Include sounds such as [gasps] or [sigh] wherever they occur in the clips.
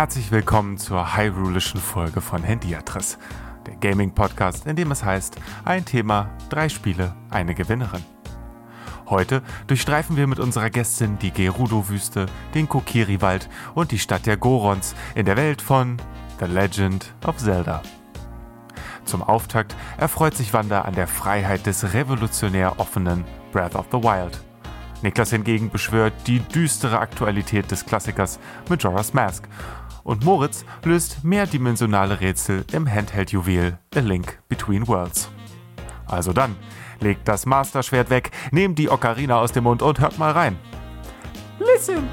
Herzlich willkommen zur Hyrulischen Folge von Handiatris, der Gaming-Podcast, in dem es heißt, ein Thema, drei Spiele, eine Gewinnerin. Heute durchstreifen wir mit unserer Gästin die Gerudo-Wüste, den Kokiri-Wald und die Stadt der Gorons in der Welt von The Legend of Zelda. Zum Auftakt erfreut sich Wanda an der Freiheit des revolutionär offenen Breath of the Wild. Niklas hingegen beschwört die düstere Aktualität des Klassikers Majora's Mask und Moritz löst mehrdimensionale Rätsel im Handheld-Juwel A Link Between Worlds. Also dann, legt das Masterschwert weg, nehmt die Ocarina aus dem Mund und hört mal rein. Listen!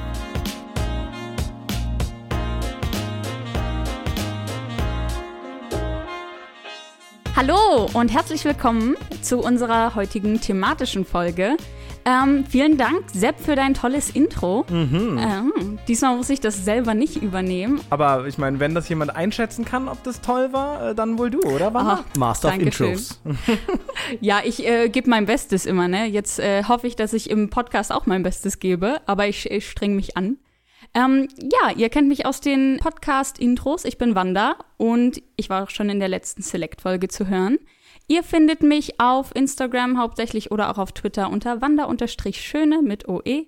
Hallo und herzlich willkommen zu unserer heutigen thematischen Folge. Ähm, vielen Dank, Sepp, für dein tolles Intro. Mhm. Ähm, diesmal muss ich das selber nicht übernehmen. Aber ich meine, wenn das jemand einschätzen kann, ob das toll war, äh, dann wohl du, oder? Wanda? Ah, Master of. Intros. [laughs] Ja, ich äh, gebe mein Bestes immer, ne? Jetzt äh, hoffe ich, dass ich im Podcast auch mein Bestes gebe, aber ich, ich streng mich an. Ähm, ja, ihr kennt mich aus den Podcast-Intros. Ich bin Wanda und ich war auch schon in der letzten Select-Folge zu hören. Ihr findet mich auf Instagram hauptsächlich oder auch auf Twitter unter Wanda-Schöne mit OE.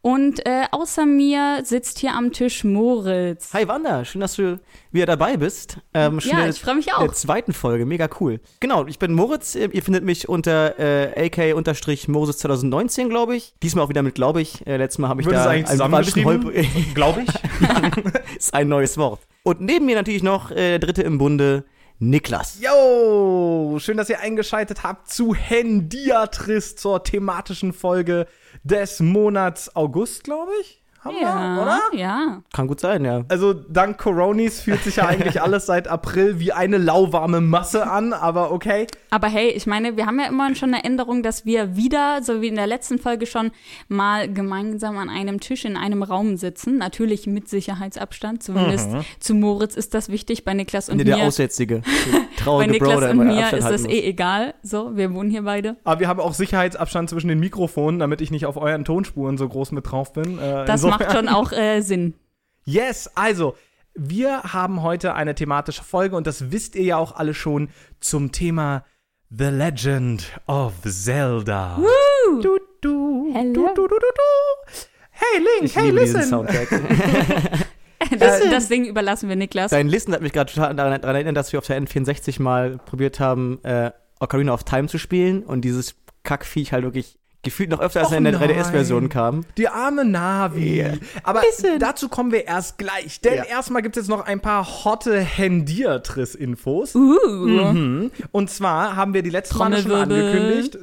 Und äh, außer mir sitzt hier am Tisch Moritz. Hi Wanda, schön, dass du wieder dabei bist. Ähm, schon Ja, in ich freu mich auch. Der zweiten Folge, mega cool. Genau, ich bin Moritz. äh, Ihr findet mich unter äh, AK-Moses 2019, glaube ich. Diesmal auch wieder mit, glaube ich. Äh, letztes Mal habe ich Wird es da eigentlich war ein holprig. [laughs] Glaube ich. [laughs] ist ein neues Wort. Und neben mir natürlich noch äh, der dritte im Bunde, Niklas. Yo, schön, dass ihr eingeschaltet habt zu Hendiatris zur thematischen Folge des Monats August, glaube ich. Haben wir, oder? ja. Kann gut sein, ja. Also dank Coronis fühlt sich ja [laughs] eigentlich alles seit April wie eine lauwarme Masse an, aber okay. Aber hey, ich meine, wir haben ja immer schon eine Änderung, dass wir wieder, so wie in der letzten Folge schon, mal gemeinsam an einem Tisch in einem Raum sitzen. Natürlich mit Sicherheitsabstand. Zumindest zu Moritz ist das wichtig. Bei Niklas und Nee, mir, [laughs] der Aussätzige. Bei traurige Niklas Bro, der und mir Abstand ist das eh egal. So, wir wohnen hier beide. Aber wir haben auch Sicherheitsabstand zwischen den Mikrofonen, damit ich nicht auf euren Tonspuren so groß mit drauf bin. Äh, Das macht schon auch äh, Sinn. Yes, also, wir haben heute eine thematische Folge und das wisst ihr ja auch alle schon zum Thema The Legend of Zelda. Du, du, Hello. du, du, du, du, du. Hey Link, Ich hey listen. Soundtrack. [laughs] Das, das Ding überlassen wir Niklas. Dein Listen hat mich gerade total daran, daran erinnert, dass wir auf der N64 mal probiert haben, äh, Ocarina of Time zu spielen und dieses Kackviech halt wirklich gefühlt noch öfter als Och er in der nein. 3DS-Version kam. Die arme Navi. Ja. Aber Bisschen. dazu kommen wir erst gleich. Denn Ja. erstmal gibt es jetzt noch ein paar hotte Hendiatris-Infos. Uh. Mhm. Und zwar haben wir die letzte Mal schon angekündigt,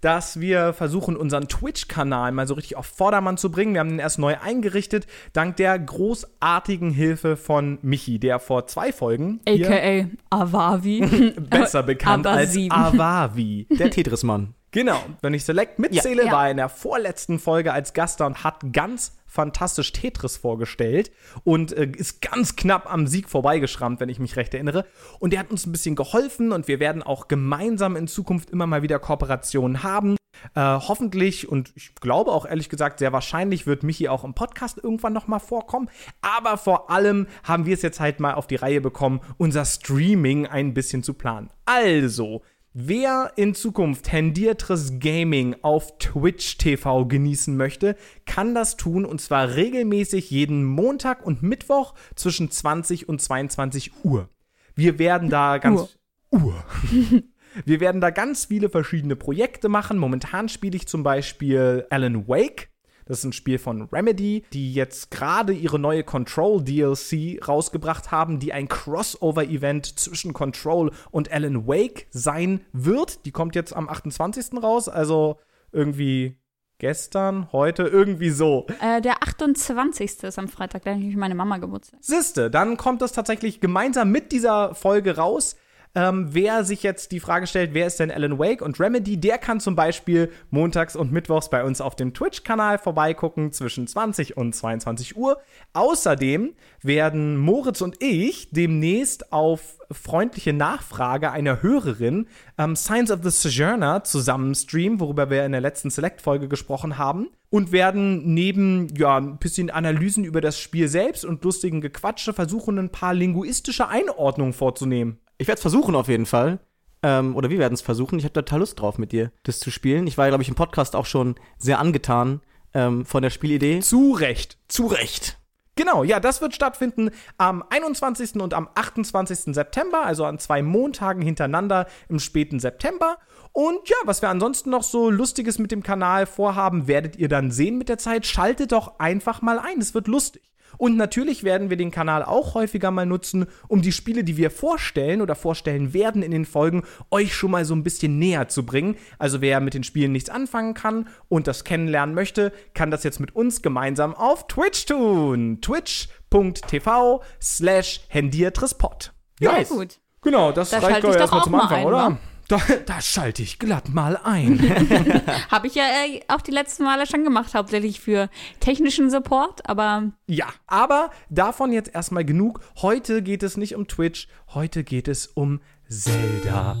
dass wir versuchen, unseren Twitch-Kanal mal so richtig auf Vordermann zu bringen. Wir haben den erst neu eingerichtet, dank der großartigen Hilfe von Michi, der vor zwei Folgen hier AKA Avavi. [laughs] besser bekannt Aber als. Avavi. Der Tetris-Mann. Genau, wenn ich Select mitzähle, Ja. war er in der vorletzten Folge als Gast da und hat ganz fantastisch Tetris vorgestellt und äh, ist ganz knapp am Sieg vorbeigeschrammt, wenn ich mich recht erinnere. Und er hat uns ein bisschen geholfen und wir werden auch gemeinsam in Zukunft immer mal wieder Kooperationen haben. Äh, hoffentlich und ich glaube auch ehrlich gesagt sehr wahrscheinlich wird Michi auch im Podcast irgendwann noch mal vorkommen. Aber vor allem haben wir es jetzt halt mal auf die Reihe bekommen, unser Streaming ein bisschen zu planen. Also Wer in Zukunft Hendiatris Gaming auf Twitch TV genießen möchte, kann das tun und zwar regelmäßig jeden Montag und Mittwoch zwischen 20 und 22 Uhr. Wir werden da ganz Uhr. [laughs] Wir werden da ganz viele verschiedene Projekte machen. Momentan spiele ich zum Beispiel Alan Wake. Das ist ein Spiel von Remedy, die jetzt gerade ihre neue Control DLC rausgebracht haben, die ein Crossover-Event zwischen Control und Alan Wake sein wird. Die kommt jetzt am 28. raus, also irgendwie gestern, heute, irgendwie so. Äh, der 28. ist am Freitag, da habe ich meine Mama Geburtstag. Siste, dann kommt das tatsächlich gemeinsam mit dieser Folge raus. Ähm, wer sich jetzt die Frage stellt, wer ist denn Alan Wake und Remedy, der kann zum Beispiel montags und mittwochs bei uns auf dem Twitch-Kanal vorbeigucken zwischen 20 und 22 Uhr. Außerdem werden Moritz und ich demnächst auf freundliche Nachfrage einer Hörerin ähm, Signs of the Sojourner zusammen streamen, worüber wir in der letzten Select-Folge gesprochen haben. Und werden neben ja, ein bisschen Analysen über das Spiel selbst und lustigen Gequatsche versuchen, ein paar linguistische Einordnungen vorzunehmen. Ich werde es versuchen auf jeden Fall. Ähm, oder wir werden es versuchen. Ich habe total Lust drauf, mit dir das zu spielen. Ich war ja, glaube ich, im Podcast auch schon sehr angetan ähm, von der Spielidee. Zu Recht. Zu Recht. Genau, ja, das wird stattfinden am 21. und am 28. September, also an zwei Montagen hintereinander im späten September. Und ja, was wir ansonsten noch so Lustiges mit dem Kanal vorhaben, werdet ihr dann sehen mit der Zeit. Schaltet doch einfach mal ein, es wird lustig. Und natürlich werden wir den Kanal auch häufiger mal nutzen, um die Spiele, die wir vorstellen oder vorstellen werden in den Folgen, euch schon mal so ein bisschen näher zu bringen. Also wer mit den Spielen nichts anfangen kann und das kennenlernen möchte, kann das jetzt mit uns gemeinsam auf Twitch tun. Twitch.tv slash hendiatrispot. Ja, nice. gut. Genau, das da reicht doch erstmal zum Anfang, ein, oder? Da, da schalte ich glatt mal ein. [laughs] [laughs] Habe ich ja äh, auch die letzten Male schon gemacht, hauptsächlich für technischen Support, aber. Ja, aber davon jetzt erstmal genug. Heute geht es nicht um Twitch, heute geht es um Zelda.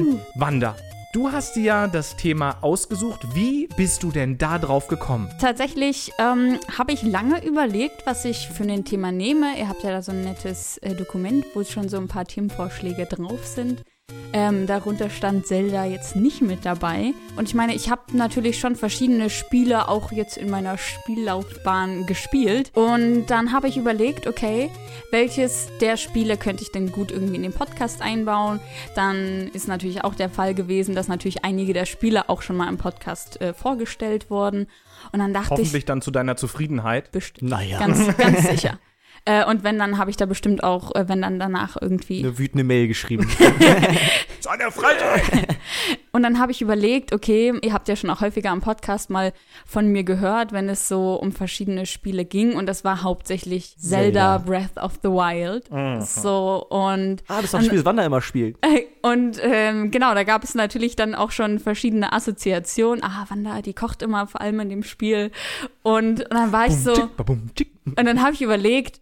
Ähm, Wanda, du hast dir ja das Thema ausgesucht. Wie bist du denn da drauf gekommen? Tatsächlich ähm, habe ich lange überlegt, was ich für ein Thema nehme. Ihr habt ja da so ein nettes äh, Dokument, wo schon so ein paar Themenvorschläge drauf sind. Ähm, darunter stand Zelda jetzt nicht mit dabei. Und ich meine, ich habe natürlich schon verschiedene Spiele auch jetzt in meiner Spiellaufbahn gespielt. Und dann habe ich überlegt, okay, welches der Spiele könnte ich denn gut irgendwie in den Podcast einbauen? Dann ist natürlich auch der Fall gewesen, dass natürlich einige der Spiele auch schon mal im Podcast äh, vorgestellt wurden. Und dann dachte Hoffentlich ich. dann zu deiner Zufriedenheit. Bestimmt. Naja. Ganz, ganz [laughs] sicher. Äh, und wenn, dann habe ich da bestimmt auch, äh, wenn dann danach irgendwie. Eine wütende Mail geschrieben. [laughs] [laughs] Seine Freitag! [laughs] Und dann habe ich überlegt, okay, ihr habt ja schon auch häufiger am Podcast mal von mir gehört, wenn es so um verschiedene Spiele ging. Und das war hauptsächlich Zelda, Zelda. Breath of the Wild. So, und. ah, das ist ein Spiel, das Wanda immer spielt. Und ähm, genau, da gab es natürlich dann auch schon verschiedene Assoziationen. Ah, Wanda, die kocht immer vor allem in dem Spiel. Und, und dann war ich so. Und dann habe ich überlegt,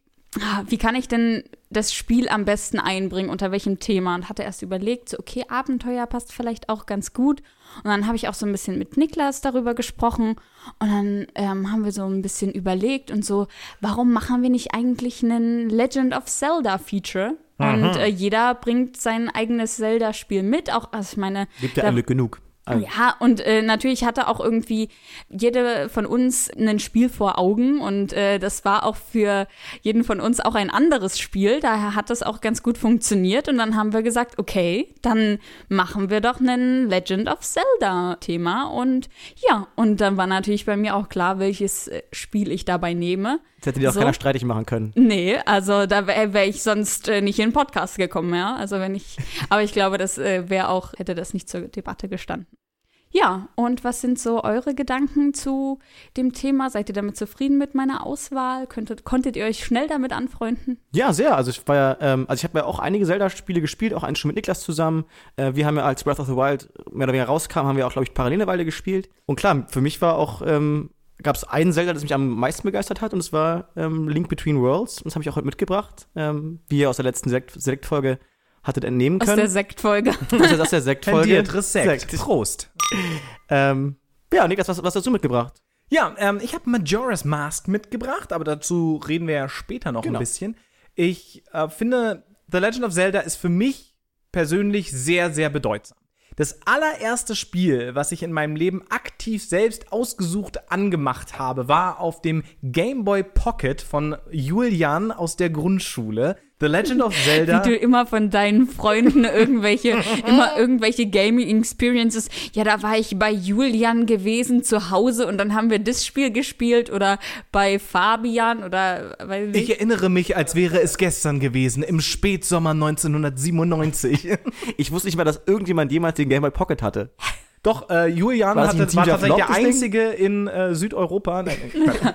wie kann ich denn das Spiel am besten einbringen, unter welchem Thema? Und hatte erst überlegt, so, okay, Abenteuer passt vielleicht auch ganz gut. Und dann habe ich auch so ein bisschen mit Niklas darüber gesprochen. Und dann ähm, haben wir so ein bisschen überlegt und so, warum machen wir nicht eigentlich einen Legend of Zelda Feature? Und äh, jeder bringt sein eigenes Zelda-Spiel mit. Auch, also ich meine, Gibt ja eine genug. Also, ja, und äh, natürlich hatte auch irgendwie jede von uns ein Spiel vor Augen und äh, das war auch für jeden von uns auch ein anderes Spiel. Daher hat das auch ganz gut funktioniert und dann haben wir gesagt, okay, dann machen wir doch einen Legend of Zelda Thema und ja, und dann war natürlich bei mir auch klar, welches äh, Spiel ich dabei nehme. Jetzt hätte auch So. keiner streitig machen können. Nee, also da wäre wär ich sonst äh, nicht in den Podcast gekommen, ja. Also wenn ich, [laughs] aber ich glaube, das äh, wäre auch, hätte das nicht zur Debatte gestanden. Ja, und was sind so eure Gedanken zu dem Thema? Seid ihr damit zufrieden mit meiner Auswahl? Könntet, konntet ihr euch schnell damit anfreunden? Ja, sehr. Also ich war ja, ähm, also ich habe ja auch einige Zelda-Spiele gespielt, auch eins schon mit Niklas zusammen. Äh, wir haben ja, als Breath of the Wild mehr oder weniger rauskam, haben wir auch, glaube ich, parallel eine Weile gespielt. Und klar, für mich war auch, ähm, gab es einen Zelda, das mich am meisten begeistert hat, und es war ähm, Link Between Worlds. Und das habe ich auch heute mitgebracht, ähm, wie ihr aus der letzten Select- Select-Folge hattet entnehmen Aus der können. Sektfolge. aus der, aus der Sekt-Folge. Tendiert Sekt. Prost. Ähm, ja, Niklas, was, was hast du mitgebracht? Ja, ähm, ich habe Majora's Mask mitgebracht, aber dazu reden wir ja später noch Genau. ein bisschen. Ich äh, finde, The Legend of Zelda ist für mich persönlich sehr, sehr bedeutsam. Das allererste Spiel, was ich in meinem Leben aktiv selbst ausgesucht angemacht habe, war auf dem Game Boy Pocket von Julian aus der Grundschule. The Legend of Zelda. Wie du immer von deinen Freunden irgendwelche, [laughs] immer irgendwelche Gaming Experiences. Ja, da war ich bei Julian gewesen zu Hause und dann haben wir das Spiel gespielt oder bei Fabian oder weiß ich erinnere mich, als wäre es gestern gewesen, im Spätsommer 1997. [laughs] Ich wusste nicht mal, dass irgendjemand jemals den Game Boy Pocket hatte. [laughs] Doch, äh, Julian War hatte, war tatsächlich der Ding? einzige in äh, Südeuropa. Nein, [laughs]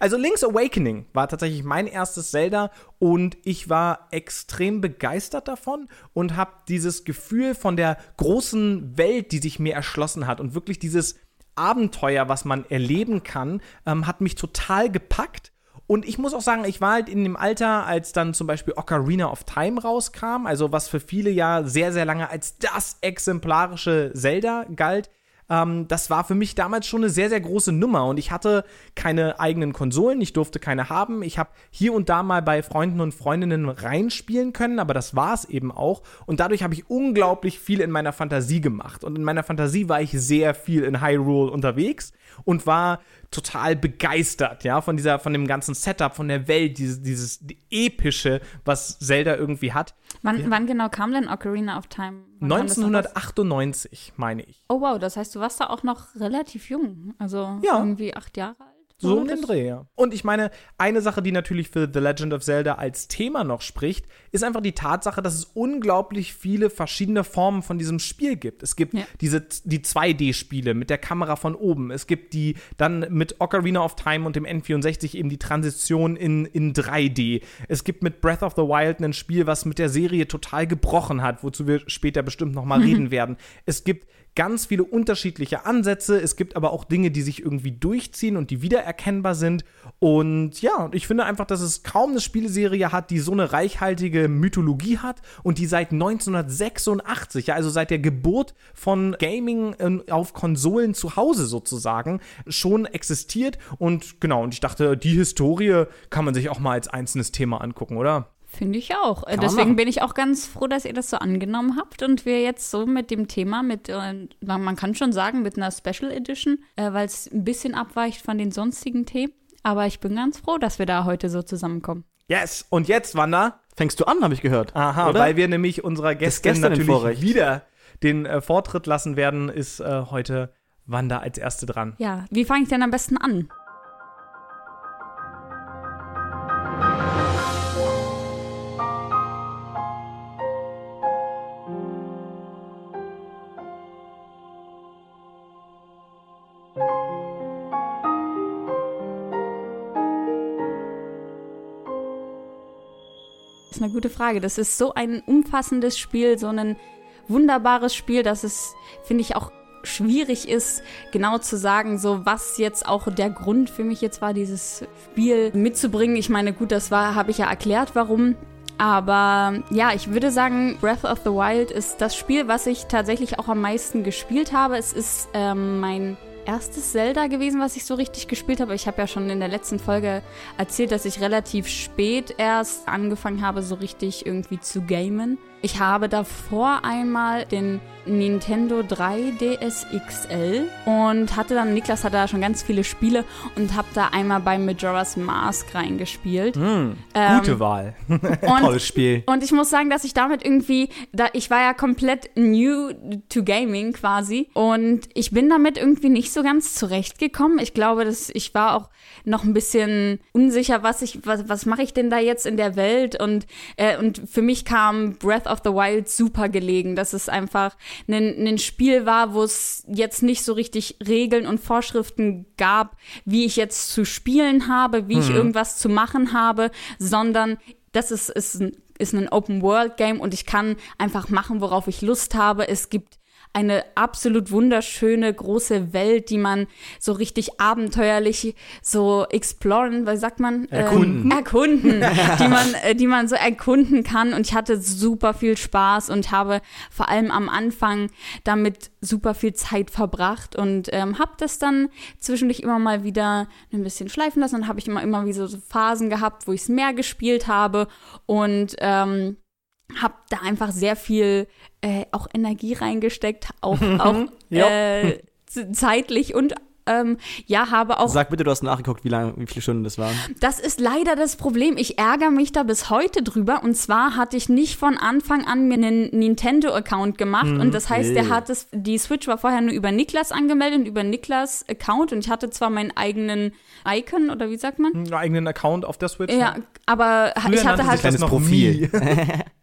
also Link's Awakening war tatsächlich mein erstes Zelda und ich war extrem begeistert davon und habe dieses Gefühl von der großen Welt, die sich mir erschlossen hat und wirklich dieses Abenteuer, was man erleben kann, ähm, hat mich total gepackt. Und ich muss auch sagen, ich war halt in dem Alter, als dann zum Beispiel Ocarina of Time rauskam, also was für viele ja sehr, sehr lange als das exemplarische Zelda galt. Ähm, das war für mich damals schon eine sehr, sehr große Nummer und ich hatte keine eigenen Konsolen, ich durfte keine haben. Ich habe hier und da mal bei Freunden und Freundinnen reinspielen können, aber das war es eben auch. Und dadurch habe ich unglaublich viel in meiner Fantasie gemacht. Und in meiner Fantasie war ich sehr viel in Hyrule unterwegs und war total begeistert, ja, von dieser, von dem ganzen Setup, von der Welt, dieses, dieses epische, was Zelda irgendwie hat. Wann, wann genau kam denn Ocarina of Time? Wann kam das noch raus? 1998, meine ich. Oh wow, das heißt, du warst da auch noch relativ jung. Also Ja. irgendwie acht Jahre alt. So oder? um den Dreh, ja. Und ich meine, eine Sache, die natürlich für The Legend of Zelda als Thema noch spricht, ist einfach die Tatsache, dass es unglaublich viele verschiedene Formen von diesem Spiel gibt. Es gibt Ja. diese die 2D-Spiele mit der Kamera von oben. Es gibt die dann mit Ocarina of Time und dem N64 eben die Transition in, in 3D. Es gibt mit Breath of the Wild ein Spiel, was mit der Serie total gebrochen hat, wozu wir später bestimmt noch mal [laughs] reden werden. Es gibt ganz viele unterschiedliche Ansätze. Es gibt aber auch Dinge, die sich irgendwie durchziehen und die wiedererkennbar sind. Und ja, ich finde einfach, dass es kaum eine Spieleserie hat, die so eine reichhaltige Mythologie hat und die seit 1986, ja, also seit der Geburt von Gaming ähm, auf Konsolen zu Hause sozusagen, schon existiert. Und genau, und ich dachte, die Historie kann man sich auch mal als einzelnes Thema angucken, oder? Finde ich auch. Man Deswegen bin ich auch ganz froh, dass ihr das so angenommen habt und wir jetzt so mit dem Thema, mit, äh, man kann schon sagen, mit einer Special Edition, äh, weil es ein bisschen abweicht von den sonstigen Themen. Aber ich bin ganz froh, dass wir da heute so zusammenkommen. Yes! Und jetzt, Wanda, Fängst du an, habe ich gehört. Aha, oder? weil wir nämlich unserer Gästin im natürlich Vorrecht. wieder den äh, Vortritt lassen werden, ist äh, heute Wanda als Erste dran. Ja, wie fange ich denn am besten an? Ist eine gute Frage. Das ist so ein umfassendes Spiel, so ein wunderbares Spiel, dass es, finde ich, auch schwierig ist, genau zu sagen, so was jetzt auch der Grund für mich jetzt war, dieses Spiel mitzubringen. Ich meine, gut, das war, habe ich ja erklärt, warum. Aber ja, ich würde sagen, Breath of the Wild ist das Spiel, was ich tatsächlich auch am meisten gespielt habe. Es ist ähm, mein erstes Zelda gewesen, was ich so richtig gespielt habe. Ich habe ja schon in der letzten Folge erzählt, dass ich relativ spät erst angefangen habe, so richtig irgendwie zu gamen. Ich habe davor einmal den Nintendo 3DS XL und hatte dann, Niklas hatte da schon ganz viele Spiele und habe da einmal bei Majora's Mask reingespielt. Hm, Ähm, gute Wahl. [laughs] Und Tolles Spiel. und ich muss sagen, dass ich damit irgendwie, da ich war ja komplett new to gaming quasi und ich bin damit irgendwie nicht so ganz zurechtgekommen. Ich glaube, dass ich war auch noch ein bisschen unsicher, was ich, was, was mache ich denn da jetzt in der Welt und äh, und für mich kam Breath of the Wild super gelegen, dass es einfach ein, ein Spiel war, wo es jetzt nicht so richtig Regeln und Vorschriften gab, wie ich jetzt zu spielen habe, wie ich irgendwas zu machen habe, sondern das ist, ist, ein, ist ein Open-World-Game und ich kann einfach machen, worauf ich Lust habe. Es gibt eine absolut wunderschöne große Welt, die man so richtig abenteuerlich so exploren, was sagt man? Erkunden. Ähm, erkunden, [laughs] die man, äh, die man so erkunden kann. Und ich hatte super viel Spaß und habe vor allem am Anfang damit super viel Zeit verbracht und ähm, habe das dann zwischendurch immer mal wieder ein bisschen schleifen lassen. Dann habe ich immer, immer wieder so Phasen gehabt, wo ich es mehr gespielt habe und ähm, habe da einfach sehr viel äh, auch Energie reingesteckt, auch, [laughs] auch äh, zeitlich und Ähm, ja, habe auch. Sag bitte, du hast nachgeguckt, wie lange, wie viele Stunden das waren. Das ist leider das Problem. Ich ärgere mich da bis heute drüber. Und zwar hatte ich nicht von Anfang an mir einen Nintendo-Account gemacht. Und das heißt, der hat es, die Switch war vorher nur über Niklas angemeldet und über Niklas Account. Und ich hatte zwar meinen eigenen Icon oder wie sagt man? Einen eigenen Account auf der Switch. Ja, aber Früher ich hatte halt noch Profil. [laughs]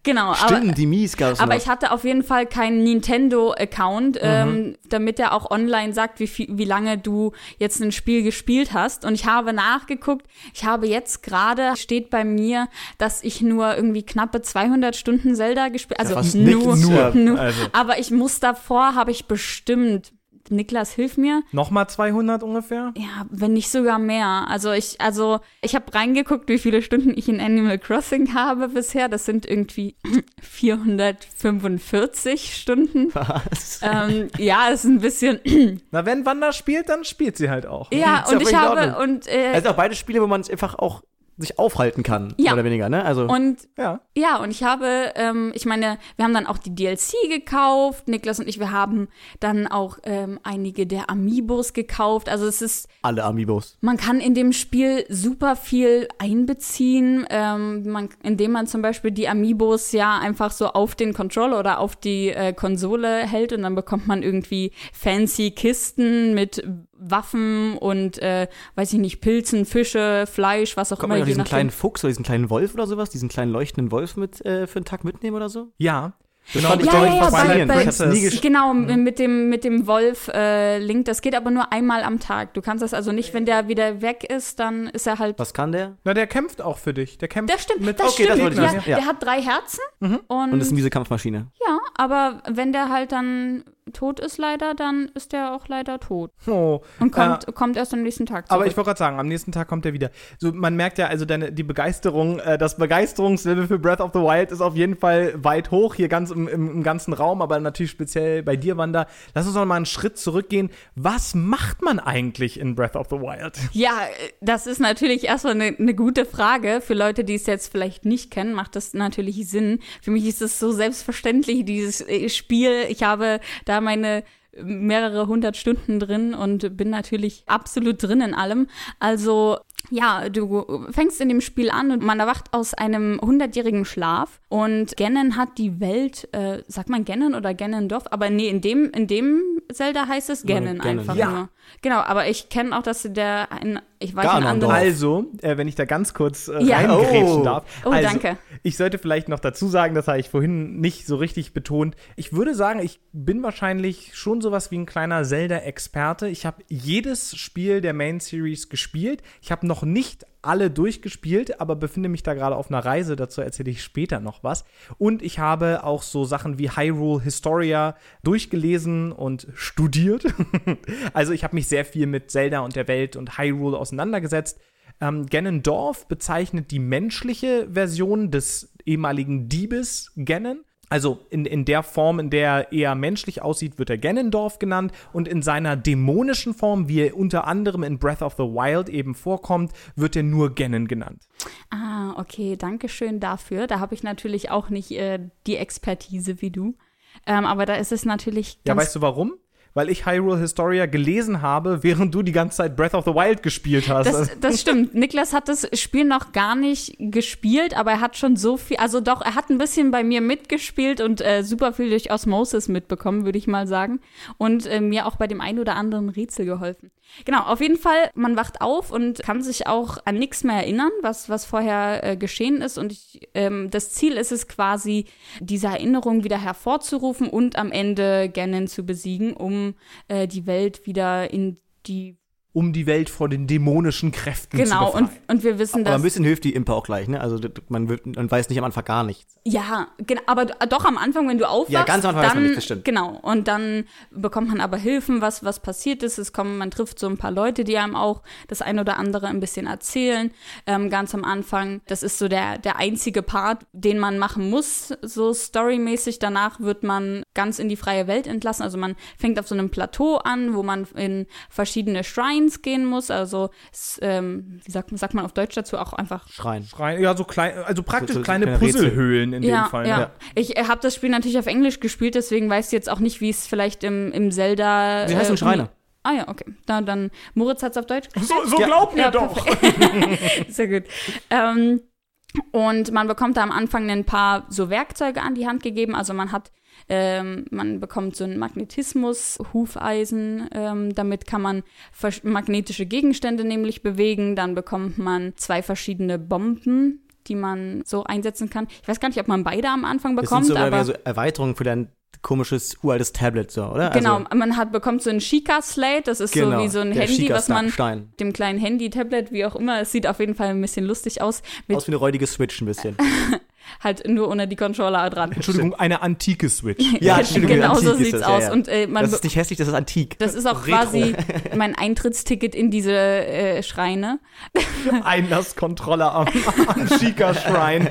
Genau, aber Stimmt, die Mies gab aber noch. ich hatte auf jeden Fall keinen Nintendo-Account, ähm, damit er auch online sagt, wie, viel, wie lange du jetzt ein Spiel gespielt hast. Und ich habe nachgeguckt. Ich habe jetzt gerade, steht bei mir, dass ich nur irgendwie knappe 200 Stunden Zelda gespielt Also fast nur. Nur, [laughs] nur. also. Aber ich muss davor, habe ich bestimmt, Niklas, hilf mir. Nochmal 200 ungefähr? Ja, wenn nicht sogar mehr. Also ich, also ich habe reingeguckt, wie viele Stunden ich in Animal Crossing habe bisher. Das sind irgendwie [clears throat] 445 Stunden. [laughs] Was? Ähm, ja, ist ein bisschen. [clears throat] Na, wenn Wanda spielt, dann spielt sie halt auch. ja, [laughs] und ich habe und äh, Also auch beide Spiele, wo man es einfach auch sich aufhalten kann, Ja. mehr oder weniger, ne? Also und Ja. ja, und ich habe, ähm, ich meine, wir haben dann auch die DLC gekauft, Niklas und ich, wir haben dann auch ähm, einige der Amiibos gekauft. Also es ist alle Amiibos. Man kann in dem Spiel super viel einbeziehen, ähm, man, indem man zum Beispiel die Amiibos ja einfach so auf den Controller oder auf die äh, Konsole hält und dann bekommt man irgendwie fancy Kisten mit Waffen und äh, weiß ich nicht, Pilzen, Fische, Fleisch, was auch Kommt man immer. ja je diesen kleinen Fuchs oder diesen kleinen Wolf oder sowas, diesen kleinen leuchtenden Wolf mit äh, für einen Tag mitnehmen oder so? Ja. Das ich bei- ich. Genau, mit dem, mit dem Wolf äh, Link, das geht aber nur einmal am Tag. Du kannst das also nicht, wenn der wieder weg ist, dann ist er halt. Was kann der? Na, der kämpft auch für dich. Der kämpft Das stimmt, mit das Okay, das stimmt. wollte ich ja. Der hat drei Herzen und, Und das ist eine miese Kampfmaschine. ja, aber wenn der halt dann tot ist leider, dann ist der auch leider tot Oh. und kommt, Äh, kommt erst am nächsten Tag zurück. aber ich wollte gerade sagen, am nächsten Tag kommt er wieder. So, man merkt ja, also deine, die Begeisterung, äh, das Begeisterungslevel für Breath of the Wild ist auf jeden Fall weit hoch, hier ganz im, im, im ganzen Raum, aber natürlich speziell bei dir, Wanda. Lass uns noch mal einen Schritt zurückgehen. Was macht man eigentlich in Breath of the Wild? Ja, das ist natürlich erstmal eine, eine gute Frage. Für Leute, die es jetzt vielleicht nicht kennen, macht das natürlich Sinn. Für mich ist es so selbstverständlich, dieses äh, Spiel. Ich habe da meine mehrere hundert Stunden drin und bin natürlich absolut drin in allem. Also ja, du fängst in dem Spiel an und man erwacht aus einem hundertjährigen Schlaf und Ganon hat die Welt, äh, sagt man Ganon oder Ganondorf? Aber nee, in dem, in dem Zelda heißt es Ganon Ganon. einfach Ja. nur. Genau, aber ich kenne auch, dass der ein, ich weiß einen Ganondorf. anderen. Also, äh, wenn ich da ganz kurz äh, Ja. reingrätschen Oh. darf. Oh, also, danke. Ich sollte vielleicht noch dazu sagen, das habe ich vorhin nicht so richtig betont. Ich würde sagen, ich bin wahrscheinlich schon sowas wie ein kleiner Zelda-Experte. Ich habe jedes Spiel der Main Series gespielt. Ich habe noch nicht alle durchgespielt, aber befinde mich da gerade auf einer Reise. Dazu erzähle ich später noch was. Und ich habe auch so Sachen wie Hyrule Historia durchgelesen und studiert. [laughs] also ich habe mich sehr viel mit Zelda und der Welt und Hyrule auseinandergesetzt. Ähm, Ganondorf bezeichnet die menschliche Version des ehemaligen Diebes Ganon. Also in, in der Form, in der er eher menschlich aussieht, wird er Ganondorf genannt. Und in seiner dämonischen Form, wie er unter anderem in Breath of the Wild eben vorkommt, wird er nur Ganon genannt. Ah, okay, danke schön dafür. Da habe ich natürlich auch nicht äh, die Expertise wie du. Ähm, aber da ist es natürlich Ja, weißt du warum? Weil ich Hyrule Historia gelesen habe, während du die ganze Zeit Breath of the Wild gespielt hast. Das, das stimmt. Niklas hat das Spiel noch gar nicht gespielt, aber er hat schon so viel, also doch, er hat ein bisschen bei mir mitgespielt und äh, super viel durch Osmosis mitbekommen, würde ich mal sagen. Und äh, mir auch bei dem einen oder anderen Rätsel geholfen. Genau, auf jeden Fall, man wacht auf und kann sich auch an nichts mehr erinnern, was, was vorher äh, geschehen ist. Und ich, ähm, das Ziel ist es quasi, diese Erinnerung wieder hervorzurufen und am Ende Ganon zu besiegen, um äh, die Welt wieder in die um die Welt vor den dämonischen Kräften Genau, zu und, befreien. und wir wissen, Aber dass. ein bisschen hilft die Imper auch gleich, ne? Also man, wird, man weiß nicht am Anfang gar nichts. Ja, genau, aber doch am Anfang, wenn du aufwachst, Ja, ganz am Anfang weiß dann, man nicht, das stimmt. Genau, und dann bekommt man aber Hilfen, was, was passiert ist. Es kommen, man trifft so ein paar Leute, die einem auch das ein oder andere ein bisschen erzählen. Ähm, ganz am Anfang, das ist so der, der einzige Part, den man machen muss, so storymäßig. Danach wird man ganz in die freie Welt entlassen. Also man fängt auf so einem Plateau an, wo man in verschiedene Shrines gehen muss. Also, ähm, wie sagt, sagt man auf Deutsch dazu auch einfach Schreien. Schreien- Ja, so klein, also praktisch So- so kleine kleine. Puzzlehöhlen in ja, dem Fall. Ja. ne? Ich äh, habe das Spiel natürlich auf Englisch gespielt, deswegen weiß ich jetzt auch nicht, wie es vielleicht im, im Zelda. Wie heißt denn äh, Schreiner? Ah ja, okay. Na, dann, Moritz hat es auf Deutsch So, so glaubt mir Ja, doch. [laughs] Sehr gut. Ähm, und man bekommt da am Anfang ein paar so Werkzeuge an die Hand gegeben. Also man hat, ähm, man bekommt so einen Magnetismus, Hufeisen. Ähm, damit kann man magnetische Gegenstände nämlich bewegen. Dann bekommt man zwei verschiedene Bomben die man so einsetzen kann. Ich weiß gar nicht, ob man beide am Anfang Das bekommt, sind so, mehr aber so Erweiterungen für dein komisches, uraltes Tablet, so, oder? genau, Also, man hat bekommt so ein Sheikah-Slate, das ist genau, so wie so ein Handy, was man Sheikah-Stein. dem kleinen Handy, Tablet, wie auch immer. Es sieht auf jeden Fall ein bisschen lustig aus. Aus wie eine räudige Switch ein bisschen. [laughs] halt nur ohne die Controller dran. Entschuldigung, eine antike Switch. [laughs] Ja, Entschuldigung, genau so sieht's das, ja, aus. ja. Und äh, man Das ist nicht hässlich, das ist antik. das ist auch Retro. quasi [laughs] mein Eintrittsticket in diese äh, Schreine. [laughs] Einlasskontrolle am, am Shika-Schrein.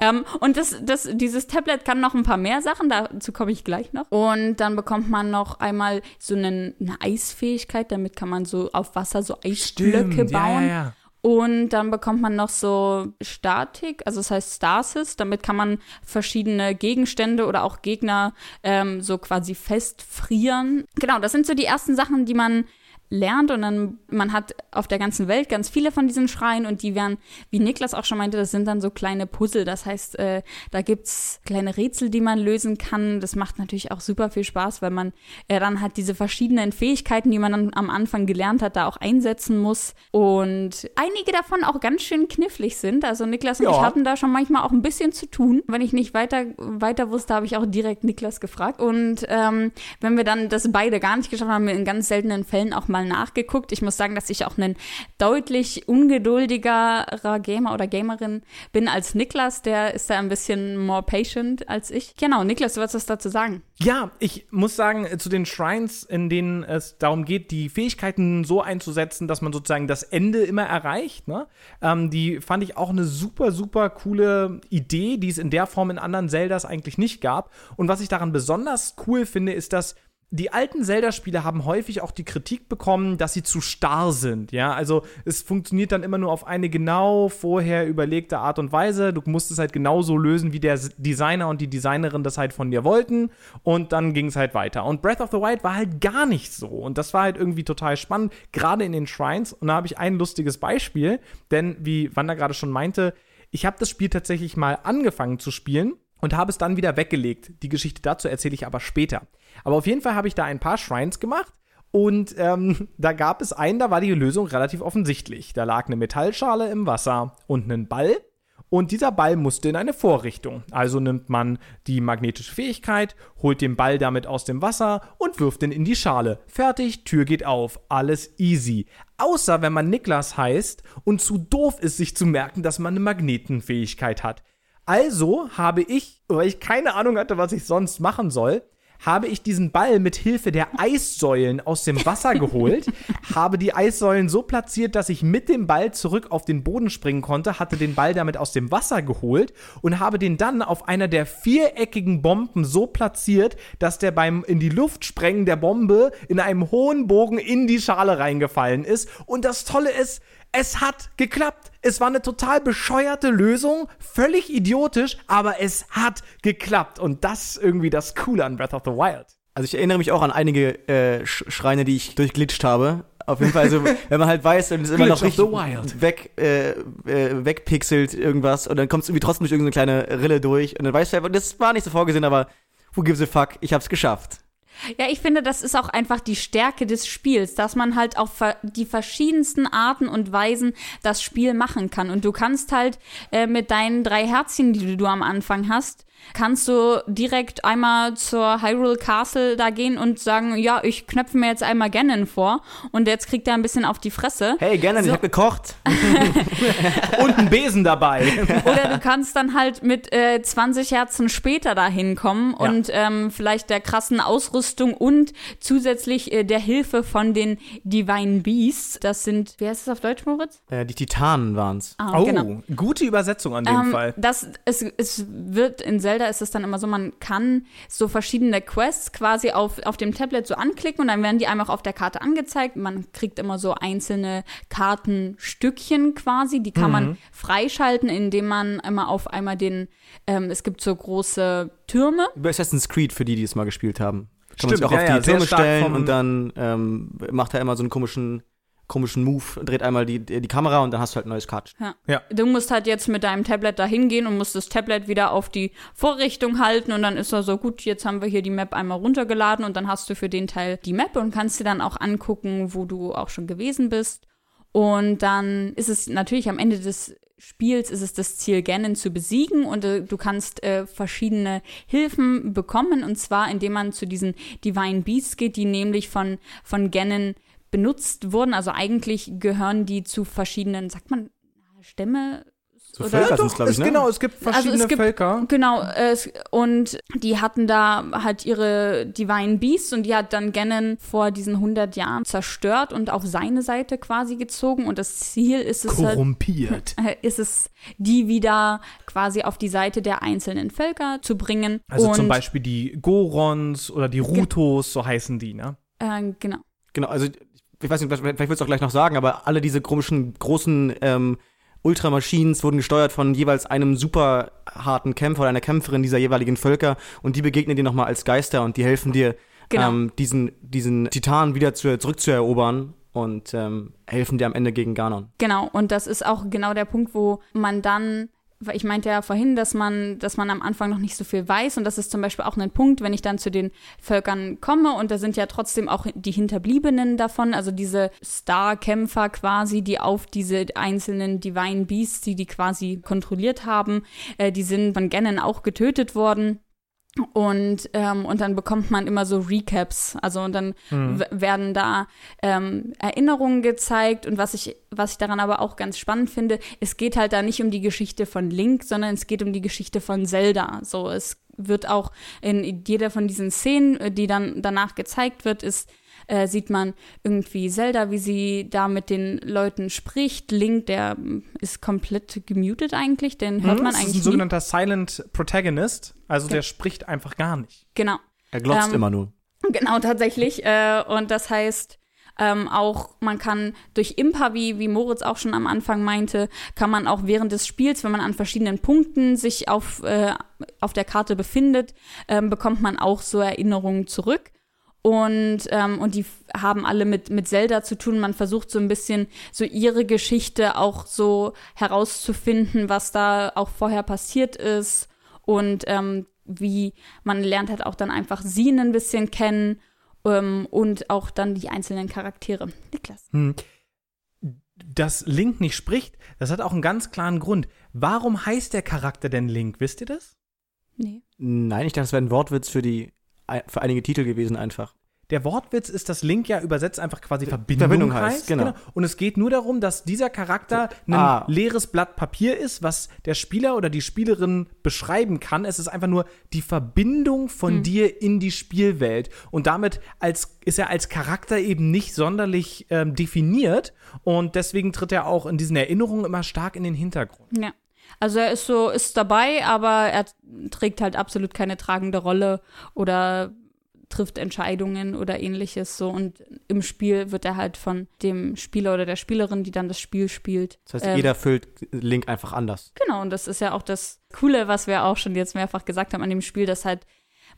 Ähm, und das, das, dieses Tablet kann noch ein paar mehr Sachen, dazu komme ich gleich noch. Und dann bekommt man noch einmal so einen, eine Eisfähigkeit, damit kann man so auf Wasser so Eisblöcke bauen. Ja, ja, ja. Und dann bekommt man noch so Statik, also das heißt Stasis. Damit kann man verschiedene Gegenstände oder auch Gegner ähm, so quasi festfrieren. Genau, das sind so die ersten Sachen, die man lernt und dann man hat auf der ganzen Welt ganz viele von diesen Schreien und die werden, wie Niklas auch schon meinte, das sind dann so kleine Puzzle. Das heißt, äh, da gibt's kleine Rätsel, die man lösen kann. Das macht natürlich auch super viel Spaß, weil man äh, dann hat diese verschiedenen Fähigkeiten, die man dann am Anfang gelernt hat, da auch einsetzen muss. Und einige davon auch ganz schön knifflig sind. Also Niklas und Ja. ich hatten da schon manchmal auch ein bisschen zu tun. Wenn ich nicht weiter, weiter wusste, habe ich auch direkt Niklas gefragt. Und ähm, wenn wir dann das beide gar nicht geschafft haben, haben wir in ganz seltenen Fällen auch mal nachgeguckt. Ich muss sagen, dass ich auch ein deutlich ungeduldigerer Gamer oder Gamerin bin als Niklas. Der ist da ein bisschen more patient als ich. Genau, Niklas, du wolltest was dazu sagen. Ja, ich muss sagen, äh, zu den Shrines, in denen es darum geht, die Fähigkeiten so einzusetzen, dass man sozusagen das Ende immer erreicht, ne? ähm, die fand ich auch eine super, super coole Idee, die es in der Form in anderen Zeldas eigentlich nicht gab. Und was ich daran besonders cool finde, ist, dass die alten Zelda-Spiele haben häufig auch die Kritik bekommen, dass sie zu starr sind. Ja, also es funktioniert dann immer nur auf eine genau vorher überlegte Art und Weise. Du musst es halt genauso lösen, wie der Designer und die Designerin das halt von dir wollten. Und dann ging es halt weiter. Und Breath of the Wild war halt gar nicht so. Und das war halt irgendwie total spannend, gerade in den Shrines. Und da habe ich ein lustiges Beispiel, denn wie Wanda gerade schon meinte, ich habe das Spiel tatsächlich mal angefangen zu spielen und habe es dann wieder weggelegt. Die Geschichte dazu erzähle ich aber später. Aber auf jeden Fall habe ich da ein paar Shrines gemacht und ähm, [laughs] da gab es einen, da war die Lösung relativ offensichtlich. Da lag eine Metallschale im Wasser und ein Ball. Und dieser Ball musste in eine Vorrichtung. Also nimmt man die magnetische Fähigkeit, holt den Ball damit aus dem Wasser und wirft ihn in die Schale. Fertig, Tür geht auf. Alles easy. Außer wenn man Niklas heißt und zu doof ist, sich zu merken, dass man eine Magnetenfähigkeit hat. Also habe ich, weil ich keine Ahnung hatte, was ich sonst machen soll, habe ich diesen Ball mit Hilfe der Eissäulen aus dem Wasser geholt, [laughs] habe die Eissäulen so platziert, dass ich mit dem Ball zurück auf den Boden springen konnte, hatte den Ball damit aus dem Wasser geholt und habe den dann auf einer der viereckigen Bomben so platziert, dass der beim in die Luft sprengen der Bombe in einem hohen Bogen in die Schale reingefallen ist. Und das Tolle ist, es hat geklappt. Es war eine total bescheuerte Lösung, völlig idiotisch, aber es hat geklappt. Und das ist irgendwie das Coole an Breath of the Wild. Also ich erinnere mich auch an einige äh, Sch Schreine, die ich durchglitscht habe. Auf jeden Fall, also, [laughs] wenn man halt weiß, dann ist immer noch richtig weg, äh, äh, wegpixelt irgendwas und dann kommt es irgendwie trotzdem durch irgendeine kleine Rille durch und dann weißt du einfach, das war nicht so vorgesehen, aber who gives a fuck, ich hab's geschafft. Ja, ich finde, das ist auch einfach die Stärke des Spiels, dass man halt auf die verschiedensten Arten und Weisen das Spiel machen kann. Und du kannst halt äh, mit deinen drei Herzchen, die du am Anfang hast, kannst du direkt einmal zur Hyrule Castle da gehen und sagen, ja, ich knöpfe mir jetzt einmal Ganon vor und jetzt kriegt er ein bisschen auf die Fresse. Hey, gerne, So. ich hab gekocht. [laughs] Und ein Besen dabei. Oder du kannst dann halt mit äh, 20 Herzen später dahin kommen Ja. und ähm, vielleicht der krassen Ausrüstung und zusätzlich äh, der Hilfe von den Divine Beasts. Das sind, wie heißt es auf Deutsch, Moritz? Äh, die Titanen waren's. Ah, Oh, genau. gute Übersetzung an dem Ähm, Fall. das, es, es wird in Zelda ist es dann immer so, man kann so verschiedene Quests quasi auf, auf dem Tablet so anklicken und dann werden die einfach auf der Karte angezeigt. Man kriegt immer so einzelne Kartenstückchen quasi, die kann man freischalten, indem man immer auf einmal den, ähm, es gibt so große Türme. Über Assassin's Creed, für die, die es mal gespielt haben. kann man sich Stimmt, auch ja, auf ja, die sehr Türme stellen und dann ähm, macht er immer so einen komischen, komischen Move, dreht einmal die, die Kamera und dann hast du halt ein neues Kartenspiel. Du musst halt jetzt mit deinem Tablet da hingehen und musst das Tablet wieder auf die Vorrichtung halten und dann ist er so, gut, jetzt haben wir hier die Map einmal runtergeladen und dann hast du für den Teil die Map und kannst dir dann auch angucken, wo du auch schon gewesen bist. Und dann ist es natürlich am Ende des Spiels ist es das Ziel, Ganon zu besiegen und äh, du kannst äh, verschiedene Hilfen bekommen und zwar indem man zu diesen Divine Beasts geht, die nämlich von, von Ganon benutzt wurden. Also eigentlich gehören die zu verschiedenen, sagt man, Stämme? So Oder- Völker Ja, doch, ich, es, ne? genau, es gibt verschiedene Also es gibt- Völker. Genau, es- und die hatten da halt ihre Divine Beasts und die hat dann Ganon vor diesen 100 Jahren zerstört und auf seine Seite quasi gezogen und das Ziel ist es halt, Korrumpiert. [laughs] äh, ist es, die wieder quasi auf die Seite der einzelnen Völker zu bringen. Also und, zum Beispiel die Gorons oder die Rutos, so heißen die, ne? Äh, genau. Genau, also ich weiß nicht, vielleicht willst du auch gleich noch sagen, aber alle diese komischen großen ähm, Ultramachines wurden gesteuert von jeweils einem super harten Kämpfer oder einer Kämpferin dieser jeweiligen Völker und die begegnen dir nochmal als Geister und die helfen dir, Genau. ähm, diesen, diesen Titan wieder zu, zurückzuerobern und ähm, helfen dir am Ende gegen Ganon. Genau, und das ist auch genau der Punkt, wo man dann, ich meinte ja vorhin, dass man, dass man am Anfang noch nicht so viel weiß. Und das ist zum Beispiel auch ein Punkt, wenn ich dann zu den Völkern komme. Und da sind ja trotzdem auch die Hinterbliebenen davon, also diese Star-Kämpfer quasi, die auf diese einzelnen Divine Beasts, die die quasi kontrolliert haben, äh, die sind von Ganon auch getötet worden. Und, ähm, und dann bekommt man immer so Recaps. Also und dann w- werden da ähm, Erinnerungen gezeigt. Und was ich, was ich daran aber auch ganz spannend finde, es geht halt da nicht um die Geschichte von Link, sondern es geht um die Geschichte von Zelda. So, es wird auch in jeder von diesen Szenen, äh, die dann danach gezeigt wird, ist äh, sieht man irgendwie Zelda, wie sie da mit den Leuten spricht. Link, der ist komplett gemutet eigentlich, den hört Hm, man das ist eigentlich ein nie. sogenannter Silent Protagonist. Also Ja. der spricht einfach gar nicht. Genau. Er glotzt Ähm, immer nur. Genau, tatsächlich. Äh, und das heißt, ähm, auch man kann durch Impa, wie, wie Moritz auch schon am Anfang meinte, kann man auch während des Spiels, wenn man an verschiedenen Punkten sich auf, äh, auf der Karte befindet, ähm, bekommt man auch so Erinnerungen zurück. Und, ähm, und die haben alle mit, mit Zelda zu tun. Man versucht so ein bisschen so ihre Geschichte auch so herauszufinden, was da auch vorher passiert ist. Und ähm, wie man lernt halt auch dann einfach sie ein bisschen kennen ähm, und auch dann die einzelnen Charaktere. Niklas. Hm. Dass Link nicht spricht, das hat auch einen ganz klaren Grund. Warum heißt der Charakter denn Link? Wisst ihr das? Nee. Nein, ich dachte, das wäre ein Wortwitz für die für einige Titel gewesen einfach. Der Wortwitz ist, dass Link ja übersetzt einfach quasi Verbindung, Verbindung heißt. heißt, genau. Und es geht nur darum, dass dieser Charakter ein Ah. leeres Blatt Papier ist, was der Spieler oder die Spielerin beschreiben kann. Es ist einfach nur die Verbindung von Hm. dir in die Spielwelt. Und damit als, ist er als Charakter eben nicht sonderlich ähm, definiert. Und deswegen tritt er auch in diesen Erinnerungen immer stark in den Hintergrund. Ja. Also er ist so, ist dabei, aber er trägt halt absolut keine tragende Rolle oder trifft Entscheidungen oder ähnliches so und im Spiel wird er halt von dem Spieler oder der Spielerin, die dann das Spiel spielt. Das heißt, ähm, jeder füllt Link einfach anders. Genau, und das ist ja auch das Coole, was wir auch schon jetzt mehrfach gesagt haben an dem Spiel, dass halt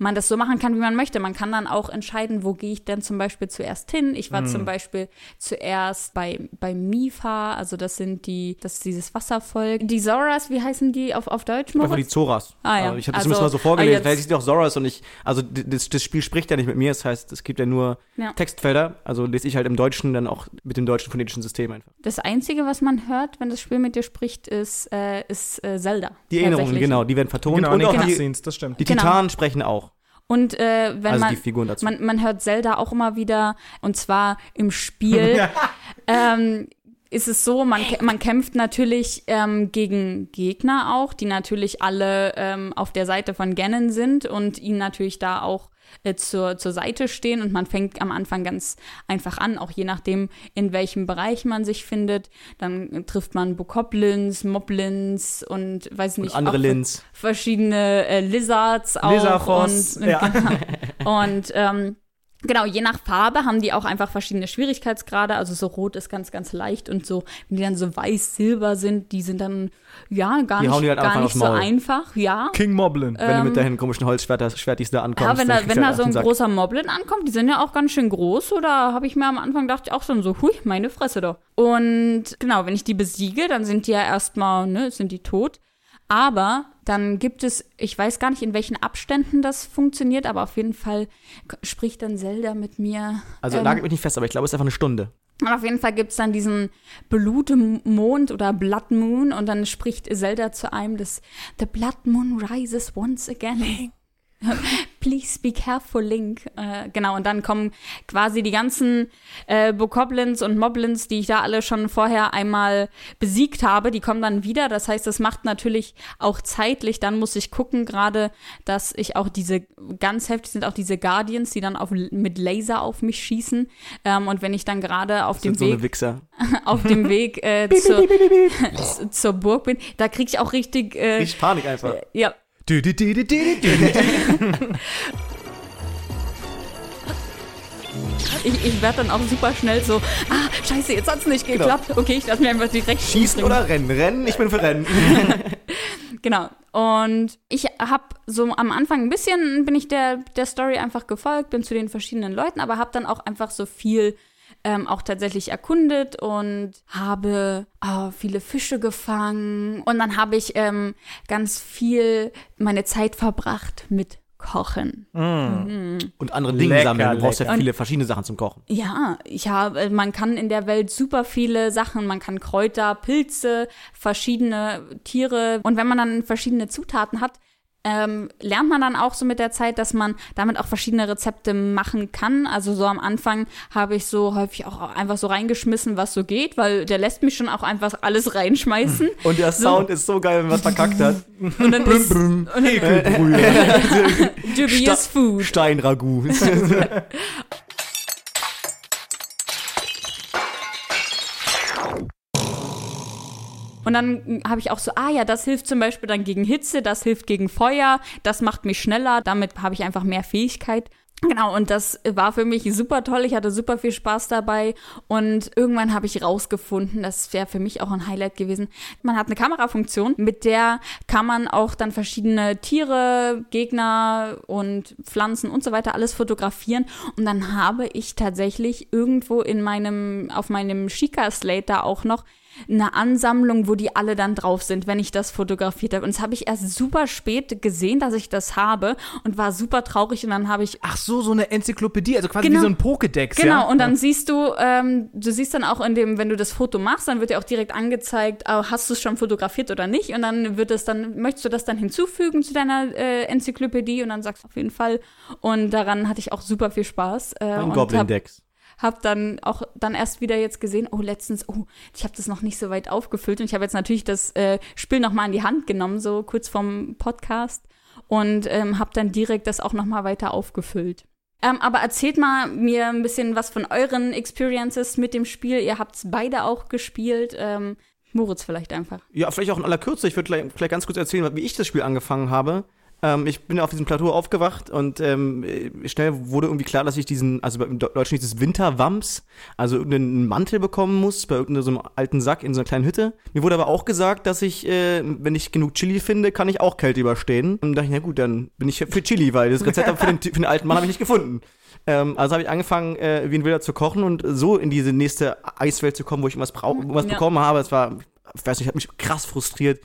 man das so machen kann, wie man möchte. Man kann dann auch entscheiden, wo gehe ich denn zum Beispiel zuerst hin. Ich war Mhm. zum Beispiel zuerst bei, bei Mifa, also das sind die, das ist dieses Wasservolk. Die Zoras, wie heißen die auf, auf Deutsch? Einfach die Moritz? Zoras. Ah, ja. Also ich habe das Also, zumindest mal so ah, vorgelesen. jetzt- Vielleicht es auch Zoras und ich, also das, das Spiel spricht ja nicht mit mir, das heißt, es gibt ja nur Ja. Textfelder. Also lese ich halt im Deutschen dann auch mit dem deutschen phonetischen System einfach. Das Einzige, was man hört, wenn das Spiel mit dir spricht, ist, äh, ist äh, Zelda. Die Erinnerungen, genau, die werden vertont. Genau, in und den auch die, das stimmt. die Genau. Titanen sprechen auch. Und äh, wenn also man, die Figuren dazu. man, man hört Zelda auch immer wieder, und zwar im Spiel. [laughs] ähm, ist es so, man, man kämpft natürlich ähm, gegen Gegner auch, die natürlich alle ähm, auf der Seite von Ganon sind und ihn natürlich da auch äh, zur, zur Seite stehen. Und man fängt am Anfang ganz einfach an, auch je nachdem, in welchem Bereich man sich findet. Dann trifft man Bokoblins, Moblins und weiß nicht, andere auch Lins. verschiedene äh, Lizards auch. Lizarfos, und, ja. genau. [laughs] und ähm, Genau, je nach Farbe haben die auch einfach verschiedene Schwierigkeitsgrade. Also so rot ist ganz, ganz leicht und so, wenn die dann so weiß-silber sind, die sind dann ja gar Die hauen nicht, halt gar einfach nicht so einfach, ja. King Moblin. Wenn du mit deinen komischen Holzschwertis Schwertis da ankommst. Ja, wenn dann da, wenn da halt so ein großer Moblin ankommt, die sind ja auch ganz schön groß, oder habe ich mir am Anfang gedacht, auch schon so, hui, meine Fresse doch. Und genau, wenn ich die besiege, dann sind die ja erstmal, ne, sind die tot. Aber dann gibt es, ich weiß gar nicht, in welchen Abständen das funktioniert, aber auf jeden Fall spricht dann Zelda mit mir. Also ähm, nagelt mich nicht fest, aber ich glaube, es ist einfach eine Stunde. und auf jeden Fall gibt es dann diesen Blutmond oder Blood Moon und dann spricht Zelda zu einem, das The Blood Moon rises once again. [laughs] Please be careful, Link. Äh, genau, und dann kommen quasi die ganzen äh, Bokoblins und Moblins, die ich da alle schon vorher einmal besiegt habe, die kommen dann wieder. Das heißt, das macht natürlich auch zeitlich. Dann muss ich gucken, gerade, dass ich auch diese, ganz heftig sind auch diese Guardians, die dann auf, mit Laser auf mich schießen. Ähm, und wenn ich dann gerade auf dem so Weg [laughs] auf dem Weg äh, zur, [laughs] zur Burg bin, da kriege ich auch richtig, äh, Richtig Panik einfach. ja, Dü, dü, dü, dü, dü, dü, dü. ich, ich werde dann auch super schnell so, ah, scheiße, jetzt hat's nicht geklappt. Okay, ich lasse mir einfach direkt Genau. Schießen umbringen. oder rennen? Rennen, ich bin für Rennen. [laughs] Genau. Und ich habe so am Anfang ein bisschen, bin ich der, der Story einfach gefolgt, bin zu den verschiedenen Leuten, aber habe dann auch einfach so viel ähm, auch tatsächlich erkundet und habe äh, viele Fische gefangen. Und dann habe ich ähm, ganz viel meine Zeit verbracht mit Kochen. Und andere Dinge Lecker, sammeln. Du brauchst ja lecker. viele verschiedene Sachen zum Kochen. Ja, ich habe, man kann in der Welt super viele Sachen, man kann Kräuter, Pilze, verschiedene Tiere und wenn man dann verschiedene Zutaten hat, ähm, lernt man dann auch so mit der Zeit, dass man damit auch verschiedene Rezepte machen kann. Also so am Anfang habe ich so häufig auch einfach so reingeschmissen, was so geht, weil der lässt mich schon auch einfach alles reinschmeißen. [laughs] Und der So. Sound ist so geil, wenn man was verkackt hat. Und dann [laughs] ist und dann [laughs] dubious food. Steinragout. Und dann habe ich auch so, ah ja, das hilft zum Beispiel dann gegen Hitze, das hilft gegen Feuer, das macht mich schneller, damit habe ich einfach mehr Fähigkeit. Genau, und das war für mich super toll. Ich hatte super viel Spaß dabei. Und irgendwann habe ich rausgefunden, das wäre für mich auch ein Highlight gewesen. Man hat eine Kamerafunktion, mit der kann man auch dann verschiedene Tiere, Gegner und Pflanzen und so weiter alles fotografieren. Und dann habe ich tatsächlich irgendwo in meinem, auf meinem Shika-Slate da auch noch eine Ansammlung, wo die alle dann drauf sind, wenn ich das fotografiert habe. Und das habe ich erst super spät gesehen, dass ich das habe und war super traurig. Und dann habe ich Ach so, so eine Enzyklopädie, also quasi Genau. wie so ein Pokédex, Genau, ja? und dann siehst du, ähm, du siehst dann auch in dem, wenn du das Foto machst, dann wird dir auch direkt angezeigt, ah, hast du es schon fotografiert oder nicht? Und dann wird es dann, möchtest du das dann hinzufügen zu deiner äh, Enzyklopädie? Und dann sagst du auf jeden Fall. Und daran hatte ich auch super viel Spaß. Äh, Ein und hab, Goblin-Dex. Hab dann auch dann erst wieder jetzt gesehen, oh, letztens, oh, ich habe das noch nicht so weit aufgefüllt. Und ich habe jetzt natürlich das äh, Spiel noch mal in die Hand genommen, so kurz vorm Podcast. Und ähm, habe dann direkt das auch noch mal weiter aufgefüllt. Ähm, aber erzählt mal mir ein bisschen was von euren Experiences mit dem Spiel. Ihr habt es beide auch gespielt. Ähm, Moritz vielleicht einfach. Ja, vielleicht auch in aller Kürze. Ich würde vielleicht ganz kurz erzählen, wie ich das Spiel angefangen habe. Ähm, ich bin auf diesem Plateau aufgewacht und ähm, äh, schnell wurde irgendwie klar, dass ich diesen, also im Deutschen dieses Winterwams, also irgendeinen Mantel bekommen muss, bei irgendeinem so alten Sack in so einer kleinen Hütte. Mir wurde aber auch gesagt, dass ich, äh, wenn ich genug Chili finde, kann ich auch Kälte überstehen. Und dann dachte ich, na gut, dann bin ich für Chili, weil das Rezept für den, für den alten Mann habe ich nicht gefunden. Ähm, also habe ich angefangen, äh, wie ein Wilder zu kochen und so in diese nächste Eiswelt zu kommen, wo ich irgendwas, brau was Ja. bekommen habe. Es war, ich weiß nicht, hat mich krass frustriert.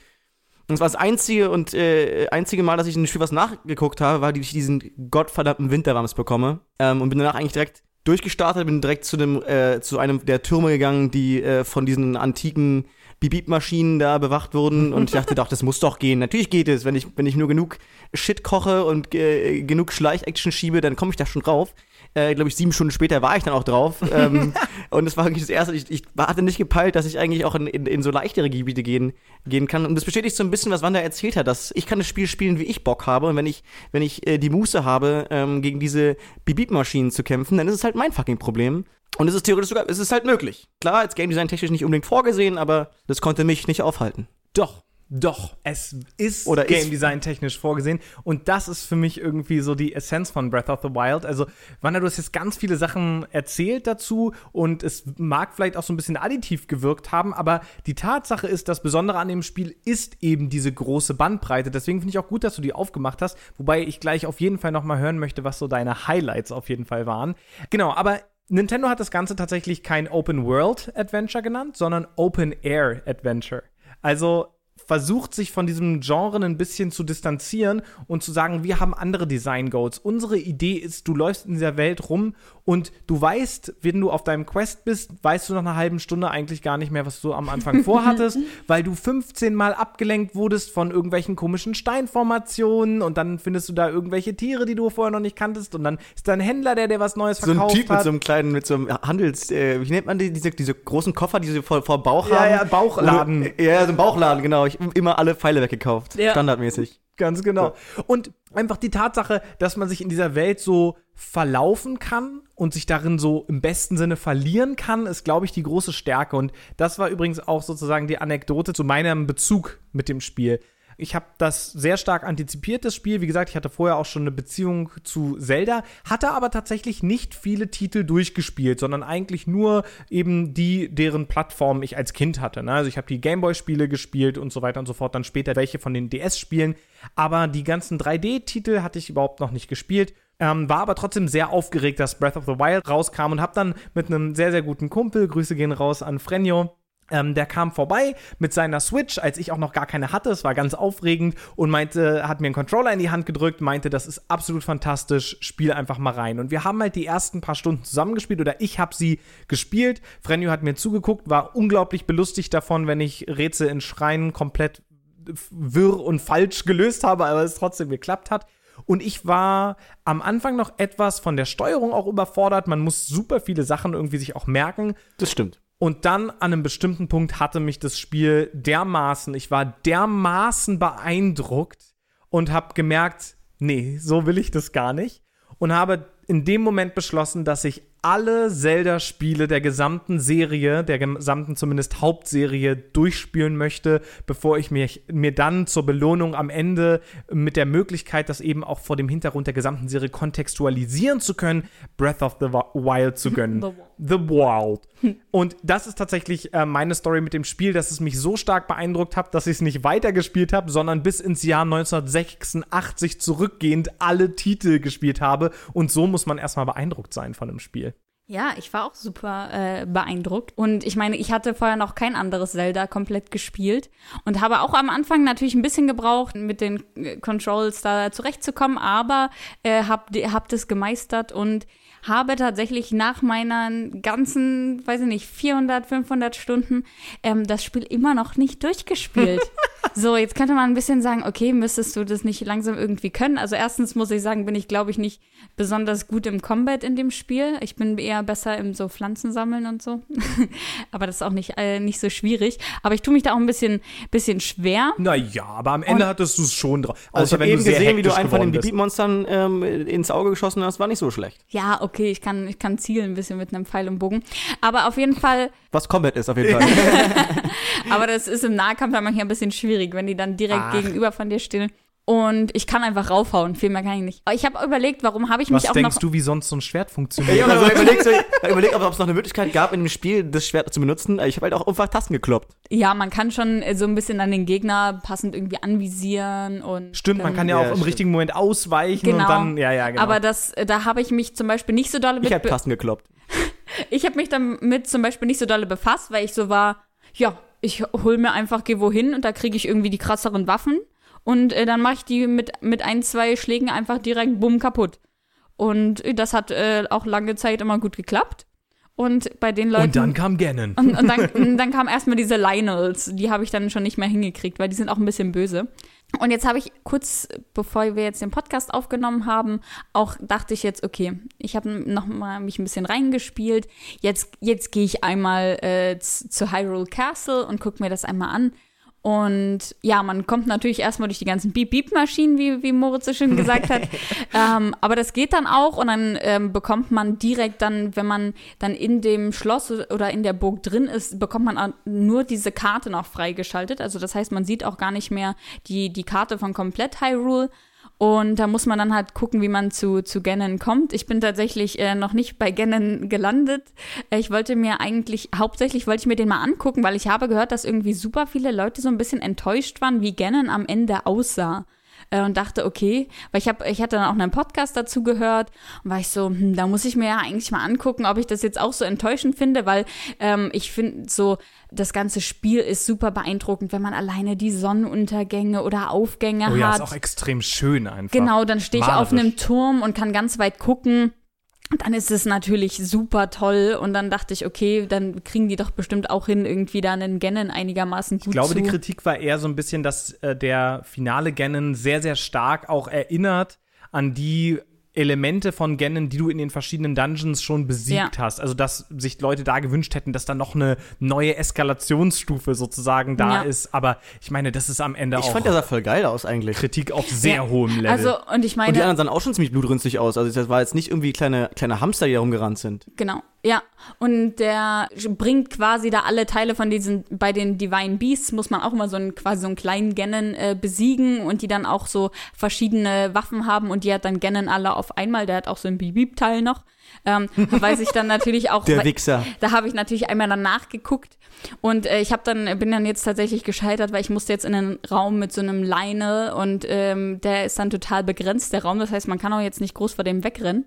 Und es war das einzige und äh, einzige Mal, dass ich in dem Spiel was nachgeguckt habe, war, wie ich diesen gottverdammten Winterwams bekomme. Ähm, und bin danach eigentlich direkt durchgestartet, bin direkt zu dem, äh, zu einem der Türme gegangen, die äh, von diesen antiken Bibip-Maschinen da bewacht wurden. Und ich dachte, [laughs] doch, das muss doch gehen. Natürlich geht es. Wenn ich, wenn ich nur genug Shit koche und äh, genug Schleich-Action schiebe, dann komme ich da schon drauf. Äh, glaube ich, sieben Stunden später war ich dann auch drauf. ähm, [laughs] und das war wirklich das Erste. Ich, ich hatte nicht gepeilt, dass ich eigentlich auch in, in, in so leichtere Gebiete gehen, gehen kann. Und das bestätigt so ein bisschen, was Wanda erzählt hat, dass ich kann das Spiel spielen, wie ich Bock habe. Und wenn ich, wenn ich äh, die Muße habe, ähm, gegen diese Bibip-Maschinen zu kämpfen, dann ist es halt mein fucking Problem. Und es ist theoretisch sogar, es ist halt möglich. Klar, als Game Design technisch nicht unbedingt vorgesehen, aber das konnte mich nicht aufhalten. Doch. Doch, es ist Oder Game ist- Design technisch vorgesehen und das ist für mich irgendwie so die Essenz von Breath of the Wild. Also, Wanda, du hast jetzt ganz viele Sachen erzählt dazu und es mag vielleicht auch so ein bisschen additiv gewirkt haben, aber die Tatsache ist, das Besondere an dem Spiel ist eben diese große Bandbreite. Deswegen finde ich auch gut, dass du die aufgemacht hast, wobei ich gleich auf jeden Fall noch mal hören möchte, was so deine Highlights auf jeden Fall waren. Genau, aber Nintendo hat das Ganze tatsächlich kein Open World Adventure genannt, sondern Open Air Adventure. Also versucht sich von diesem Genre ein bisschen zu distanzieren und zu sagen, wir haben andere Design Goals. Unsere Idee ist, du läufst in dieser Welt rum und du weißt, wenn du auf deinem Quest bist, weißt du nach einer halben Stunde eigentlich gar nicht mehr, was du am Anfang [laughs] vorhattest, weil du 15 Mal abgelenkt wurdest von irgendwelchen komischen Steinformationen und dann findest du da irgendwelche Tiere, die du vorher noch nicht kanntest und dann ist da ein Händler, der dir was Neues So ein verkauft Typ mit hat. so einem kleinen, mit so einem Handels, äh, wie nennt man die, diese, diese großen Koffer, die sie vor, vor Bauch Ja, haben? ja, Bauchladen. Du- Ja, so ein Bauchladen, genau. Ich hab immer alle Pfeile weggekauft. Ja. Standardmäßig. Ganz genau. Und einfach die Tatsache, dass man sich in dieser Welt so verlaufen kann und sich darin so im besten Sinne verlieren kann, ist, glaube ich, die große Stärke. Und das war übrigens auch sozusagen die Anekdote zu meinem Bezug mit dem Spiel. Ich habe das sehr stark antizipiert, das Spiel. Wie gesagt, ich hatte vorher auch schon eine Beziehung zu Zelda, hatte aber tatsächlich nicht viele Titel durchgespielt, sondern eigentlich nur eben die, deren Plattform ich als Kind hatte. Ne? Also ich habe die Gameboy-Spiele gespielt und so weiter und so fort, dann später welche von den DS-Spielen. Aber die ganzen 3D-Titel hatte ich überhaupt noch nicht gespielt. Ähm, war aber trotzdem sehr aufgeregt, dass Breath of the Wild rauskam und habe dann mit einem sehr, sehr guten Kumpel, Grüße gehen raus an Frenjo, ähm, der kam vorbei mit seiner Switch, als ich auch noch gar keine hatte. Es war ganz aufregend und meinte, hat mir einen Controller in die Hand gedrückt, meinte, das ist absolut fantastisch, spiel einfach mal rein. Und wir haben halt die ersten paar Stunden zusammengespielt oder ich habe sie gespielt. Frenjo hat mir zugeguckt, war unglaublich belustigt davon, wenn ich Rätsel in Schreien komplett wirr und falsch gelöst habe, aber es trotzdem geklappt hat. Und ich war am Anfang noch etwas von der Steuerung auch überfordert. Man muss super viele Sachen irgendwie sich auch merken. Das stimmt. Und dann an einem bestimmten Punkt hatte mich das Spiel dermaßen, ich war dermaßen beeindruckt und habe gemerkt, nee, so will ich das gar nicht. Und habe in dem Moment beschlossen, dass ich alle Zelda-Spiele der gesamten Serie, der gesamten zumindest Hauptserie durchspielen möchte, bevor ich mich, mir dann zur Belohnung am Ende mit der Möglichkeit, das eben auch vor dem Hintergrund der gesamten Serie kontextualisieren zu können, Breath of the Wild zu gönnen. The The Wild. Und das ist tatsächlich äh, meine Story mit dem Spiel, dass es mich so stark beeindruckt hat, dass ich es nicht weitergespielt habe, sondern bis ins Jahr 1986 zurückgehend alle Titel gespielt habe. Und so muss man erstmal beeindruckt sein von einem Spiel. Ja, ich war auch super äh, beeindruckt. Und ich meine, ich hatte vorher noch kein anderes Zelda komplett gespielt und habe auch am Anfang natürlich ein bisschen gebraucht, mit den äh, Controls da zurechtzukommen, aber äh, hab, hab das gemeistert und habe tatsächlich nach meinen ganzen, weiß ich nicht, 400, 500 Stunden ähm, das Spiel immer noch nicht durchgespielt. [laughs] so, jetzt könnte man ein bisschen sagen, okay, müsstest du das nicht langsam irgendwie können? Also erstens muss ich sagen, bin ich, glaube ich, nicht besonders gut im Combat in dem Spiel. Ich bin eher besser im so Pflanzen sammeln und so. [laughs] aber das ist auch nicht, äh, nicht so schwierig. Aber ich tue mich da auch ein bisschen, bisschen schwer. Naja, aber am Ende Und- hattest du es schon drauf. Also ich habe eben gesehen, wie du einen von den bist. Beat-Monstern ähm, ins Auge geschossen hast, war nicht so schlecht. Ja, okay, ich kann, ich kann zielen ein bisschen mit einem Pfeil und Bogen. Aber auf jeden Fall Was Combat ist auf jeden [laughs] Fall. Aber das ist im Nahkampf dann manchmal ein bisschen schwierig, wenn die dann direkt Ach. gegenüber von dir stehen. Und ich kann einfach raufhauen, viel mehr kann ich nicht. Aber ich habe überlegt, warum habe ich Was mich auch denkst noch. du, wie sonst so ein Schwert funktioniert? Ich habe also überlegt, [laughs] überlegt, ob es noch eine Möglichkeit gab, in dem Spiel das Schwert zu benutzen. Ich habe halt auch einfach Tasten gekloppt. Ja, man kann schon so ein bisschen an den Gegner passend irgendwie anvisieren und. Stimmt, man dann- kann ja Ja, auch im stimmt. richtigen Moment ausweichen Genau. und dann, ja, ja, genau. Aber das, da habe ich mich zum Beispiel nicht so dolle Ich mit. habe Tasten gekloppt. [laughs] Ich habe mich damit zum Beispiel nicht so dolle befasst, weil ich so war, ja, ich hol mir einfach, geh wohin und da kriege ich irgendwie die krasseren Waffen und äh, dann mache ich die mit, mit ein, zwei Schlägen einfach direkt bumm kaputt. Und äh, das hat äh, auch lange Zeit immer gut geklappt. Und bei den Leuten. und dann kam Ganon. und, und dann, dann kamen erstmal diese Lionels, die habe ich dann schon nicht mehr hingekriegt, weil die sind auch ein bisschen böse. Und jetzt habe ich kurz, bevor wir jetzt den Podcast aufgenommen haben, auch dachte ich jetzt, okay, ich habe noch mal mich ein bisschen reingespielt. Jetzt, jetzt gehe ich einmal äh, zu Hyrule Castle und gucke mir das einmal an. Und ja, man kommt natürlich erstmal durch die ganzen Beep-Beep-Maschinen, wie, wie Moritz so schön gesagt hat. [laughs] ähm, aber das geht dann auch und dann ähm, bekommt man direkt dann, wenn man dann in dem Schloss oder in der Burg drin ist, bekommt man nur diese Karte noch freigeschaltet. Also das heißt, man sieht auch gar nicht mehr die, die Karte von komplett Hyrule. Und da muss man dann halt gucken, wie man zu, zu Ganon kommt. Ich bin tatsächlich äh, noch nicht bei Ganon gelandet. Äh, ich wollte mir eigentlich, hauptsächlich wollte ich mir den mal angucken, weil ich habe gehört, dass irgendwie super viele Leute so ein bisschen enttäuscht waren, wie Ganon am Ende aussah äh, und dachte, okay, weil ich habe, ich hatte dann auch einen Podcast dazu gehört und war ich so, hm, da muss ich mir ja eigentlich mal angucken, ob ich das jetzt auch so enttäuschend finde, weil ähm, ich finde so, das ganze Spiel ist super beeindruckend, wenn man alleine die Sonnenuntergänge oder Aufgänge oh, hat. Ja, ist auch extrem schön einfach. Genau, dann stehe ich auf einem Turm und kann ganz weit gucken. Dann ist es natürlich super toll und dann dachte ich, okay, dann kriegen die doch bestimmt auch hin, irgendwie da einen Ganon einigermaßen gut Ich glaube, zu. die Kritik war eher so ein bisschen, dass äh, der finale Ganon sehr, sehr stark auch erinnert an die Elemente von Ganon, die du in den verschiedenen Dungeons schon besiegt Ja. hast. Also, dass sich Leute da gewünscht hätten, dass da noch eine neue Eskalationsstufe sozusagen da Ja. ist. Aber ich meine, das ist am Ende Ich auch fand, der sah voll geil aus eigentlich. Kritik auf sehr Ja. hohem Level. Also, und ich meine. Und die anderen sahen auch schon ziemlich blutrünstig aus. Also das war jetzt nicht irgendwie kleine, kleine Hamster, die da rumgerannt sind. Genau, ja. Und der bringt quasi da alle Teile von diesen, bei den Divine Beasts muss man auch immer so einen, quasi so einen kleinen Ganon äh, besiegen und die dann auch so verschiedene Waffen haben und die hat dann Ganon alle auf einmal. Der hat auch so ein Bibib-Teil noch. Ähm, weiß ich dann natürlich [laughs] auch. Der weil- Wichser. Da habe ich natürlich einmal dann nachgeguckt und äh, ich habe dann bin dann jetzt tatsächlich gescheitert, weil ich musste jetzt in einen Raum mit so einem Leine und ähm, der ist dann total begrenzt der Raum. Das heißt, man kann auch jetzt nicht groß vor dem wegrennen.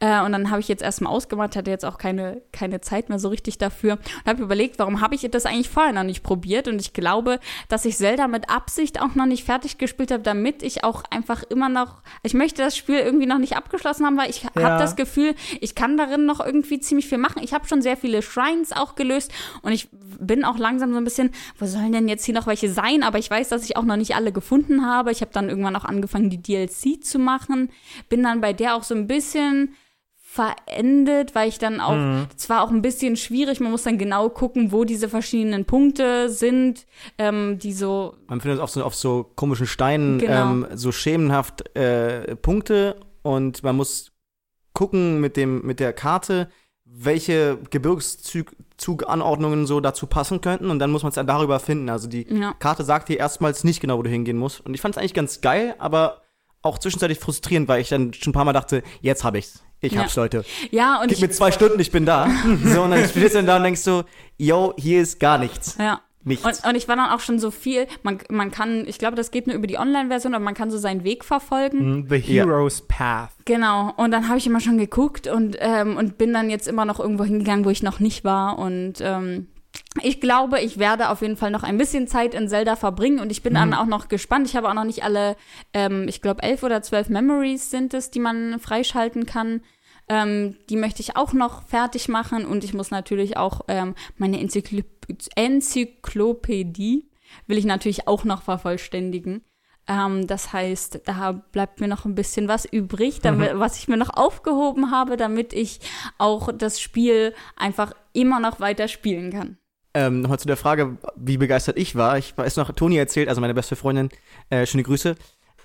Äh, und dann habe ich jetzt erstmal ausgemacht, hatte jetzt auch keine, keine Zeit mehr so richtig dafür. Und habe überlegt, warum habe ich das eigentlich vorher noch nicht probiert? Und ich glaube, dass ich Zelda mit Absicht auch noch nicht fertig gespielt habe, damit ich auch einfach immer noch, ich möchte das Spiel irgendwie noch nicht abgeschlossen haben, weil ich Ja. habe das Gefühl, ich kann darin noch irgendwie ziemlich viel machen. Ich habe schon sehr viele Shrines auch gelöst und ich bin auch langsam so ein bisschen, wo sollen denn jetzt hier noch welche sein? Aber ich weiß, dass ich auch noch nicht alle gefunden habe. Ich habe dann irgendwann auch angefangen, die DLC zu machen. Bin dann bei der auch so ein bisschen verendet, weil ich dann auch, es war auch ein bisschen schwierig, man muss dann genau gucken, wo diese verschiedenen Punkte sind, ähm, die so, Man findet auf so, auf so komischen Steinen Genau. ähm, so schemenhaft äh, Punkte und man muss gucken mit, dem, mit der Karte, welche Gebirgszuganordnungen so dazu passen könnten und dann muss man es dann darüber finden. Also die Ja. Karte sagt dir erstmals nicht genau, wo du hingehen musst. Und ich fand es eigentlich ganz geil, aber auch zwischenzeitlich frustrierend, weil ich dann schon ein paar Mal dachte, jetzt hab ich's. Ich Ja. hab's, Leute. ja, und Gib ich, mir zwei [laughs] Stunden, ich bin da. [laughs] so, und dann stehst du dann da und denkst so, yo, hier ist gar nichts. ja. Nichts. Und, und ich war dann auch schon so viel, man, man kann, ich glaube, das geht nur über die Online-Version, aber man kann so seinen Weg verfolgen. The Ja. Hero's Path. Genau, und dann habe ich immer schon geguckt und, ähm, und bin dann jetzt immer noch irgendwo hingegangen, wo ich noch nicht war. Und ähm, ich glaube, ich werde auf jeden Fall noch ein bisschen Zeit in Zelda verbringen und ich bin dann auch noch gespannt. Ich habe auch noch nicht alle, ähm, ich glaube, elf oder zwölf Memories sind es, die man freischalten kann. Ähm, die möchte ich auch noch fertig machen und ich muss natürlich auch ähm, meine Enzyklo Enzyklopädie will ich natürlich auch noch vervollständigen. Ähm, das heißt, da bleibt mir noch ein bisschen was übrig, damit, was ich mir noch aufgehoben habe, damit ich auch das Spiel einfach immer noch weiter spielen kann. Ähm, nochmal zu der Frage, wie begeistert ich war. Ich weiß noch, Toni erzählt, also meine beste Freundin, äh, schöne Grüße,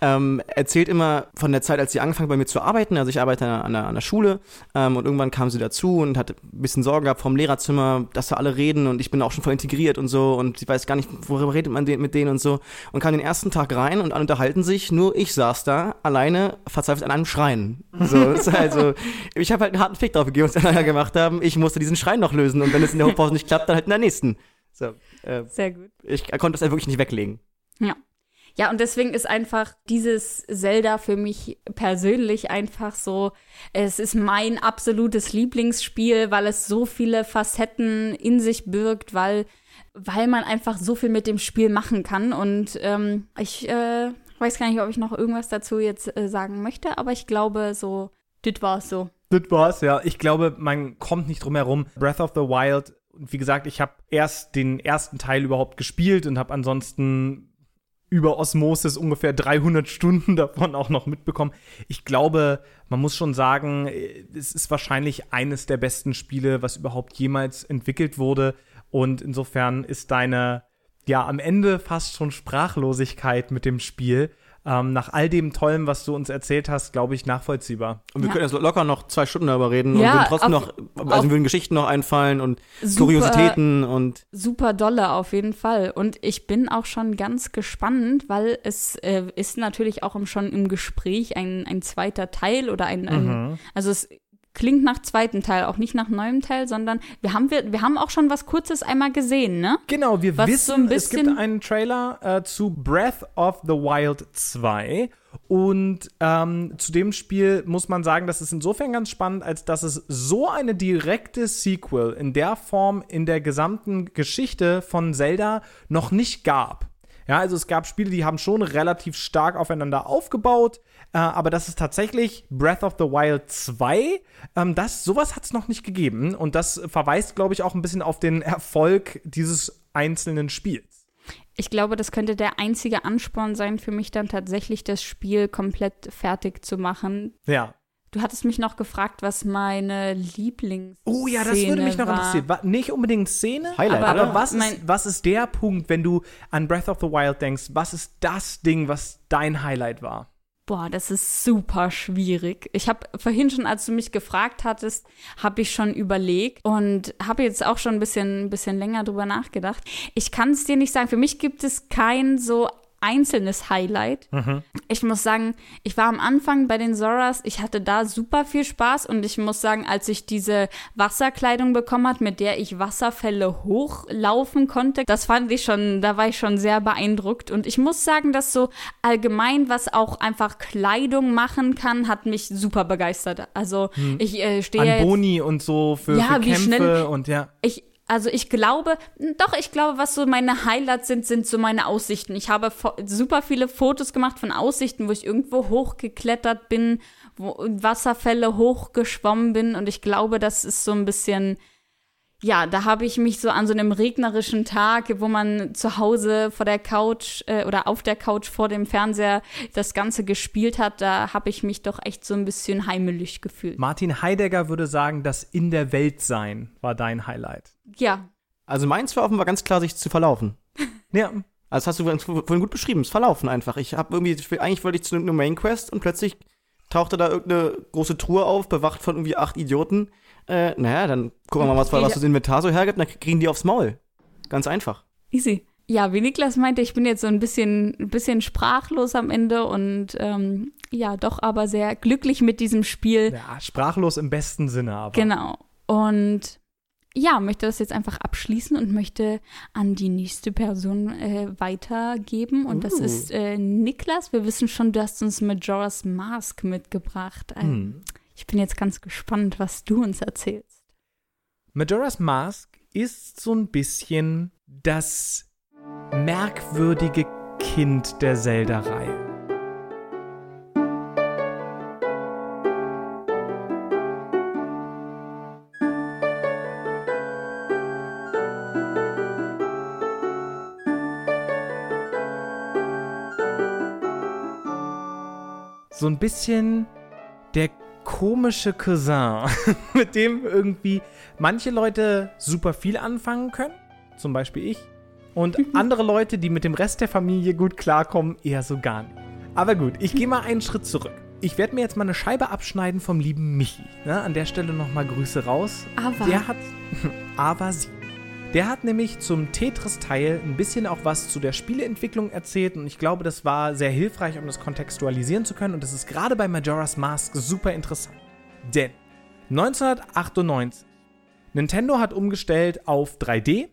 ähm, erzählt immer von der Zeit, als sie angefangen bei mir zu arbeiten. Also ich arbeite an der, an der Schule ähm, und irgendwann kam sie dazu und hatte ein bisschen Sorgen gehabt vom Lehrerzimmer, dass da alle reden und ich bin auch schon voll integriert und so und sie weiß gar nicht, worüber redet man mit denen und so. Und kam den ersten Tag rein und alle unterhalten sich, nur ich saß da alleine verzweifelt an einem Schrein. So, [laughs] also, ich habe halt einen harten Fick drauf gegeben, was anderen gemacht haben. Ich musste diesen Schrein noch lösen und wenn es in der Hochpause nicht klappt, dann halt in der nächsten. So, äh, Sehr gut. ich konnte das ja wirklich nicht weglegen. Ja. Ja, und deswegen ist einfach dieses Zelda für mich persönlich einfach so, es ist mein absolutes Lieblingsspiel, weil es so viele Facetten in sich birgt, weil, weil man einfach so viel mit dem Spiel machen kann. Und ähm, ich äh, weiß gar nicht, ob ich noch irgendwas dazu jetzt äh, sagen möchte, aber ich glaube, so, das war's so. Das war's, ja. Ich glaube, man kommt nicht drum herum. Breath of the Wild, und wie gesagt, ich habe erst den ersten Teil überhaupt gespielt und habe ansonsten über Osmosis ungefähr 300 Stunden [laughs] davon auch noch mitbekommen. Ich glaube, man muss schon sagen, äh, es ist wahrscheinlich eines der besten Spiele, was überhaupt jemals entwickelt wurde. Und insofern ist deine ja, am Ende fast schon Sprachlosigkeit mit dem Spiel. Ähm, nach all dem Tollen, was du uns erzählt hast, glaube ich, nachvollziehbar. Und wir Ja. können jetzt locker noch zwei Stunden darüber reden Ja, und würden trotzdem auf- noch, also würden Geschichten noch einfallen und Super- Kuriositäten und Super dolle auf jeden Fall. Und ich bin auch schon ganz gespannt, weil es äh, ist natürlich auch im, schon im Gespräch ein, ein zweiter Teil oder ein, ein also es klingt nach zweiten Teil, auch nicht nach neuem Teil, sondern wir haben, wir, wir haben auch schon was Kurzes einmal gesehen, ne? Genau, wir Was wissen, so es gibt einen Trailer äh, zu Breath of the Wild 2. Und ähm, zu dem Spiel muss man sagen, das ist insofern ganz spannend, als dass es so eine direkte Sequel in der Form in der gesamten Geschichte von Zelda noch nicht gab. Ja, also es gab Spiele, die haben schon relativ stark aufeinander aufgebaut, äh, aber das ist tatsächlich Breath of the Wild 2. Ähm, das, sowas hat es noch nicht gegeben und das verweist, glaube ich, auch ein bisschen auf den Erfolg dieses einzelnen Spiels. Ich glaube, das könnte der einzige Ansporn sein für mich, dann tatsächlich das Spiel komplett fertig zu machen. Ja. Du hattest mich noch gefragt, was meine Lieblings. Oh ja, das würde mich noch war. interessieren. Nicht unbedingt Szene, Highlight, aber oder? was ist, was ist der Punkt, wenn du an Breath of the Wild denkst? Was ist das Ding, was dein Highlight war? Boah, das ist super schwierig. Ich habe vorhin schon, als du mich gefragt hattest, habe ich schon überlegt und habe jetzt auch schon ein bisschen, ein bisschen länger drüber nachgedacht. Ich kann es dir nicht sagen. Für mich gibt es kein so einzelnes Highlight. Ich muss sagen, ich war am Anfang bei den Zoras, ich hatte da super viel Spaß und ich muss sagen, als ich diese Wasserkleidung bekommen hat, mit der ich Wasserfälle hochlaufen konnte, das fand ich schon, da war ich schon sehr beeindruckt und ich muss sagen, dass so allgemein, was auch einfach Kleidung machen kann, hat mich super begeistert. Also ich äh, stehe An Boni und so für, Ja, für wie Kämpfe schnell- und ja. ich, also ich glaube, doch, ich glaube, was so meine Highlights sind, sind so meine Aussichten. Ich habe super viele Fotos gemacht von Aussichten, wo ich irgendwo hochgeklettert bin, wo Wasserfälle hochgeschwommen bin und ich glaube, das ist so ein bisschen, ja, da habe ich mich so an so einem regnerischen Tag, wo man zu Hause vor der Couch äh, oder auf der Couch vor dem Fernseher das Ganze gespielt hat, da habe ich mich doch echt so ein bisschen heimelig gefühlt. Martin Heidegger würde sagen, das in der Welt sein war dein Highlight. Ja, also meins war offenbar ganz klar, sich zu verlaufen. [laughs] Ja, Also das hast du vorhin- vorhin gut beschrieben, das Verlaufen einfach. Ich habe irgendwie, eigentlich wollte ich zu einer Main Quest und plötzlich tauchte da irgendeine große Truhe auf, bewacht von irgendwie acht Idioten. Äh, naja, dann gucken wir mal, was, was das Inventar so hergibt, dann kriegen die aufs Maul. Ganz einfach. Easy. Ja, wie Niklas meinte, ich bin jetzt so ein bisschen, ein bisschen sprachlos am Ende und ähm, ja, doch aber sehr glücklich mit diesem Spiel. ja, sprachlos im besten Sinne aber. Genau. Und ja, möchte das jetzt einfach abschließen und möchte an die nächste Person äh, weitergeben. Und das Uh. ist äh, Niklas. Wir wissen schon, du hast uns Majora's Mask mitgebracht. Ähm, Hm. Ich bin jetzt ganz gespannt, was du uns erzählst. Majora's Mask ist so ein bisschen das merkwürdige Kind der Zelda-Reihe. So ein bisschen der komische Cousin, [laughs] mit dem irgendwie manche Leute super viel anfangen können, zum Beispiel ich, und [laughs] andere Leute, die mit dem Rest der Familie gut klarkommen, eher so gar nicht. Aber gut, ich gehe mal einen Schritt zurück. Ich werde mir jetzt mal eine Scheibe abschneiden vom lieben Michi. Ne? An der Stelle nochmal Grüße raus. Aber Der hat. [laughs] Aber sie. Der hat nämlich zum Tetris-Teil ein bisschen auch was zu der Spieleentwicklung erzählt und ich glaube, das war sehr hilfreich, um das kontextualisieren zu können und das ist gerade bei Majora's Mask super interessant. Denn 1998, Nintendo hat umgestellt auf 3D.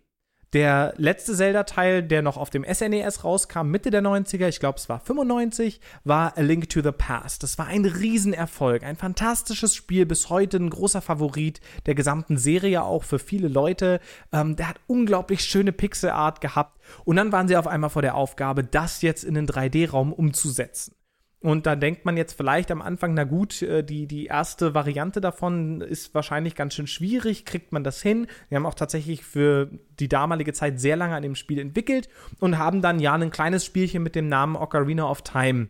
Der letzte Zelda-Teil, der noch auf dem SNES rauskam, Mitte der 90er, ich glaube es war 95, war A Link to the Past. Das war ein Riesenerfolg, ein fantastisches Spiel, bis heute ein großer Favorit der gesamten Serie, auch für viele Leute. Ähm, der hat unglaublich schöne Pixelart gehabt und dann waren sie auf einmal vor der Aufgabe, das jetzt in den 3D-Raum umzusetzen. Und da denkt man jetzt vielleicht am Anfang, na gut, äh, die, die erste Variante davon ist wahrscheinlich ganz schön schwierig, kriegt man das hin? Wir haben auch tatsächlich für die damalige Zeit sehr lange an dem Spiel entwickelt und haben dann ja ein kleines Spielchen mit dem Namen Ocarina of Time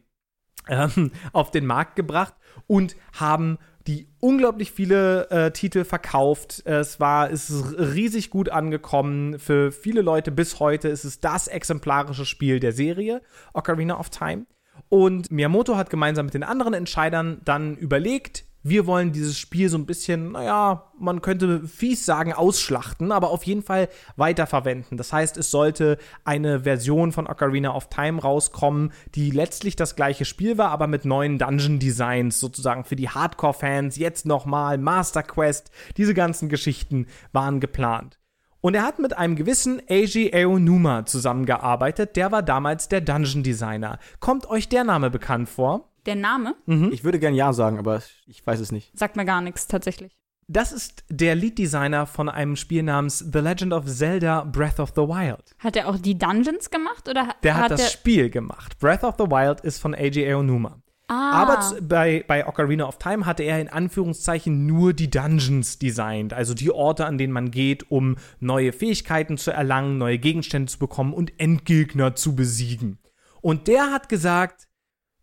ähm, auf den Markt gebracht und haben die unglaublich viele äh, Titel verkauft. Es war, es ist riesig gut angekommen. Für viele Leute bis heute ist es das exemplarische Spiel der Serie, Ocarina of Time. Und Miyamoto hat gemeinsam mit den anderen Entscheidern dann überlegt, wir wollen dieses Spiel so ein bisschen, naja, man könnte fies sagen, ausschlachten, aber auf jeden Fall weiterverwenden. Das heißt, es sollte eine Version von Ocarina of Time rauskommen, die letztlich das gleiche Spiel war, aber mit neuen Dungeon-Designs sozusagen für die Hardcore-Fans. Jetzt nochmal Master Quest, diese ganzen Geschichten waren geplant. Und er hat mit einem gewissen Eiji Aonuma zusammengearbeitet, der war damals der Dungeon Designer. Kommt euch der Name bekannt vor? Der Name Ich würde gern Ja sagen, aber ich weiß es nicht. sagt mir gar nichts tatsächlich. Das ist der Lead-Designer von einem Spiel namens The Legend of Zelda Breath of the Wild. Hat er auch die Dungeons gemacht oder Der hat, hat das Spiel gemacht. Breath of the Wild ist von AJ Aonuma. Ah, Aber bei, bei Ocarina of Time hatte er in Anführungszeichen nur die Dungeons designt, also die Orte, an denen man geht, um neue Fähigkeiten zu erlangen, neue Gegenstände zu bekommen und Endgegner zu besiegen. Und der hat gesagt,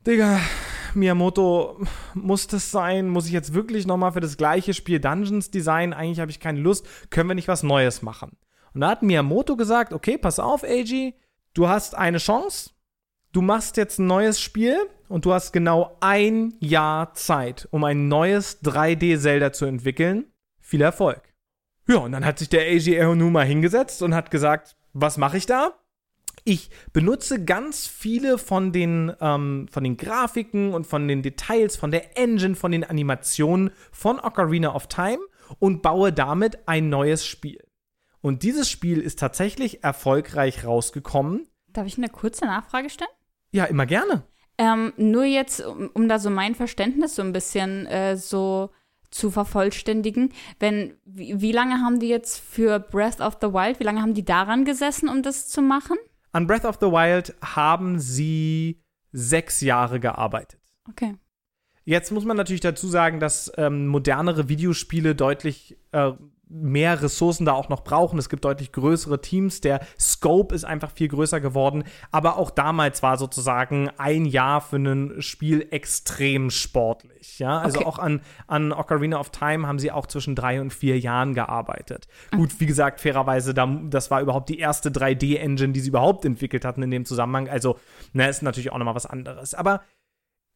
Digga, Miyamoto, muss das sein? Muss ich jetzt wirklich nochmal für das gleiche Spiel Dungeons designen? Eigentlich habe ich keine Lust. Können wir nicht was Neues machen? Und da hat Miyamoto gesagt, okay, pass auf, Eiji, du hast eine Chance. Du machst jetzt ein neues Spiel und du hast genau ein Jahr Zeit, um ein neues 3D-Zelda zu entwickeln. Viel Erfolg. Ja, und dann hat sich der Eiji Aonuma hingesetzt und hat gesagt, was mache ich da? Ich benutze ganz viele von den, ähm, von den Grafiken und von den Details, von der Engine, von den Animationen von Ocarina of Time und baue damit ein neues Spiel. Und dieses Spiel ist tatsächlich erfolgreich rausgekommen. darf ich eine kurze Nachfrage stellen? Ja, immer gerne. Ähm, nur jetzt, um, um da so mein Verständnis so ein bisschen äh, so zu vervollständigen. Wenn, wie, wie lange haben die jetzt für Breath of the Wild, wie lange haben die daran gesessen, um das zu machen? An Breath of the Wild haben sie sechs Jahre gearbeitet. Okay. Jetzt muss man natürlich dazu sagen, dass ähm, modernere Videospiele deutlich äh, mehr Ressourcen da auch noch brauchen. Es gibt deutlich größere Teams. Der Scope ist einfach viel größer geworden. Aber auch damals war sozusagen ein Jahr für ein Spiel extrem sportlich. Ja, also Okay. auch an, an Ocarina of Time haben sie auch zwischen drei und vier Jahren gearbeitet. Gut, wie gesagt, fairerweise, da, das war überhaupt die erste 3D-Engine, die sie überhaupt entwickelt hatten in dem Zusammenhang. Also, na, ist natürlich auch nochmal was anderes. Aber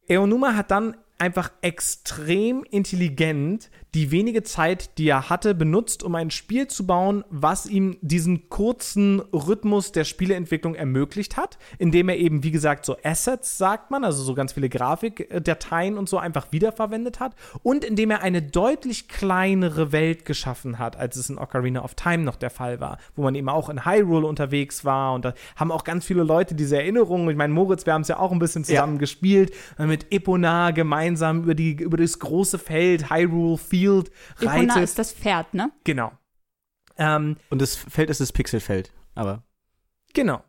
Eonuma hat dann einfach extrem intelligent die wenige Zeit, die er hatte, benutzt, um ein Spiel zu bauen, was ihm diesen kurzen Rhythmus der Spieleentwicklung ermöglicht hat, indem er eben, wie gesagt, so Assets, sagt man, also so ganz viele Grafikdateien und so einfach wiederverwendet hat und indem er eine deutlich kleinere Welt geschaffen hat, als es in Ocarina of Time noch der Fall war, wo man eben auch in Hyrule unterwegs war und da haben auch ganz viele Leute diese Erinnerungen, ich meine, Moritz, wir haben es ja auch ein bisschen zusammen gespielt, äh, mit Epona gemeinsam über, die, über das große Feld, Hyrule Field Epona reitet. ist das Pferd, ne? Genau. Ähm, Und das Feld ist das Pixelfeld. Aber Genau.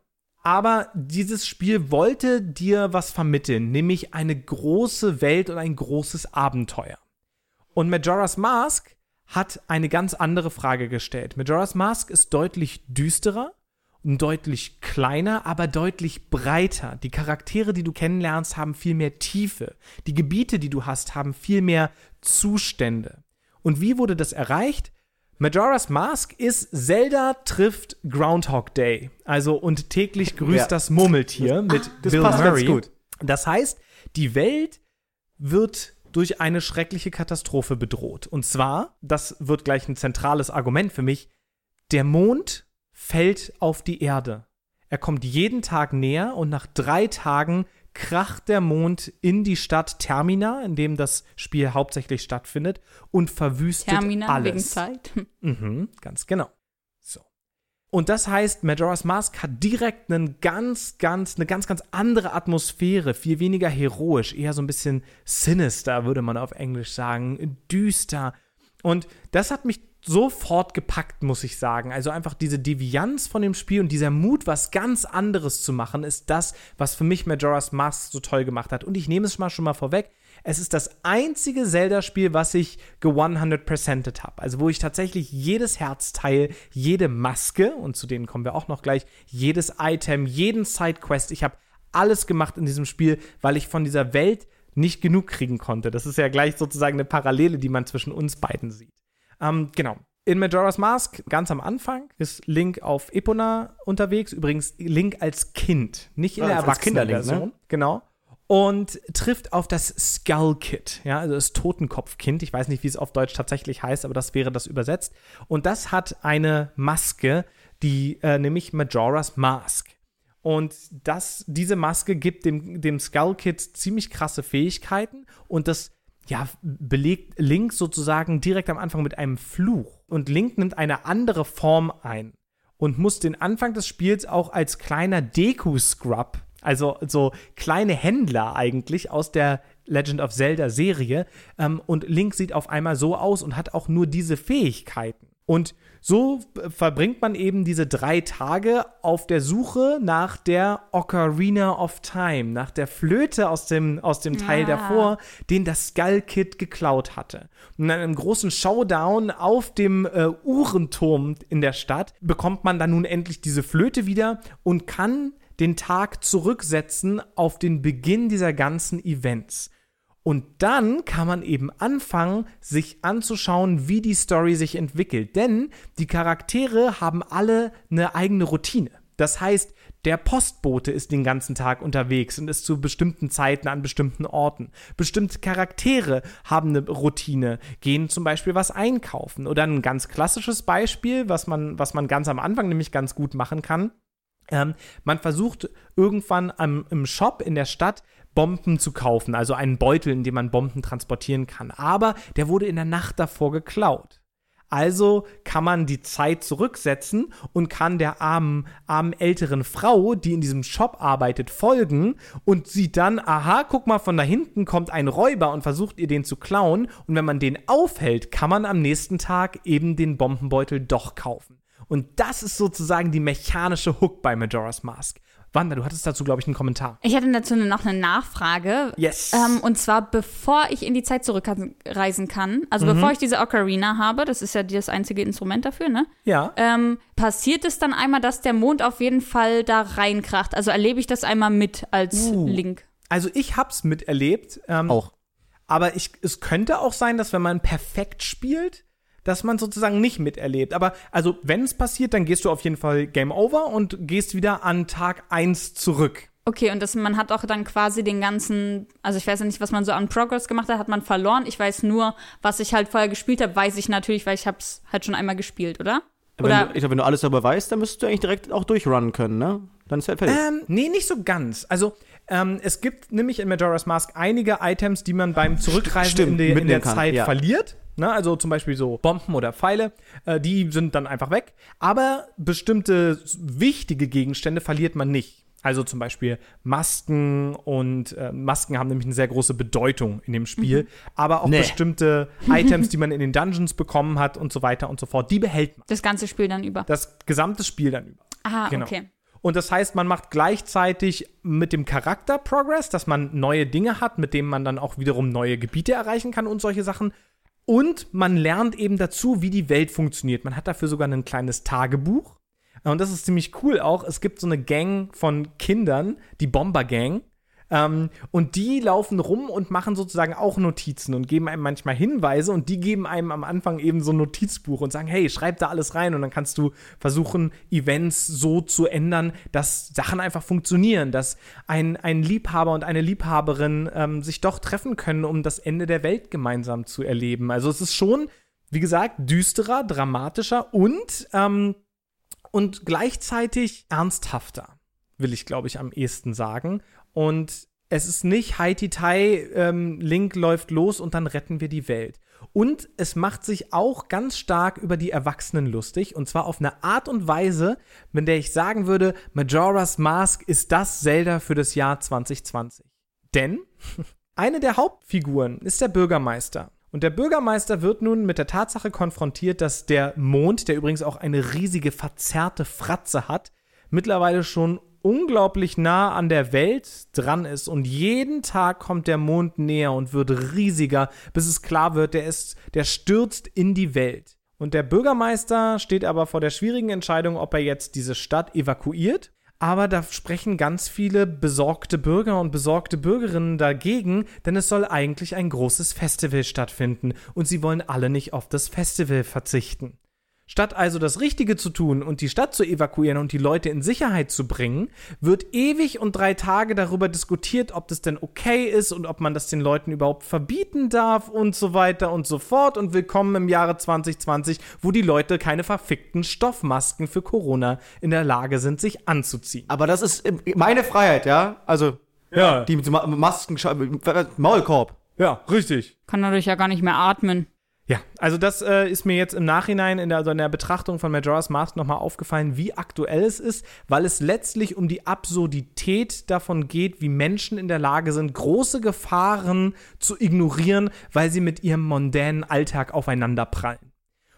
Aber dieses Spiel wollte dir was vermitteln, nämlich eine große Welt und ein großes Abenteuer. Und Majora's Mask hat eine ganz andere Frage gestellt. Majora's Mask ist deutlich düsterer deutlich kleiner, aber deutlich breiter. Die Charaktere, die du kennenlernst, haben viel mehr Tiefe. Die Gebiete, die du hast, haben viel mehr Zustände. Und wie wurde das erreicht? Majora's Mask ist Zelda trifft Groundhog Day. Also und täglich grüßt Ja. das Murmeltier mit das Bill passt ganz Murray. gut. Das heißt, die Welt wird durch eine schreckliche Katastrophe bedroht. Und zwar, das wird gleich ein zentrales Argument für mich, der Mond fällt auf die Erde. Er kommt jeden Tag näher und nach drei Tagen kracht der Mond in die Stadt Termina, in dem das Spiel hauptsächlich stattfindet, und verwüstet Termina alles. wegen Zeit. [laughs] Mhm, ganz genau. So. Und das heißt, Majora's Mask hat direkt einen ganz, ganz, eine ganz, ganz andere Atmosphäre, viel weniger heroisch, eher so ein bisschen sinister, würde man auf Englisch sagen, düster. Und das hat mich sofort gepackt, muss ich sagen. Also einfach diese Devianz von dem Spiel und dieser Mut, was ganz anderes zu machen, ist das, was für mich Majora's Mask so toll gemacht hat. Und ich nehme es mal schon mal vorweg. Es ist das einzige Zelda-Spiel, was ich ge-100%ed habe. Also wo ich tatsächlich jedes Herzteil, jede Maske, und zu denen kommen wir auch noch gleich, jedes Item, jeden Sidequest, ich habe alles gemacht in diesem Spiel, weil ich von dieser Welt nicht genug kriegen konnte. Das ist ja gleich sozusagen eine Parallele, die man zwischen uns beiden sieht. Ähm, genau. In Majora's Mask, ganz am Anfang, ist Link auf Epona unterwegs. Übrigens Link als Kind, nicht in Ah, der Erwachsenenversion. ne? Genau. Und trifft auf das Skull Kid, ja, also das Totenkopfkind. Ich weiß nicht, wie es auf Deutsch tatsächlich heißt, aber das wäre das übersetzt. Und das hat eine Maske, die äh, nämlich Majora's Mask. Und das, diese Maske gibt dem, dem Skull Kid ziemlich krasse Fähigkeiten und das ja, belegt Link sozusagen direkt am Anfang mit einem Fluch. Und Link nimmt eine andere Form ein und muss den Anfang des Spiels auch als kleiner Deku-Scrub, also so kleine Händler eigentlich aus der Legend of Zelda Serie. Ähm, und Link sieht auf einmal so aus und hat auch nur diese Fähigkeiten. Und so äh, verbringt man eben diese drei Tage auf der Suche nach der Ocarina of Time, nach der Flöte aus dem, aus dem Teil Ah. davor, den das Skull Kid geklaut hatte. Und in einem großen Showdown auf dem äh, Uhrenturm in der Stadt bekommt man dann nun endlich diese Flöte wieder und kann den Tag zurücksetzen auf den Beginn dieser ganzen Events. Und dann kann man eben anfangen, sich anzuschauen, wie die Story sich entwickelt. Denn die Charaktere haben alle eine eigene Routine. Das heißt, der Postbote ist den ganzen Tag unterwegs und ist zu bestimmten Zeiten an bestimmten Orten. Bestimmte Charaktere haben eine Routine, gehen zum Beispiel was einkaufen. Oder ein ganz klassisches Beispiel, was man, was man ganz am Anfang nämlich ganz gut machen kann. Ähm, man versucht irgendwann am, im Shop in der Stadt Bomben zu kaufen, also einen Beutel, in dem man Bomben transportieren kann. Aber der wurde in der Nacht davor geklaut. Also kann man die Zeit zurücksetzen und kann der armen, armen älteren Frau, die in diesem Shop arbeitet, folgen und sieht dann, aha, guck mal, von da hinten kommt ein Räuber und versucht ihr den zu klauen. Und wenn man den aufhält, kann man am nächsten Tag eben den Bombenbeutel doch kaufen. Und das ist sozusagen die mechanische Hook bei Majora's Mask. Wanda, du hattest dazu, glaube ich, einen Kommentar. Ich hätte dazu noch eine Nachfrage. Yes. Ähm, und zwar, bevor ich in die Zeit zurückreisen kann, also Mhm. bevor ich diese Ocarina habe, das ist ja das einzige Instrument dafür, ne? Ja. Ähm, passiert es dann einmal, dass der Mond auf jeden Fall da reinkracht? Also erlebe ich das einmal mit als Uh. Link? Also ich hab's miterlebt. Ähm, Auch. Aber ich, es könnte auch sein, dass wenn man perfekt spielt, dass man sozusagen nicht miterlebt. Aber also, wenn es passiert, dann gehst du auf jeden Fall Game Over und gehst wieder an Tag 1 zurück. Okay, und das, man hat auch dann quasi den ganzen, also ich weiß ja nicht, was man so an Progress gemacht hat, hat man verloren. Ich weiß nur, was ich halt vorher gespielt habe, weiß ich natürlich, weil ich hab's halt schon einmal gespielt, oder? Wenn Oder du, ich glaube, wenn du alles darüber weißt, dann müsstest du eigentlich direkt auch durchrunnen können, ne? Dann ist halt fertig. Ähm, nee, nicht so ganz. Also, ähm, es gibt nämlich in Majora's Mask einige Items, die man beim Zurückreisen Stimmt, in, der- in der Zeit ja. verliert. Ne? Also zum Beispiel so Bomben oder Pfeile, äh, die sind dann einfach weg. Aber bestimmte wichtige Gegenstände verliert man nicht. Also zum Beispiel Masken und äh, Masken haben nämlich eine sehr große Bedeutung in dem Spiel. Aber auch Nee. bestimmte [laughs] Items, die man in den Dungeons bekommen hat und so weiter und so fort, die behält man. das ganze Spiel dann über? Das gesamte Spiel dann über. Aha, Genau. okay. Und das heißt, man macht gleichzeitig mit dem Charakter Progress, dass man neue Dinge hat, mit denen man dann auch wiederum neue Gebiete erreichen kann und solche Sachen. Und man lernt eben dazu, wie die Welt funktioniert. Man hat dafür sogar ein kleines Tagebuch. Und das ist ziemlich cool auch. Es gibt so eine Gang von Kindern, die Bomber Gang. Ähm, und die laufen rum und machen sozusagen auch Notizen und geben einem manchmal Hinweise und die geben einem am Anfang eben so ein Notizbuch und sagen, hey, schreib da alles rein und dann kannst du versuchen, Events so zu ändern, dass Sachen einfach funktionieren, dass ein, ein Liebhaber und eine Liebhaberin ähm, sich doch treffen können, um das Ende der Welt gemeinsam zu erleben. Also es ist schon, wie gesagt, düsterer, dramatischer und, ähm, und gleichzeitig ernsthafter, will ich, glaube ich, am ehesten sagen. Und es ist nicht Haiti-Tai, ähm, Link läuft los und dann retten wir die Welt. Und es macht sich auch ganz stark über die Erwachsenen lustig. Und zwar auf eine Art und Weise, mit der ich sagen würde, Majora's Mask ist das Zelda für das Jahr 2020. Denn [laughs] eine der Hauptfiguren ist der Bürgermeister. Und der Bürgermeister wird nun mit der Tatsache konfrontiert, dass der Mond, der übrigens auch eine riesige verzerrte Fratze hat, mittlerweile schon unglaublich nah an der Welt dran ist und jeden Tag kommt der Mond näher und wird riesiger, bis es klar wird, der ist, der stürzt in die Welt. Und der Bürgermeister steht aber vor der schwierigen Entscheidung, ob er jetzt diese Stadt evakuiert, Aber da sprechen ganz viele besorgte Bürger und besorgte Bürgerinnen dagegen, denn es soll eigentlich ein großes Festival stattfinden und sie wollen alle nicht auf das Festival verzichten. Statt also das Richtige zu tun und die Stadt zu evakuieren und die Leute in Sicherheit zu bringen, wird ewig und drei Tage darüber diskutiert, ob das denn okay ist und ob man das den Leuten überhaupt verbieten darf und so weiter und so fort. Und willkommen im Jahre 2020, wo die Leute keine verfickten Stoffmasken für Corona in der Lage sind, sich anzuziehen. Aber das ist meine Freiheit, ja? Also, Ja, die Masken, Maulkorb. ja, richtig. Kann dadurch ja gar nicht mehr atmen. Ja, also das äh, ist mir jetzt im Nachhinein in der, also in der Betrachtung von Majora's Mask nochmal aufgefallen, wie aktuell es ist, weil es letztlich um die Absurdität davon geht, wie Menschen in der Lage sind, große Gefahren zu ignorieren, weil sie mit ihrem mondänen Alltag aufeinander prallen.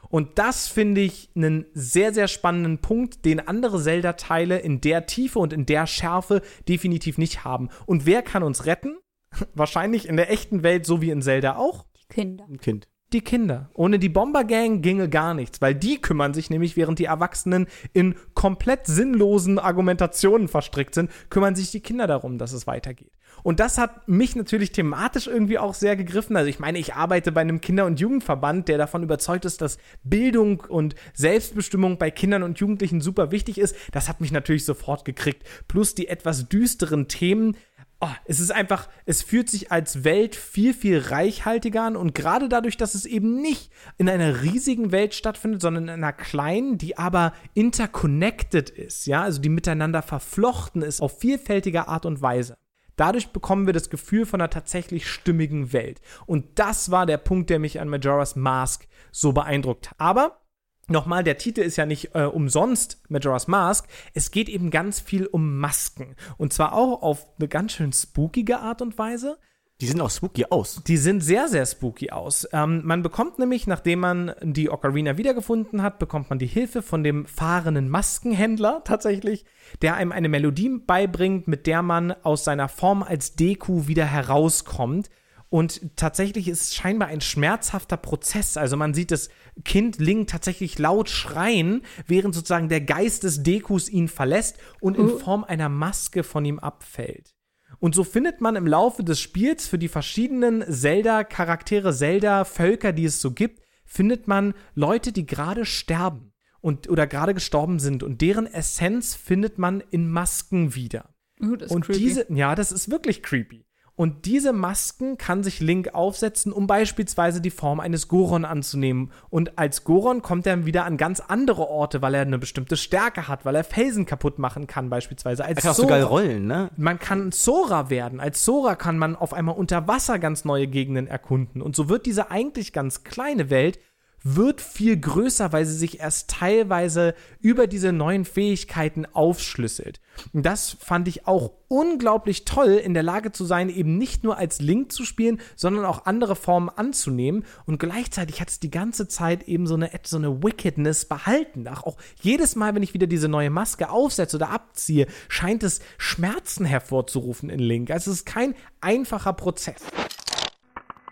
Und das finde ich einen sehr, sehr spannenden Punkt, den andere Zelda-Teile in der Tiefe und in der Schärfe definitiv nicht haben. Und wer kann uns retten? [laughs] Wahrscheinlich in der echten Welt, so wie in Zelda auch Die Kinder. Ein Kind. Die Kinder. Ohne die Bombergang ginge gar nichts, weil die kümmern sich nämlich, während die Erwachsenen in komplett sinnlosen Argumentationen verstrickt sind, kümmern sich die Kinder darum, dass es weitergeht. Und das hat mich natürlich thematisch irgendwie auch sehr gegriffen. Also ich meine, ich arbeite bei einem Kinder- und Jugendverband, der davon überzeugt ist, dass Bildung und Selbstbestimmung bei Kindern und Jugendlichen super wichtig ist. Das hat mich natürlich sofort gekriegt. Plus die etwas düsteren Themen, Oh, es ist einfach, es fühlt sich als Welt viel, viel reichhaltiger an und gerade dadurch, dass es eben nicht in einer riesigen Welt stattfindet, sondern in einer kleinen, die aber interconnected ist, ja, also die miteinander verflochten ist auf vielfältige Art und Weise. Dadurch bekommen wir das Gefühl von einer tatsächlich stimmigen Welt. Und das war der Punkt, der mich an Majora's Mask so beeindruckt. Aber Nochmal, der Titel ist ja nicht äh, umsonst Majora's Mask. Es geht eben ganz viel um Masken. Und zwar auch auf eine ganz schön spookige Art und Weise. Die sehen auch spooky aus. Die sind sehr, sehr spooky aus. Ähm, man bekommt nämlich, nachdem man die Ocarina wiedergefunden hat, bekommt man die Hilfe von dem fahrenden Maskenhändler tatsächlich, der einem eine Melodie beibringt, mit der man aus seiner Form als Deku wieder herauskommt. Und tatsächlich ist es scheinbar ein schmerzhafter Prozess. Also man sieht das Kind Link tatsächlich laut schreien, während sozusagen der Geist des Dekus ihn verlässt und in Form einer Maske von ihm abfällt. Und so findet man im Laufe des Spiels für die verschiedenen Zelda-Charaktere, Zelda-Völker, die es so gibt, findet man Leute, die gerade sterben und oder gerade gestorben sind und deren Essenz findet man in Masken wieder. Uh, Und creepy. diese, ja, das ist wirklich creepy. Und diese Masken kann sich Link aufsetzen, um beispielsweise die Form eines Goron anzunehmen. Und als Goron kommt er wieder an ganz andere Orte, weil er eine bestimmte Stärke hat, weil er Felsen kaputt machen kann, beispielsweise. Als Er kann auch so Sora- geil rollen, ne? man kann Sora werden. Als Sora kann man auf einmal unter Wasser ganz neue Gegenden erkunden. Und so wird diese eigentlich ganz kleine Welt wird viel größer, weil sie sich erst teilweise über diese neuen Fähigkeiten aufschlüsselt. Und das fand ich auch unglaublich toll, in der Lage zu sein, eben nicht nur als Link zu spielen, sondern auch andere Formen anzunehmen. Und gleichzeitig hat es die ganze Zeit eben so eine, so eine Wickedness behalten. Ach, auch jedes Mal, wenn ich wieder diese neue Maske aufsetze oder abziehe, scheint es Schmerzen hervorzurufen in Link. Also es ist kein einfacher Prozess.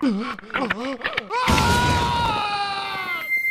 [laughs]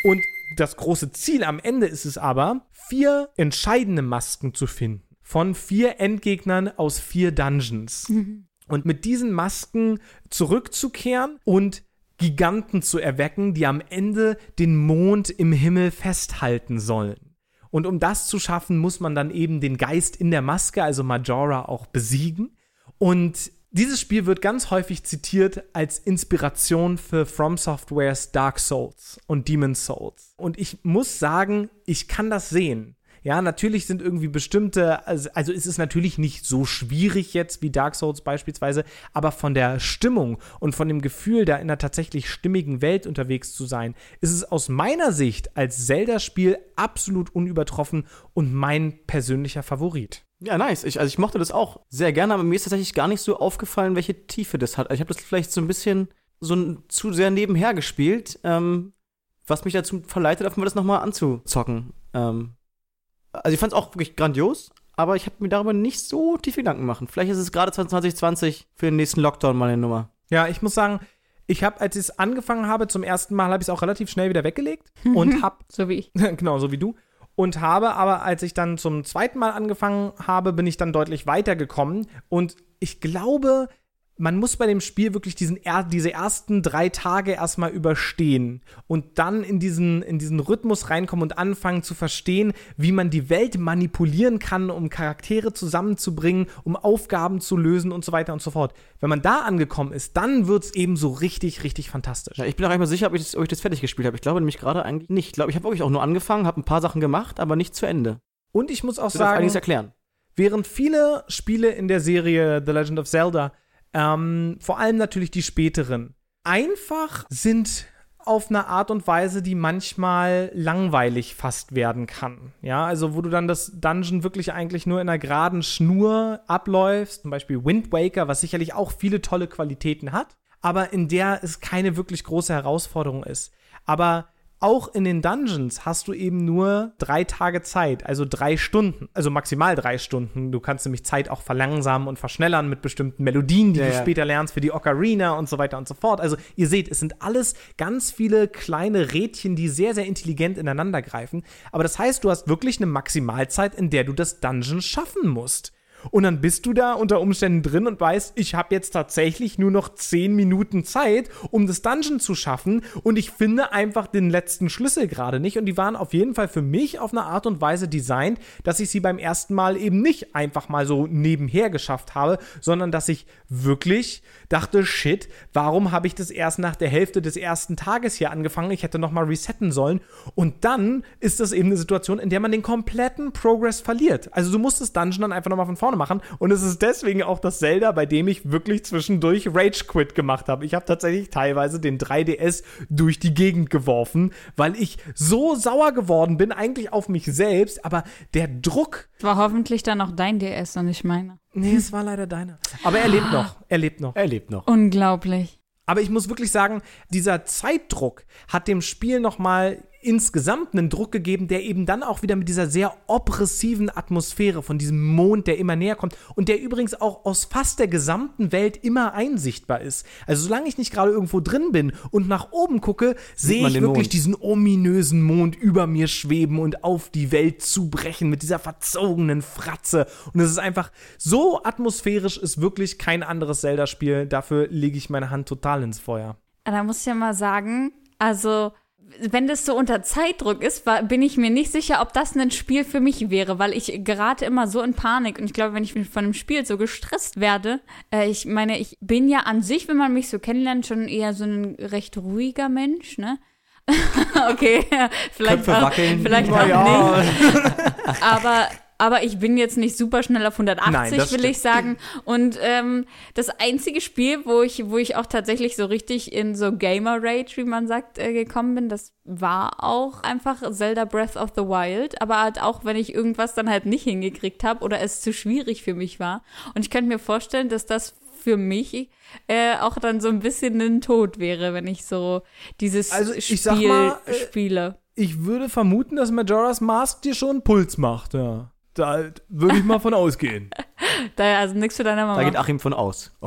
Und das große Ziel am Ende ist es aber, vier entscheidende Masken zu finden. Von vier Endgegnern aus vier Dungeons. [laughs] Und mit diesen Masken zurückzukehren und Giganten zu erwecken, die am Ende den Mond im Himmel festhalten sollen. Und um das zu schaffen, muss man dann eben den Geist in der Maske, also Majora, auch besiegen. Und dieses Spiel wird ganz häufig zitiert als Inspiration für From Softwares Dark Souls und Demon's Souls. Und ich muss sagen, ich kann das sehen. Ja, natürlich sind irgendwie bestimmte, also, also es natürlich nicht so schwierig jetzt wie Dark Souls beispielsweise, aber von der Stimmung und von dem Gefühl, da in einer tatsächlich stimmigen Welt unterwegs zu sein, ist es aus meiner Sicht als Zelda-Spiel absolut unübertroffen und mein persönlicher Favorit. Ja, nice. Ich, also ich mochte das auch sehr gerne, aber mir ist tatsächlich gar nicht so aufgefallen, welche Tiefe das hat. Also ich habe das vielleicht so ein bisschen so ein, zu sehr nebenher gespielt, ähm, was mich dazu verleitet, einfach mal das nochmal anzuzocken. Ähm, also ich fand es auch wirklich grandios, aber ich habe mir darüber nicht so tiefe Gedanken machen. Vielleicht ist es gerade 2020 für den nächsten Lockdown mal eine Nummer. Ja, ich muss sagen, ich habe, als ich es angefangen habe, zum ersten Mal habe ich es auch relativ schnell wieder weggelegt [laughs] und habe So wie ich. [laughs] genau, so wie du. und habe aber, als ich dann zum zweiten Mal angefangen habe, bin ich dann deutlich weitergekommen. Und ich glaube, man muss bei dem Spiel wirklich diesen diese ersten drei Tage erstmal überstehen und dann in diesen, in diesen Rhythmus reinkommen und anfangen zu verstehen, wie man die Welt manipulieren kann, um Charaktere zusammenzubringen, um Aufgaben zu lösen und so weiter und so fort. Wenn man da angekommen ist, dann wird es eben so richtig, richtig fantastisch. Ja, ich bin auch einmal sicher, ob ich, das, ob ich das fertig gespielt habe. Ich glaube nämlich gerade eigentlich nicht. Ich glaube, ich habe wirklich auch nur angefangen, habe ein paar Sachen gemacht, aber nicht zu Ende. Und ich muss auch Du sagen, einiges erklären. während viele Spiele in der Serie The Legend of Zelda, ähm, vor allem natürlich die späteren, einfach sind auf eine Art und Weise, die manchmal langweilig fast werden kann. Ja, also wo du dann das Dungeon wirklich eigentlich nur in einer geraden Schnur abläufst, zum Beispiel Wind Waker, was sicherlich auch viele tolle Qualitäten hat, aber in der es keine wirklich große Herausforderung ist. Aber auch in den Dungeons hast du eben nur drei Tage Zeit, also drei Stunden, also maximal drei Stunden. Du kannst nämlich Zeit auch verlangsamen und verschnellern mit bestimmten Melodien, die Ja, du ja. später lernst für die Ocarina und so weiter und so fort. Also ihr seht, es sind alles ganz viele kleine Rädchen, die sehr, sehr intelligent ineinander greifen. Aber das heißt, du hast wirklich eine Maximalzeit, in der du das Dungeon schaffen musst. Und dann bist du da unter Umständen drin und weißt, ich habe jetzt tatsächlich nur noch 10 Minuten Zeit, um das Dungeon zu schaffen. Und ich finde einfach den letzten Schlüssel gerade nicht. Und die waren auf jeden Fall für mich auf eine Art und Weise designt, dass ich sie beim ersten Mal eben nicht einfach mal so nebenher geschafft habe, sondern dass ich wirklich dachte, shit, warum habe ich das erst nach der Hälfte des ersten Tages hier angefangen? Ich hätte noch mal resetten sollen. Und dann ist das eben eine Situation, in der man den kompletten Progress verliert. Also du musst das Dungeon dann einfach noch mal von vorne machen. Und es ist deswegen auch das Zelda, bei dem ich wirklich zwischendurch Rage Quit gemacht habe. Ich habe tatsächlich teilweise den 3DS durch die Gegend geworfen, weil ich so sauer geworden bin, eigentlich auf mich selbst. Aber der Druck, War hoffentlich dann auch dein DS und nicht meiner. nee, es war leider deiner. Aber er lebt noch. Er lebt noch. Er lebt noch. Unglaublich. Aber ich muss wirklich sagen, dieser Zeitdruck hat dem Spiel nochmal insgesamt einen Druck gegeben, der eben dann auch wieder mit dieser sehr oppressiven Atmosphäre von diesem Mond, der immer näher kommt und der übrigens auch aus fast der gesamten Welt immer einsichtbar ist. Also solange ich nicht gerade irgendwo drin bin und nach oben gucke, sehe ich wirklich Mond. diesen ominösen Mond über mir schweben und auf die Welt zubrechen mit dieser verzogenen Fratze. Und es ist einfach so atmosphärisch, ist wirklich kein anderes Zelda-Spiel. Dafür lege ich meine Hand total ins Feuer. Da muss ich ja mal sagen, also wenn das so unter Zeitdruck ist, war, bin ich mir nicht sicher, ob das ein Spiel für mich wäre, weil ich gerate immer so in Panik und ich glaube, wenn ich von einem Spiel so gestresst werde, äh, ich meine, ich bin ja an sich, wenn man mich so kennenlernt, schon eher so ein recht ruhiger Mensch, ne? [laughs] okay, [laughs] vielleicht Köpfe auch, wackeln. vielleicht auch ja. nicht. [laughs] aber aber ich bin jetzt nicht super schnell auf 180, Nein, will stimmt. ich sagen. Und ähm, das einzige Spiel, wo ich, wo ich auch tatsächlich so richtig in so Gamer Rage, wie man sagt, äh, gekommen bin, das war auch einfach Zelda Breath of the Wild. Aber halt auch, wenn ich irgendwas dann halt nicht hingekriegt habe oder es zu schwierig für mich war. Und ich könnte mir vorstellen, dass das für mich äh, auch dann so ein bisschen ein Tod wäre, wenn ich so dieses Also, ich Spiel sag mal, äh, spiele. Ich würde vermuten, dass Majora's Mask dir schon einen Puls macht, ja. Da würde ich mal von ausgehen. [laughs] Daher also nichts für deine Mama. Da geht Achim von aus. [laughs]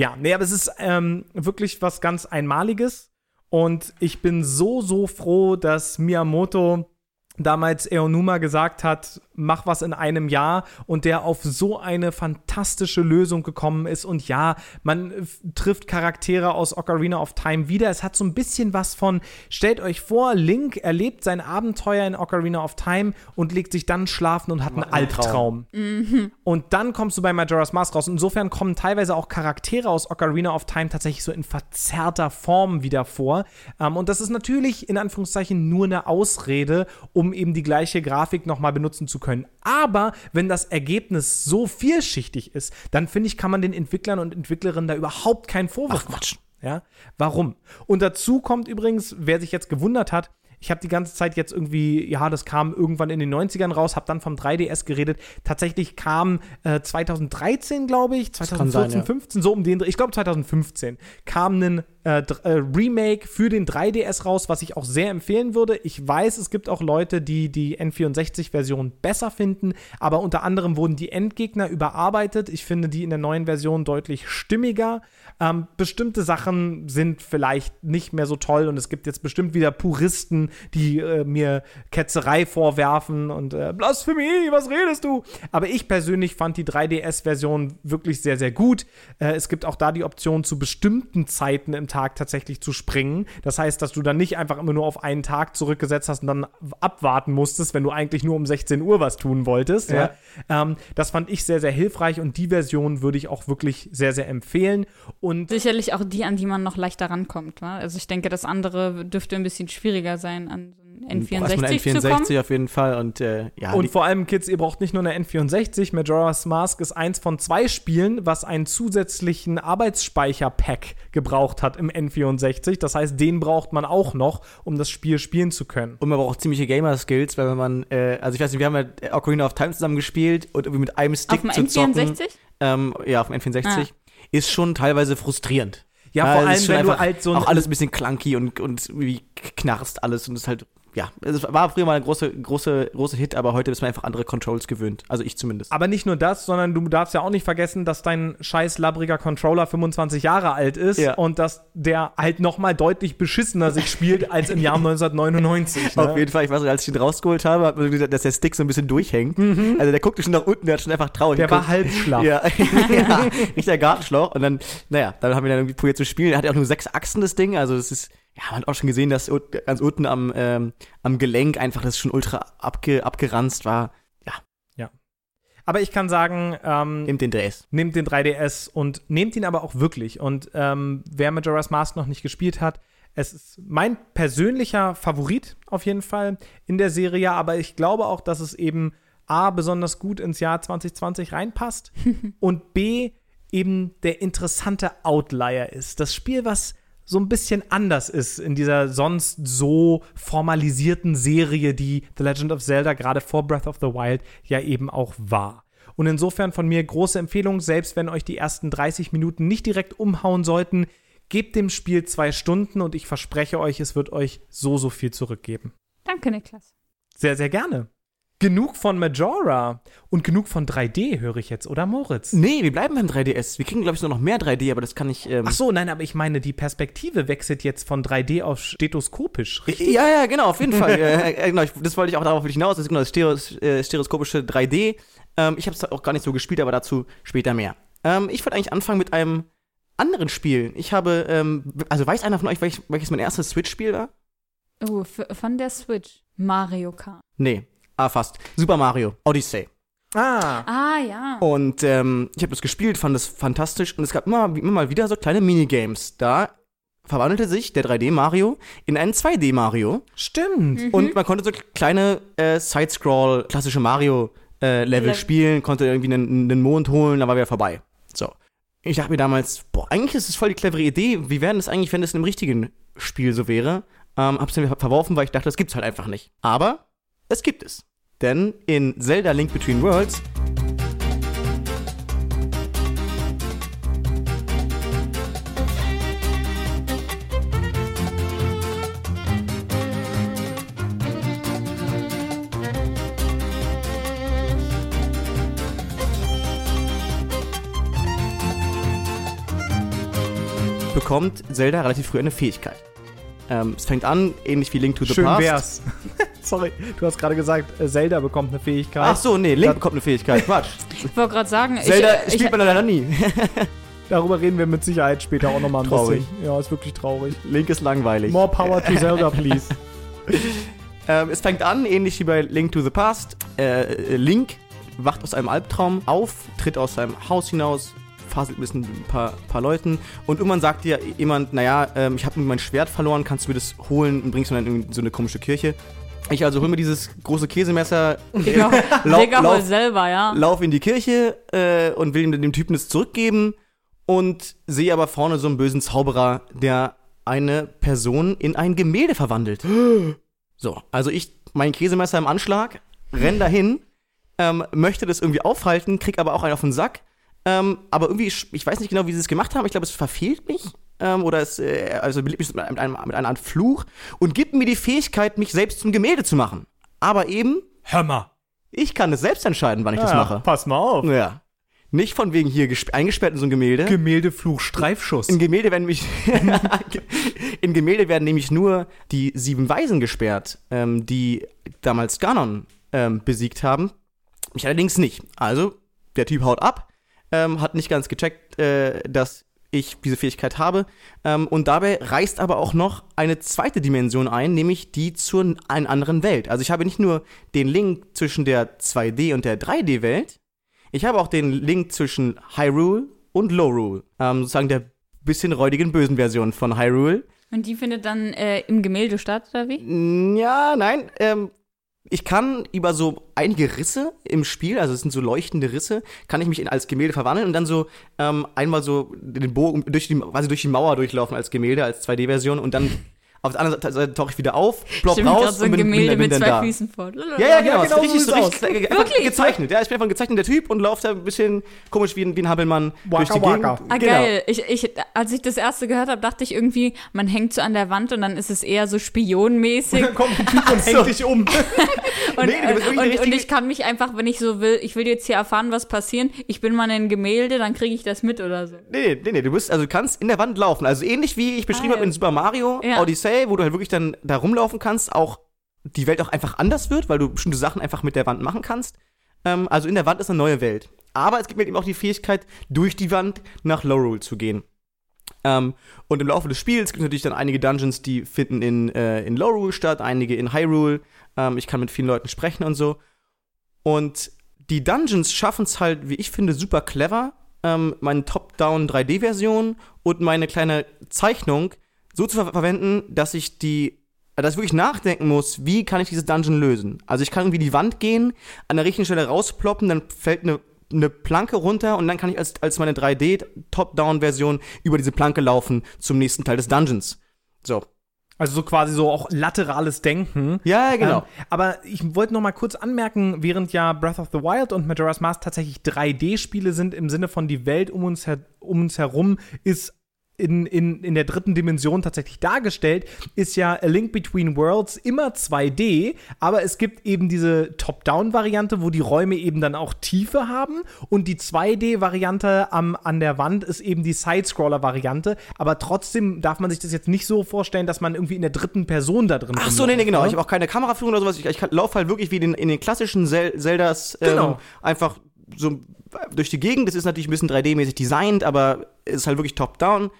Ja, nee, aber es ist ähm, wirklich was ganz Einmaliges. Und ich bin so, so froh, dass Miyamoto damals Eonuma gesagt hat, mach was in einem Jahr und der auf so eine fantastische Lösung gekommen ist. Und ja, man äh, trifft Charaktere aus Ocarina of Time wieder. Es hat so ein bisschen was von, stellt euch vor, Link erlebt sein Abenteuer in Ocarina of Time und legt sich dann schlafen und hat einen Ein Traum. Albtraum. Und dann kommst du bei Majora's Mask raus. Insofern kommen teilweise auch Charaktere aus Ocarina of Time tatsächlich so in verzerrter Form wieder vor. Ähm, und das ist natürlich in Anführungszeichen nur eine Ausrede, um eben die gleiche Grafik nochmal benutzen zu können. Aber wenn das Ergebnis so vielschichtig ist, dann finde ich, kann man den Entwicklern und Entwicklerinnen da überhaupt keinen Vorwurf machen. Ja, warum? Und dazu kommt übrigens, wer sich jetzt gewundert hat, ich habe die ganze Zeit jetzt irgendwie, ja, das kam irgendwann in den 90ern raus, habe dann vom 3DS geredet. Tatsächlich kam äh, 2013, glaube ich, kann 2014, sein, ja. 15, so um den Dreh, ich glaube 2015, kam ein äh, äh, Remake für den 3DS raus, was ich auch sehr empfehlen würde. Ich weiß, es gibt auch Leute, die die N64-Version besser finden, aber unter anderem wurden die Endgegner überarbeitet. Ich finde die in der neuen Version deutlich stimmiger. Ähm, bestimmte Sachen sind vielleicht nicht mehr so toll und es gibt jetzt bestimmt wieder Puristen, die äh, mir Ketzerei vorwerfen und äh, Blasphemie, was redest du? Aber ich persönlich fand die 3DS-Version wirklich sehr, sehr gut. Äh, es gibt auch da die Option, zu bestimmten Zeiten im Tag tatsächlich zu springen. Das heißt, dass du dann nicht einfach immer nur auf einen Tag zurückgesetzt hast und dann abwarten musstest, wenn du eigentlich nur um 16 Uhr was tun wolltest. Ja. Ähm, das fand ich sehr, sehr hilfreich und die Version würde ich auch wirklich sehr, sehr empfehlen. Und Sicherlich auch die, an die man noch leichter rankommt. Wa? Also ich denke, das andere dürfte ein bisschen schwieriger sein, an so ein Erstmal eine N64 zu kommen. N64 auf jeden Fall und äh, ja. Und vor allem, Kids, ihr braucht nicht nur eine N64. Majora's Mask ist eins von zwei Spielen, was einen zusätzlichen Arbeitsspeicher-Pack gebraucht hat im N64. Das heißt, den braucht man auch noch, um das Spiel spielen zu können. Und man braucht ziemliche Gamer-Skills, weil wenn man, äh, also ich weiß nicht, wir haben ja Ocarina of Time zusammen gespielt und irgendwie mit einem Stick Auf dem zu zocken. N64? Ähm, ja, auf dem N64. Ist schon teilweise frustrierend. Ja, vor allem, wenn du halt so ein Auch alles ein bisschen clunky und, und wie knarzt alles und es ist halt, ja, es war früher mal ein großer große, große Hit, aber heute ist man einfach andere Controls gewöhnt. Also ich zumindest. Aber nicht nur das, sondern du darfst ja auch nicht vergessen, dass dein scheiß labbriger Controller 25 Jahre alt ist Ja. und dass der halt noch mal deutlich beschissener sich spielt als im Jahr [laughs] 1999. Ne? Auf jeden Fall, ich weiß nicht, als ich den rausgeholt habe, hat man gesagt, dass der Stick so ein bisschen durchhängt. Also der guckte schon nach unten, der hat schon einfach traurig Mhm. Der war geguckt. halb schlaff. Ja, [laughs] ja, nicht der Gartenschlauch. Und dann, naja, dann haben wir dann irgendwie probiert zu spielen. Er hat ja auch nur sechs Achsen, das Ding. Also es ist, ja, man hat auch schon gesehen, dass ganz unten am, ähm, am Gelenk einfach das schon ultra abge, abgeranzt war. Aber ich kann sagen, ähm, Nehmt den DS. nehmt den 3DS und nehmt ihn aber auch wirklich. Und ähm, wer Majora's Mask noch nicht gespielt hat, es ist mein persönlicher Favorit auf jeden Fall in der Serie, aber ich glaube auch, dass es eben A, besonders gut ins Jahr 2020 reinpasst [laughs] und B, eben der interessante Outlier ist. Das Spiel, was so ein bisschen anders ist in dieser sonst so formalisierten Serie, die The Legend of Zelda gerade vor Breath of the Wild ja eben auch war. Und insofern von mir große Empfehlung, selbst wenn euch die ersten 30 Minuten nicht direkt umhauen sollten, gebt dem Spiel zwei Stunden und ich verspreche euch, es wird euch so, so viel zurückgeben. Danke, Niklas. Sehr, sehr gerne. Genug von Majora und genug von 3D höre ich jetzt, oder Moritz? Nee, wir bleiben beim 3DS. Wir kriegen, glaube ich, nur noch mehr 3D, aber das kann ich. Ähm, Ach so, nein, aber ich meine, die Perspektive wechselt jetzt von 3D auf stethoskopisch. Ja, ja, genau, auf jeden Fall. [laughs] äh, genau, ich, das wollte ich auch darauf hinaus. Das ist genau das Stereos, äh, stereoskopische 3D. Ähm, ich habe es auch gar nicht so gespielt, aber dazu später mehr. Ähm, ich wollte eigentlich anfangen mit einem anderen Spiel. Ich habe, ähm, also weiß einer von euch, welch, welches mein erstes Switch-Spiel war? Oh, von der Switch. Mario Kart. Nee, ah, fast. Super Mario Odyssey. Ah, Ah, ja. Und ähm, ich habe das gespielt, fand es fantastisch. Und es gab immer, immer mal wieder so kleine Minigames. Da verwandelte sich der 3D Mario in einen 2D Mario. stimmt. Und man konnte so kleine äh, Side-Scroll, klassische Mario-Level Level. spielen, konnte irgendwie einen, einen Mond holen, dann war wieder vorbei. So. Ich dachte mir damals, boah, eigentlich ist es voll die clevere Idee. Wie wäre das eigentlich, wenn das in einem richtigen Spiel so wäre? Ähm, hab's dann ver- verworfen, weil ich dachte, das gibt's halt einfach nicht. Aber es gibt es. Denn in Zelda Link Between Worlds bekommt Zelda relativ früh eine Fähigkeit. Ähm, es fängt an, ähnlich wie Link to the Schön Past. wär's. [laughs] Sorry, du hast gerade gesagt, äh, Zelda bekommt eine Fähigkeit. Ach so, nee, Link Da- bekommt eine Fähigkeit. Quatsch. [laughs] Ich wollte gerade sagen, Zelda ich, spielt ich, man leider nie. [laughs] Darüber reden wir mit Sicherheit später auch nochmal ein Traurig. bisschen. Ja, ist wirklich traurig. Link ist langweilig. More power to [laughs] Zelda, please. Ähm, es fängt an, ähnlich wie bei Link to the Past. Äh, Link wacht aus einem Albtraum auf, tritt aus seinem Haus hinaus, faselt ein bisschen mit ein paar, paar Leuten und irgendwann sagt dir jemand, naja, ähm, ich habe mein Schwert verloren, kannst du mir das holen und bringst mir dann in so eine komische Kirche. Ich also hol mir dieses große Käsemesser, Digga, Lau- Digga lauf- selber, ja. lauf in die Kirche äh, und will dem, dem Typen das zurückgeben und sehe aber vorne so einen bösen Zauberer, der eine Person in ein Gemälde verwandelt. [gasps] So, also ich mein Käsemesser im Anschlag, renn dahin, ähm, möchte das irgendwie aufhalten, krieg aber auch einen auf den Sack. Ähm, aber irgendwie, ich weiß nicht genau, wie sie es gemacht haben. Ich glaube, es verfehlt mich. Ähm, oder es äh, also belebt mich mit einem, mit einer Art Fluch und gibt mir die Fähigkeit, mich selbst zum Gemälde zu machen. Aber eben, Hör mal. ich kann es selbst entscheiden, wann ich das Ja, mache. Pass mal auf. Ja. Nicht von wegen hier gesp- eingesperrt in so ein Gemälde. Gemäldefluch, Streifschuss. in Gemälde werden nämlich [laughs] in Gemälde werden nämlich nur die sieben Weisen gesperrt, ähm, die damals Ganon ähm, besiegt haben. Mich allerdings nicht. Also der Typ haut ab, ähm, hat nicht ganz gecheckt, äh, dass ich diese Fähigkeit habe. Ähm, und dabei reißt aber auch noch eine zweite Dimension ein, nämlich die zur einer anderen Welt. Also ich habe nicht nur den Link zwischen der 2D und der 3D-Welt, ich habe auch den Link zwischen Hyrule und Lorule. Ähm, sozusagen der bisschen räudigen bösen Version von Hyrule. Und die findet dann äh, im Gemälde statt, oder wie? Ja, nein, ähm, ich kann über so einige Risse im Spiel, also es sind so leuchtende Risse, kann ich mich in als Gemälde verwandeln und dann so ähm, einmal so den Bogen durch die, quasi durch die Mauer durchlaufen als Gemälde, als 2D-Version und dann auf der anderen Seite tauche ich wieder auf, plopp gerade raus so ein und bin, Gemälde bin, bin mit zwei da. Füßen vor. Ja, ja, genau. Ja, genau richtig, so richtig, einfach Wirklich? gezeichnet. Ja, ich bin einfach ein gezeichneter Typ und laufe da ein bisschen komisch wie ein, wie ein Hampelmann durch Waka die Gegend. waka. Ah, Genau. geil. Ich, ich, als ich das erste gehört habe, dachte ich irgendwie, man hängt so an der Wand und dann ist es eher so spionmäßig. Dann [laughs] kommt ein Typ und [laughs] hängt dich um. Und, [laughs] Nee, und, und richtige- ich kann mich einfach, wenn ich so will, ich will jetzt hier erfahren, was passiert, ich bin mal in ein Gemälde, dann kriege ich das mit oder so. Nee, nee, nee, du bist, also du kannst in der Wand laufen. Also ähnlich wie ich beschrieben Ah, habe in. Super Mario Ja. Odyssey, wo du halt wirklich dann da rumlaufen kannst, auch die Welt auch einfach anders wird, weil du bestimmte Sachen einfach mit der Wand machen kannst. Ähm, also in der Wand ist eine neue Welt. Aber es gibt mir eben auch die Fähigkeit, durch die Wand nach Lorule zu gehen. Ähm, und im Laufe des Spiels gibt es natürlich dann einige Dungeons, die finden in, äh, in Lorule statt, einige in Hyrule. Ähm, ich kann mit vielen Leuten sprechen und so. Und die Dungeons schaffen es halt, wie ich finde, super clever, ähm, meine Top-Down 3D-Version und meine kleine Zeichnung so zu ver verwenden, dass ich die, äh, dass ich wirklich nachdenken muss, wie kann ich dieses Dungeon lösen. Also ich kann irgendwie die Wand gehen, an der richtigen Stelle rausploppen, dann fällt eine eine Planke runter und dann kann ich als, als meine 3D-Top-Down-Version über diese Planke laufen zum nächsten Teil des Dungeons. So. Also so quasi so auch laterales Denken. Ja, genau. Ähm, aber ich wollte noch mal kurz anmerken, während ja Breath of the Wild und Majora's Mask tatsächlich 3D-Spiele sind, im Sinne von die Welt um uns, her um uns herum ist in, in, in der dritten Dimension tatsächlich dargestellt, ist ja A Link Between Worlds immer 2D, aber es gibt eben diese Top-Down-Variante, wo die Räume eben dann auch Tiefe haben und die 2D-Variante am, an der Wand ist eben die Side-Scroller-Variante, aber trotzdem darf man sich das jetzt nicht so vorstellen, dass man irgendwie in der dritten Person da drin Ach so, nee, nee, genau. rumläuft, Ich habe auch keine Kameraführung oder sowas. Ich, ich laufe halt wirklich wie den, in den klassischen Zel Zeldas ähm, Genau. einfach so durch die Gegend. Das ist natürlich ein bisschen 3D-mäßig designt, aber es ist halt wirklich top-down.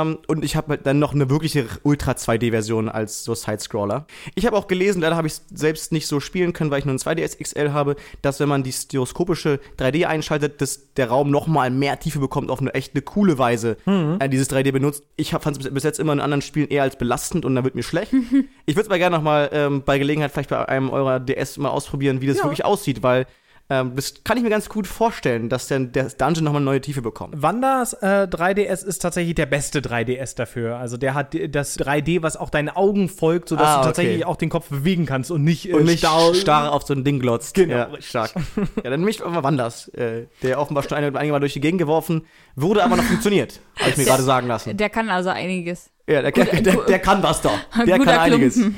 Ähm, und ich habe halt dann noch eine wirkliche Ultra 2D-Version als so Side-Scroller. Ich habe auch gelesen, leider habe ich es selbst nicht so spielen können, weil ich nur ein 2DS XL habe, dass wenn man die stereoskopische 3D einschaltet, dass der Raum noch mal mehr Tiefe bekommt auf eine echt eine coole Weise, äh, dieses 3D benutzt. Ich fand es bis jetzt immer in anderen Spielen eher als belastend und dann wird mir schlecht. [laughs] ich würde es mal gerne noch mal ähm, bei Gelegenheit vielleicht bei einem eurer DS mal ausprobieren, wie das Ja. wirklich aussieht, weil ähm, das kann ich mir ganz gut vorstellen, dass dann der Dungeon noch mal eine neue Tiefe bekommt. Wandas äh, 3DS ist tatsächlich der beste 3DS dafür. Also der hat das 3D, was auch deinen Augen folgt, sodass Ah, du okay. tatsächlich auch den Kopf bewegen kannst und nicht, äh, Und nicht starr- starr, auf so ein Ding glotzt. Genau, Ja, stark. Ja, dann mich mal Wanders. Äh, der offenbar schon einige, Mal durch die Gegend geworfen, wurde aber noch funktioniert. Habe ich mir gerade sagen lassen. Der kann also einiges. Ja, der, der, der, der kann was doch. Der kann einiges. [laughs]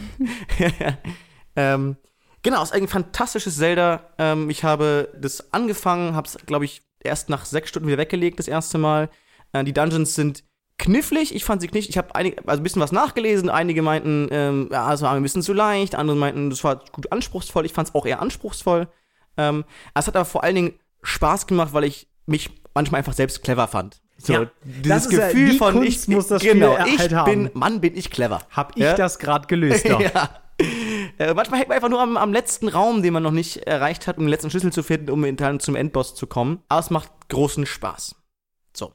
Ähm, genau, ist ein fantastisches Zelda. Ähm, ich habe das angefangen, habe es, glaube ich, erst nach sechs Stunden wieder weggelegt, das erste Mal. Äh, die Dungeons sind knifflig. Ich fand sie knifflig. Ich habe also ein bisschen was nachgelesen. Einige meinten, ähm, ja, es war ein bisschen zu leicht. Andere meinten, das war gut anspruchsvoll. Ich fand es auch eher anspruchsvoll. Ähm, es hat aber vor allen Dingen Spaß gemacht, weil ich mich manchmal einfach selbst clever fand. So, Ja, dieses ja- Gefühl die von Kunst ich, muss das Spiel genau, halt ich haben. bin, Mann, bin ich clever. Hab ich Ja? das gerade gelöst. Doch. ja. [laughs] [laughs] Äh, manchmal hängt man einfach nur am, am letzten Raum, den man noch nicht erreicht hat, um den letzten Schlüssel zu finden, um dann zum Endboss zu kommen. Aber es macht großen Spaß. So.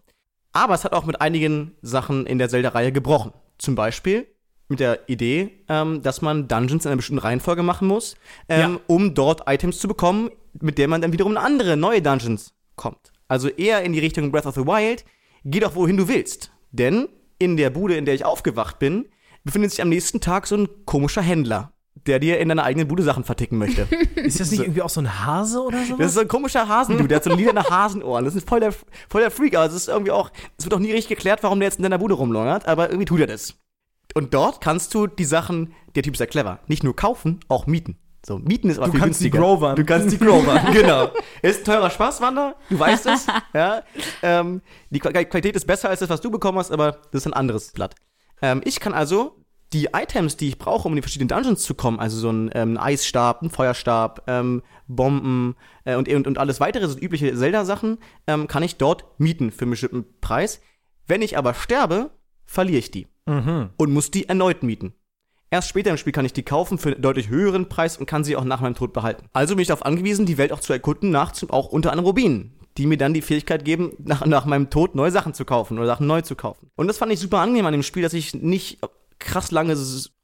Aber es hat auch mit einigen Sachen in der Zelda-Reihe gebrochen. Zum Beispiel mit der Idee, ähm, dass man Dungeons in einer bestimmten Reihenfolge machen muss, ähm, Ja. um dort Items zu bekommen, mit der man dann wiederum in andere neue Dungeons kommt. Also eher in die Richtung Breath of the Wild, geh doch wohin du willst. Denn in der Bude, in der ich aufgewacht bin, befindet sich am nächsten Tag so ein komischer Händler, der dir in deiner eigenen Bude Sachen verticken möchte. [laughs] Ist das nicht irgendwie auch so ein Hase oder so? Das ist so ein komischer Hasendude, der hat so lilane Hasenohren. Das ist voll der, voll der Freak, aber es ist irgendwie auch, es wird auch nie richtig geklärt, warum der jetzt in deiner Bude rumlungert, aber irgendwie tut er das. Und dort kannst du die Sachen, der Typ ist ja clever, nicht nur kaufen, auch mieten. So, mieten ist aber Du viel kannst die grovern. Du kannst die grovern, [laughs] genau. Ist ein teurer Spaßwander, du weißt es. [laughs] ja. ähm, die Qua- Qualität ist besser als das, was du bekommen hast, aber das ist ein anderes Blatt. Ähm, ich kann also die Items, die ich brauche, um in die verschiedenen Dungeons zu kommen, also so ein ähm, Eisstab, ein Feuerstab, ähm, Bomben äh, und, und, und alles weitere, so übliche Zelda-Sachen, ähm, kann ich dort mieten für einen bestimmten Preis. Wenn ich aber sterbe, verliere ich die Mhm. und muss die erneut mieten. Erst später im Spiel kann ich die kaufen für einen deutlich höheren Preis und kann sie auch nach meinem Tod behalten. Also bin ich darauf angewiesen, die Welt auch zu erkunden, nach auch unter anderem Rubinen, die mir dann die Fähigkeit geben, nach, nach meinem Tod neue Sachen zu kaufen oder Sachen neu zu kaufen. Und das fand ich super angenehm an dem Spiel, dass ich nicht krass lange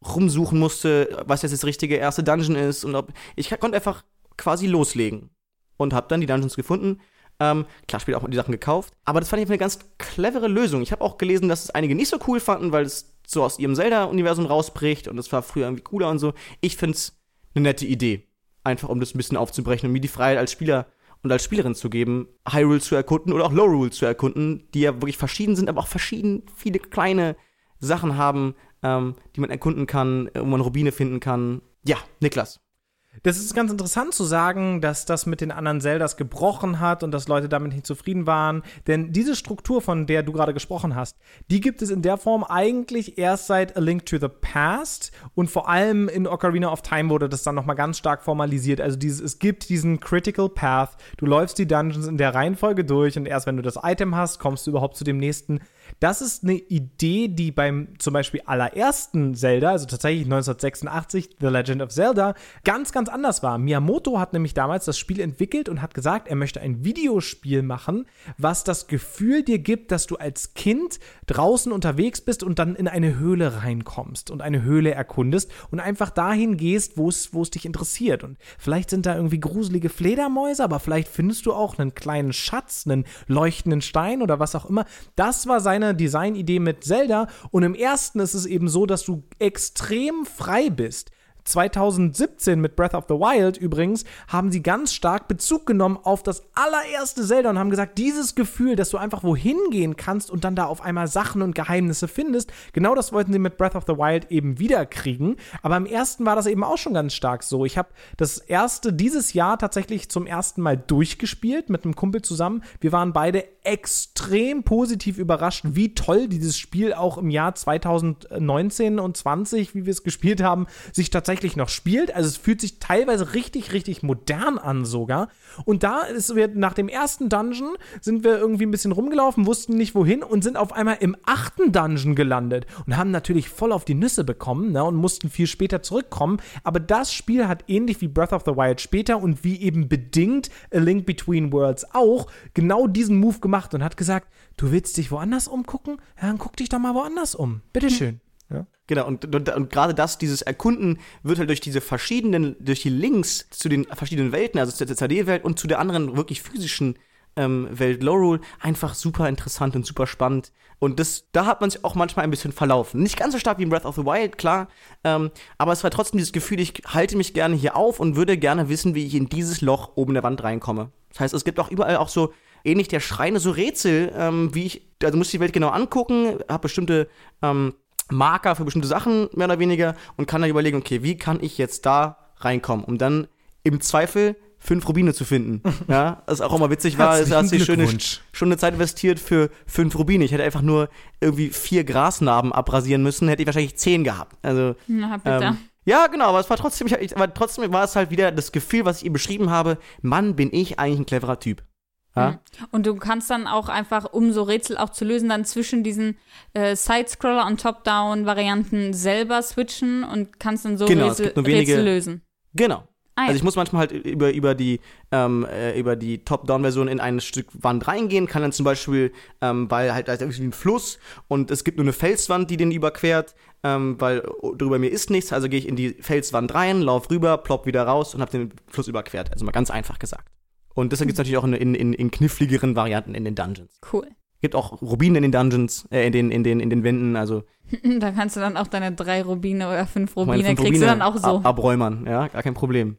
rumsuchen musste, was jetzt das richtige erste Dungeon ist und ob ich konnte einfach quasi loslegen und habe dann die Dungeons gefunden. Ähm, klar, später auch die Sachen gekauft. Aber das fand ich eine ganz clevere Lösung. Ich habe auch gelesen, dass es einige nicht so cool fanden, weil es so aus ihrem Zelda-Universum rausbricht und es war früher irgendwie cooler und so. Ich find's eine nette Idee. Einfach um das ein bisschen aufzubrechen und mir die Freiheit als Spieler und als Spielerin zu geben, Hyrule zu erkunden oder auch Lorule zu erkunden, die ja wirklich verschieden sind, aber auch verschieden viele kleine Sachen haben, ähm, die man erkunden kann, äh, wo man Rubine finden kann. Ja, Niklas. Das ist ganz interessant zu sagen, dass das mit den anderen Zeldas gebrochen hat und dass Leute damit nicht zufrieden waren. Denn diese Struktur, von der du gerade gesprochen hast, die gibt es in der Form eigentlich erst seit A Link to the Past und vor allem in Ocarina of Time wurde das dann nochmal ganz stark formalisiert. Also dieses, es gibt diesen Critical Path. Du läufst die Dungeons in der Reihenfolge durch und erst wenn du das Item hast, kommst du überhaupt zu dem nächsten. Das ist eine Idee, die beim zum Beispiel allerersten Zelda, also tatsächlich 1986, The Legend of Zelda, ganz, ganz anders war. Miyamoto hat nämlich damals das Spiel entwickelt und hat gesagt, er möchte ein Videospiel machen, was das Gefühl dir gibt, dass du als Kind draußen unterwegs bist und dann in eine Höhle reinkommst und eine Höhle erkundest und einfach dahin gehst, wo es, dich interessiert. Und vielleicht sind da irgendwie gruselige Fledermäuse, aber vielleicht findest du auch einen kleinen Schatz, einen leuchtenden Stein oder was auch immer. Das war seine Designidee mit Zelda. Und im ersten ist es eben so, dass du extrem frei bist. 2017 mit Breath of the Wild übrigens haben sie ganz stark Bezug genommen auf das allererste Zelda und haben gesagt, dieses Gefühl, dass du einfach wohin gehen kannst und dann da auf einmal Sachen und Geheimnisse findest, genau das wollten sie mit Breath of the Wild eben wiederkriegen. Aber im ersten war das eben auch schon ganz stark so. Ich habe das erste dieses Jahr tatsächlich zum ersten Mal durchgespielt mit einem Kumpel zusammen. Wir waren beide extrem positiv überrascht, wie toll dieses Spiel auch im Jahr 2019 und 20, wie wir es gespielt haben, sich tatsächlich noch spielt. Also es fühlt sich teilweise richtig, richtig modern an sogar. Und da ist wir nach dem ersten Dungeon sind wir irgendwie ein bisschen rumgelaufen, wussten nicht wohin und sind auf einmal im achten Dungeon gelandet und haben natürlich voll auf die Nüsse bekommen ne, und mussten viel später zurückkommen. Aber das Spiel hat ähnlich wie Breath of the Wild später und wie eben bedingt A Link Between Worlds auch genau diesen Move gemacht und hat gesagt, du willst dich woanders umgucken? Ja, dann guck dich doch mal woanders um. Bitteschön. Ja. Genau, und, und, und gerade das, dieses Erkunden, wird halt durch diese verschiedenen, durch die Links zu den verschiedenen Welten, also zur 2D-Welt und zu der anderen wirklich physischen ähm, Welt Lorule, einfach super interessant und super spannend. Und das, da hat man sich auch manchmal ein bisschen verlaufen. Nicht ganz so stark wie in Breath of the Wild, klar, ähm, aber es war trotzdem dieses Gefühl, ich halte mich gerne hier auf und würde gerne wissen, wie ich in dieses Loch oben der Wand reinkomme. Das heißt, es gibt auch überall auch so ähnlich der Schreine, so Rätsel, ähm, wie ich, also muss ich die Welt genau angucken, habe bestimmte ähm, Marker für bestimmte Sachen, mehr oder weniger, und kann dann überlegen, okay, wie kann ich jetzt da reinkommen, um dann im Zweifel fünf Rubine zu finden. [laughs] Ja, das auch immer witzig war, es hat sich schöne, schon eine Zeit investiert für fünf Rubine. Ich hätte einfach nur irgendwie vier Grasnarben abrasieren müssen, hätte ich wahrscheinlich zehn gehabt. Also, Na, bitte. ähm, ja, genau, aber es war trotzdem, ich, aber trotzdem war es halt wieder das Gefühl, was ich ihr beschrieben habe, Mann, bin ich eigentlich ein cleverer Typ. Ja? Mhm. Und du kannst dann auch einfach, um so Rätsel auch zu lösen, dann zwischen diesen äh, Side-Scroller- und Top-Down-Varianten selber switchen und kannst dann so Genau, Rätsel, wenige- Rätsel lösen. Genau. Ah. Also ich muss manchmal halt über, über die, ähm, äh, über die Top-Down-Version in ein Stück Wand reingehen, kann dann zum Beispiel, ähm, weil halt da ist irgendwie ein Fluss und es gibt nur eine Felswand, die den überquert, ähm, weil drüber mir ist nichts, also gehe ich in die Felswand rein, lauf rüber, plopp wieder raus und habe den Fluss überquert. Also mal ganz einfach gesagt. Und deshalb gibt's natürlich auch in, in, in, kniffligeren Varianten in den Dungeons. cool. Gibt auch Rubine in den Dungeons, äh, in den, in den, in den Wänden, also [laughs] Da kannst du dann auch deine drei Rubine oder fünf Rubine, fünf kriegst du dann auch so. ab- abräumern, ja, gar kein Problem.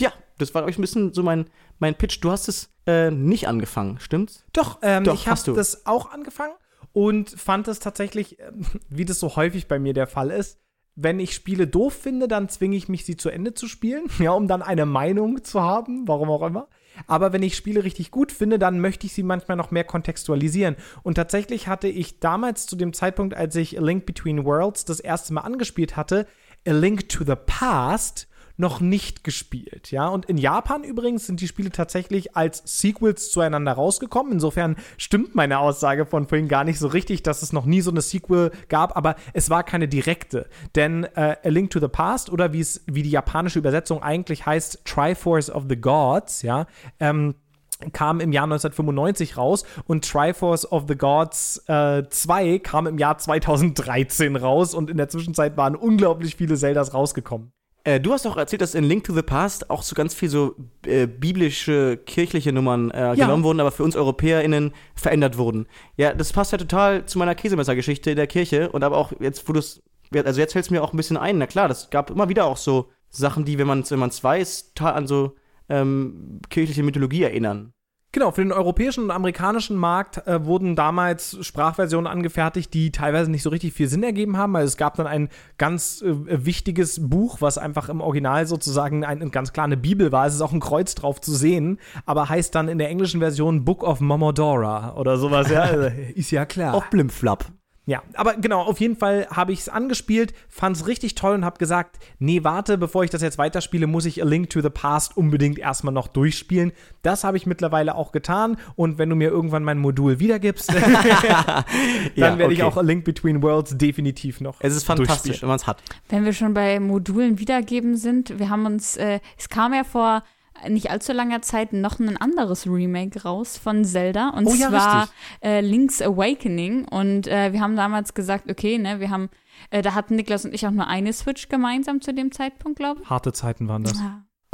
Ja, das war euch ein bisschen so mein, mein Pitch. Du hast es äh, nicht angefangen, stimmt's? Doch, ähm, Doch, ich hast du. habe das auch angefangen und fand es tatsächlich, ähm, [laughs] wie das so häufig bei mir der Fall ist, wenn ich Spiele doof finde, dann zwinge ich mich, sie zu Ende zu spielen, [laughs] ja, um dann eine Meinung zu haben, warum auch immer. Aber wenn ich Spiele richtig gut finde, dann möchte ich sie manchmal noch mehr kontextualisieren. Und tatsächlich hatte ich damals zu dem Zeitpunkt, als ich A Link Between Worlds das erste Mal angespielt hatte, A Link to the Past noch nicht gespielt, ja. Und in Japan übrigens sind die Spiele tatsächlich als Sequels zueinander rausgekommen. Insofern stimmt meine Aussage von vorhin gar nicht so richtig, dass es noch nie so eine Sequel gab, aber es war keine direkte. Denn äh, A Link to the Past oder wie es, wie die japanische Übersetzung eigentlich heißt, Triforce of the Gods, ja, ähm, kam im Jahr 1995 raus und Triforce of the Gods äh, 2 kam im Jahr 2013 raus und in der Zwischenzeit waren unglaublich viele Zeldas rausgekommen. Äh, du hast auch erzählt, dass in Link to the Past auch so ganz viel so äh, biblische, kirchliche Nummern äh, genommen wurden, aber für uns EuropäerInnen verändert wurden. Ja, das passt ja total zu meiner Käsemessergeschichte in der Kirche und aber auch jetzt, wo du es, also jetzt fällt es mir auch ein bisschen ein. Na klar, das gab immer wieder auch so Sachen, die, wenn man es wenn man's weiß, total an so ähm, kirchliche Mythologie erinnern. Genau, für den europäischen und amerikanischen Markt äh, wurden damals Sprachversionen angefertigt, die teilweise nicht so richtig viel Sinn ergeben haben. Also es gab dann ein ganz äh, wichtiges Buch, was einfach im Original sozusagen ein, ganz klar eine Bibel war. Es ist auch ein Kreuz drauf zu sehen, aber heißt dann in der englischen Version Book of Momodora oder sowas. Ja, [laughs] also, ist ja klar. Auch Blimflap. Ja, aber genau, auf jeden Fall habe ich es angespielt, fand es richtig toll und habe gesagt, nee, warte, bevor ich das jetzt weiterspiele, muss ich A Link to the Past unbedingt erstmal noch durchspielen. Das habe ich mittlerweile auch getan und wenn du mir irgendwann mein Modul wiedergibst, [laughs] [laughs] dann Ja, werde ich okay. auch A Link Between Worlds definitiv noch Es ist fantastisch, wenn man es hat. Wenn wir schon bei Modulen wiedergeben sind, wir haben uns, äh, es kam ja vor nicht allzu langer Zeit noch ein anderes Remake raus von Zelda und Oh ja, zwar äh, Link's Awakening und äh, wir haben damals gesagt, okay, ne, wir haben, äh, da hatten Niklas und ich auch nur eine Switch gemeinsam zu dem Zeitpunkt, glaube ich. Harte Zeiten waren das.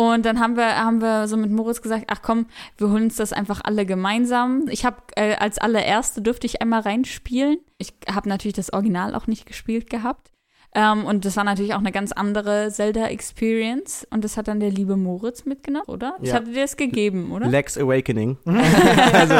Und dann haben wir, haben wir so mit Moritz gesagt, ach komm, wir holen uns das einfach alle gemeinsam. Ich habe äh, als allererste dürfte ich einmal reinspielen. Ich habe natürlich das Original auch nicht gespielt gehabt. Ähm, und das war natürlich auch eine ganz andere Zelda-Experience. Und das hat dann der liebe Moritz mitgenommen, oder? Das Ja. hatte dir das gegeben, oder? Lex Awakening. [laughs] also,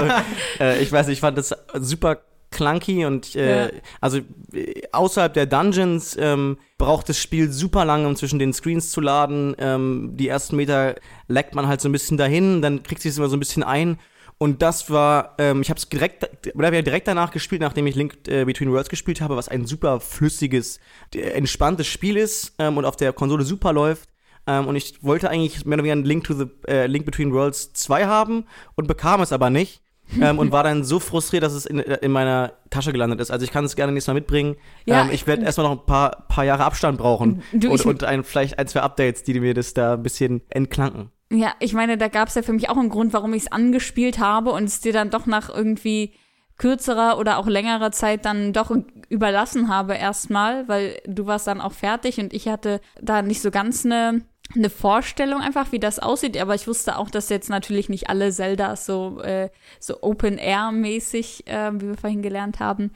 äh, ich weiß, nicht, ich fand das super clunky und äh, Ja. also äh, außerhalb der Dungeons ähm, braucht das Spiel super lange, um zwischen den Screens zu laden. Ähm, die ersten Meter leckt man halt so ein bisschen dahin, dann kriegt sich es immer so ein bisschen ein. Und das war, ähm, ich habe es direkt, oder wir direkt danach gespielt, nachdem ich Link äh, Between Worlds gespielt habe, was ein super flüssiges, äh, entspanntes Spiel ist ähm, und auf der Konsole super läuft. Ähm, und ich wollte eigentlich mehr oder weniger ein Link to the äh, Link Between Worlds 2 haben und bekam es aber nicht. ähm, und war dann so frustriert, dass es in, in meiner Tasche gelandet ist. Also ich kann es gerne nächstes Mal mitbringen. Ja, ähm, ich werde erstmal noch ein paar, paar Jahre Abstand brauchen. Du, und und ein, vielleicht ein, zwei Updates, die mir das da ein bisschen entklanken. Ja, ich meine, da gab es ja für mich auch einen Grund, warum ich es angespielt habe und es dir dann doch nach irgendwie kürzerer oder auch längerer Zeit dann doch überlassen habe erstmal, weil du warst dann auch fertig und ich hatte da nicht so ganz eine eine Vorstellung einfach, wie das aussieht, aber ich wusste auch, dass jetzt natürlich nicht alle Zeldas so äh, so Open Air mäßig, äh, wie wir vorhin gelernt haben,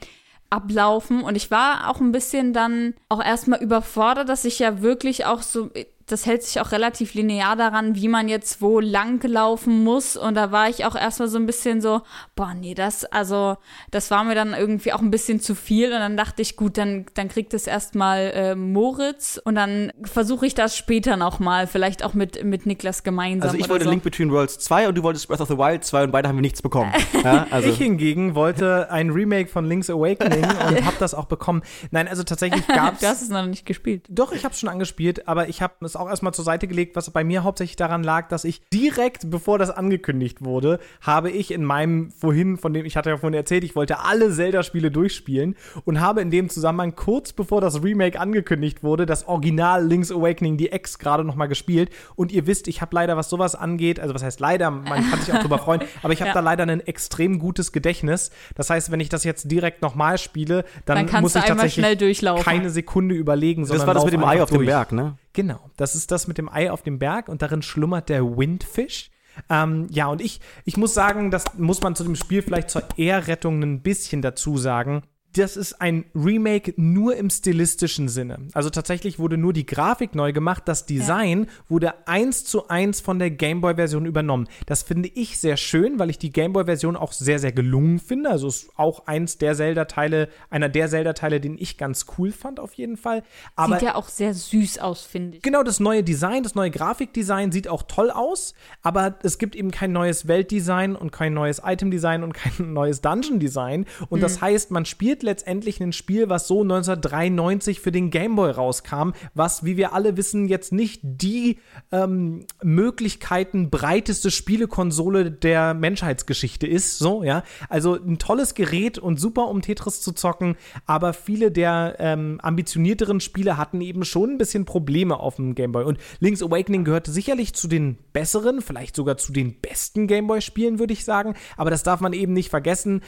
ablaufen. Und ich war auch ein bisschen dann auch erstmal überfordert, dass ich ja wirklich auch so das hält sich auch relativ linear daran, wie man jetzt wo lang laufen muss. Und da war ich auch erstmal so ein bisschen so, boah, nee, das, also, das war mir dann irgendwie auch ein bisschen zu viel. Und dann dachte ich, gut, dann, dann kriegt es erstmal äh, Moritz und dann versuche ich das später nochmal, vielleicht auch mit, mit Niklas gemeinsam. Also ich wollte so. Link Between Worlds 2 und du wolltest Breath of the Wild 2 und beide haben wir nichts bekommen. [laughs] ja, also ich hingegen wollte ein Remake von Link's Awakening [laughs] und habe das auch bekommen. Nein, also tatsächlich [laughs] gab's Du hast es noch nicht gespielt. Doch, ich habe es schon angespielt, aber ich habe es auch erstmal zur Seite gelegt, was bei mir hauptsächlich daran lag, dass ich direkt, bevor das angekündigt wurde, habe ich in meinem vorhin, von dem ich hatte ja vorhin erzählt, ich wollte alle Zelda-Spiele durchspielen und habe in dem Zusammenhang kurz bevor das Remake angekündigt wurde, das Original Link's Awakening, die X, gerade noch mal gespielt. Und ihr wisst, ich habe leider, was sowas angeht, also was heißt leider, man kann sich auch drüber freuen, [laughs] aber ich habe Ja. da leider ein extrem gutes Gedächtnis. Das heißt, wenn ich das jetzt direkt nochmal spiele, dann, Dann muss ich tatsächlich schnell durchlaufen. keine Sekunde überlegen, das sondern war das mit dem Ei auf dem durch. Berg, ne? Genau, das ist das mit dem Ei auf dem Berg und darin schlummert der Windfish. Ähm, ja, und ich, ich muss sagen, das muss man zu dem Spiel vielleicht zur Ehrrettung ein bisschen dazu sagen das ist ein Remake nur im stilistischen Sinne. Also tatsächlich wurde nur die Grafik neu gemacht, das Design ja. wurde eins zu eins von der Gameboy-Version übernommen. Das finde ich sehr schön, weil ich die Gameboy-Version auch sehr, sehr gelungen finde. Also ist auch eins der Zelda-Teile, einer der Zelda-Teile, den ich ganz cool fand, auf jeden Fall. Aber sieht ja auch sehr süß aus, finde ich. Genau, das neue Design, das neue Grafikdesign sieht auch toll aus, aber es gibt eben kein neues Weltdesign und kein neues Item-Design und kein [laughs] neues Dungeon-Design. Und mhm. das heißt, man spielt letztendlich ein Spiel, was so 1993 für den Game Boy rauskam, was, wie wir alle wissen, jetzt nicht die ähm, Möglichkeiten breiteste Spielekonsole der Menschheitsgeschichte ist. So, ja. Also ein tolles Gerät und super, um Tetris zu zocken, aber viele der ähm, ambitionierteren Spiele hatten eben schon ein bisschen Probleme auf dem Game Boy. Und Link's Awakening gehörte sicherlich zu den besseren, vielleicht sogar zu den besten Game Boy-Spielen, würde ich sagen. Aber das darf man eben nicht vergessen.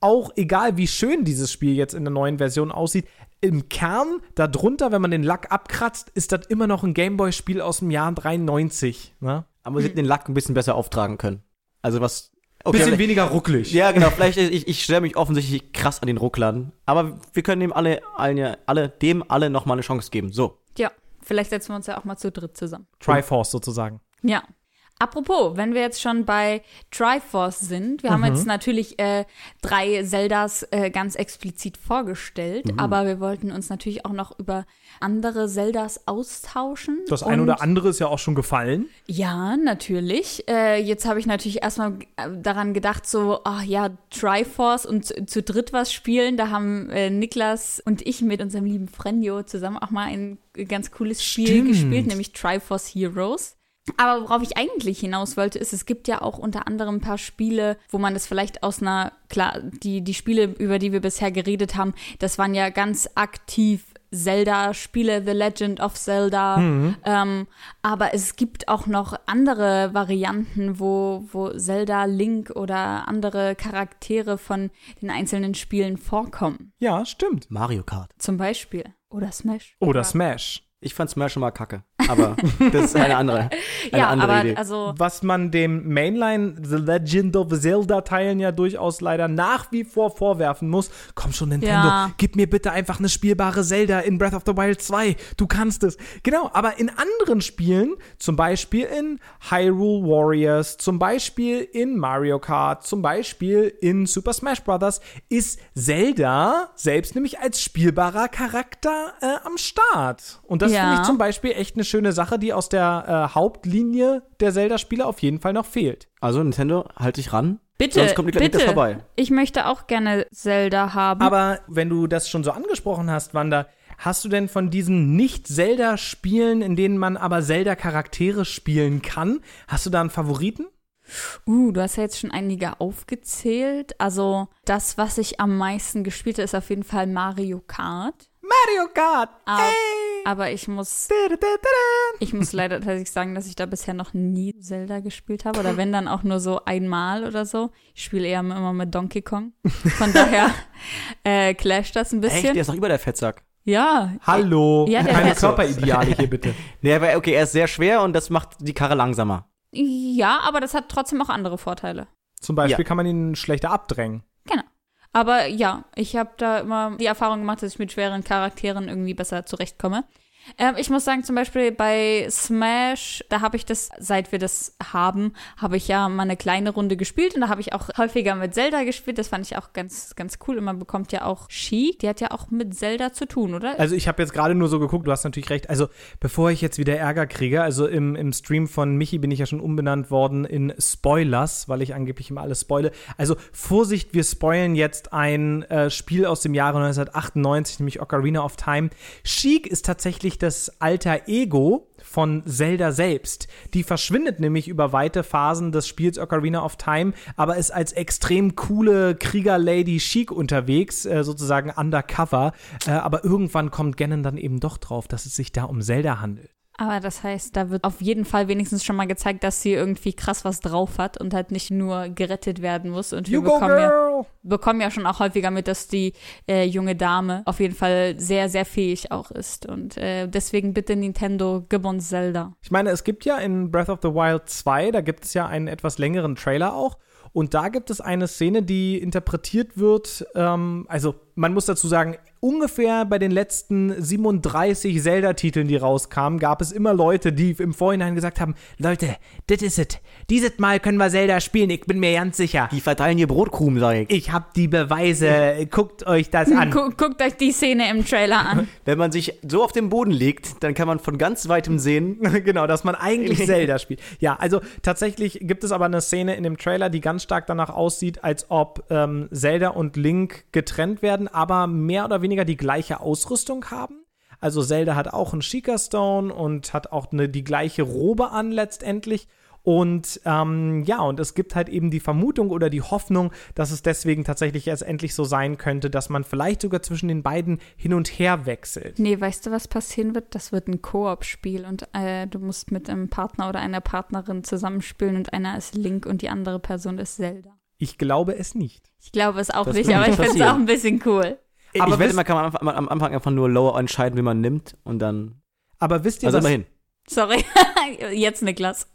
Auch egal, wie schön dieses Spiel jetzt in der neuen Version aussieht, im Kern, darunter, wenn man den Lack abkratzt, ist das immer noch ein Gameboy-Spiel aus dem Jahr 93. Ne? Aber sie hätten den Lack ein bisschen besser auftragen können. Also was. Okay, bisschen weniger rucklig. Ja, genau. Vielleicht, ich, ich stelle mich offensichtlich krass an den Rucklern. Aber wir können dem alle, alle, alle, dem alle noch mal eine Chance geben. So. Ja, vielleicht setzen wir uns ja auch mal zu dritt zusammen. Triforce sozusagen. Ja. Apropos, wenn wir jetzt schon bei Triforce sind, wir mhm. haben jetzt natürlich äh, drei Zeldas äh, ganz explizit vorgestellt, mhm. aber wir wollten uns natürlich auch noch über andere Zeldas austauschen. Das eine oder andere ist ja auch schon gefallen. Ja, natürlich. Äh, jetzt habe ich natürlich erstmal äh, daran gedacht, so, ach ja, Triforce und zu, zu dritt was spielen. Da haben äh, Niklas und ich mit unserem lieben Frenjo zusammen auch mal ein ganz cooles Spiel Stimmt. gespielt, nämlich Triforce Heroes. Aber worauf ich eigentlich hinaus wollte, ist, es gibt ja auch unter anderem ein paar Spiele, wo man das vielleicht aus einer, klar, die, die Spiele, über die wir bisher geredet haben, das waren ja ganz aktiv Zelda-Spiele, The Legend of Zelda. Mhm. Ähm, aber es gibt auch noch andere Varianten, wo, wo Zelda, Link oder andere Charaktere von den einzelnen Spielen vorkommen. Ja, stimmt. Mario Kart. Zum Beispiel. Oder Smash. Oder Smash. Ich fand Smash schon mal kacke. Aber das ist eine andere, [laughs] eine ja, andere aber Idee. Also Was man dem Mainline The Legend of Zelda-Teilen ja durchaus leider nach wie vor vorwerfen muss. Komm schon, Nintendo, ja. gib mir bitte einfach eine spielbare Zelda in Breath of the Wild 2. Du kannst es. Genau, aber in anderen Spielen, zum Beispiel in Hyrule Warriors, zum Beispiel in Mario Kart, zum Beispiel in Super Smash Bros., ist Zelda selbst nämlich als spielbarer Charakter äh, am Start. Und das ja. finde ich zum Beispiel echt eine schöne Sache, die aus der äh, Hauptlinie der Zelda-Spiele auf jeden Fall noch fehlt. Also Nintendo, halt dich ran. Bitte, Sonst kommt bitte. vorbei. Ich möchte auch gerne Zelda haben. Aber wenn du das schon so angesprochen hast, Wanda, hast du denn von diesen Nicht-Zelda-Spielen, in denen man aber Zelda-Charaktere spielen kann, hast du da einen Favoriten? Uh, du hast ja jetzt schon einige aufgezählt. Also das, was ich am meisten gespielt habe, ist auf jeden Fall Mario Kart. Mario Kart! Aber, hey. aber ich muss. Ich muss leider tatsächlich sagen, dass ich da bisher noch nie Zelda gespielt habe. Oder wenn dann auch nur so einmal oder so. Ich spiele eher immer mit Donkey Kong. Von [laughs] daher äh, clasht das ein bisschen. Echt? Der ist noch über der Fettsack. Ja. Hallo. Ja, Keine Körperideale hier bitte. [laughs] nee, aber okay, er ist sehr schwer und das macht die Karre langsamer. Ja, aber das hat trotzdem auch andere Vorteile. Zum Beispiel ja. kann man ihn schlechter abdrängen. Aber ja, ich habe da immer die Erfahrung gemacht, dass ich mit schweren Charakteren irgendwie besser zurechtkomme. Ähm, ich muss sagen, zum Beispiel bei Smash, da habe ich das, seit wir das haben, habe ich ja mal eine kleine Runde gespielt und da habe ich auch häufiger mit Zelda gespielt. Das fand ich auch ganz, ganz cool. Und man bekommt ja auch Sheik, die hat ja auch mit Zelda zu tun, oder? Also ich habe jetzt gerade nur so geguckt, du hast natürlich recht. Also bevor ich jetzt wieder Ärger kriege, also im, im Stream von Michi bin ich ja schon umbenannt worden in Spoilers, weil ich angeblich immer alles spoile. Also Vorsicht, wir spoilen jetzt ein äh, Spiel aus dem Jahre 1998, nämlich Ocarina of Time. Sheik ist tatsächlich eigentlich das alter Ego von Zelda selbst. Die verschwindet nämlich über weite Phasen des Spiels Ocarina of Time, aber ist als extrem coole Krieger-Lady Chic unterwegs, äh, sozusagen undercover. Äh, aber irgendwann kommt Ganon dann eben doch drauf, dass es sich da um Zelda handelt. Aber das heißt, da wird auf jeden Fall wenigstens schon mal gezeigt, dass sie irgendwie krass was drauf hat und halt nicht nur gerettet werden muss. Und wir bekommen ja, bekommen ja schon auch häufiger mit, dass die äh, junge Dame auf jeden Fall sehr, sehr fähig auch ist. Und äh, deswegen bitte Nintendo, gib uns Zelda. Ich meine, es gibt ja in Breath of the Wild 2, da gibt es ja einen etwas längeren Trailer auch. Und da gibt es eine Szene, die interpretiert wird, ähm, also man muss dazu sagen, ungefähr bei den letzten 37 Zelda-Titeln, die rauskamen, gab es immer Leute, die im Vorhinein gesagt haben, Leute, das ist es. Dieses Mal können wir Zelda spielen, ich bin mir ganz sicher. Die verteilen hier Brotkrumen, sag ich. Ich hab die Beweise, guckt euch das an. Gu guckt euch die Szene im Trailer an. [laughs] Wenn man sich so auf den Boden legt, dann kann man von ganz weitem sehen. [laughs] genau, dass man eigentlich [laughs] Zelda spielt. Ja, also tatsächlich gibt es aber eine Szene in dem Trailer, die ganz stark danach aussieht, als ob ähm, Zelda und Link getrennt werden, aber mehr oder weniger die gleiche Ausrüstung haben. Also Zelda hat auch einen Sheikah Stone und hat auch eine, die gleiche Robe an letztendlich. Und ähm, ja, und es gibt halt eben die Vermutung oder die Hoffnung, dass es deswegen tatsächlich erst endlich so sein könnte, dass man vielleicht sogar zwischen den beiden hin und her wechselt. Nee, weißt du, was passieren wird? Das wird ein Koop-Spiel und äh, du musst mit einem Partner oder einer Partnerin zusammenspielen und einer ist Link und die andere Person ist Zelda. Ich glaube es nicht. Ich glaube es auch Das nicht, aber ich finde es auch ein bisschen cool. Aber ich wette, man kann am Anfang, am Anfang einfach nur lower entscheiden, wie man nimmt und dann. Aber wisst ihr, Also was, immerhin. Sorry, [laughs] jetzt Niklas.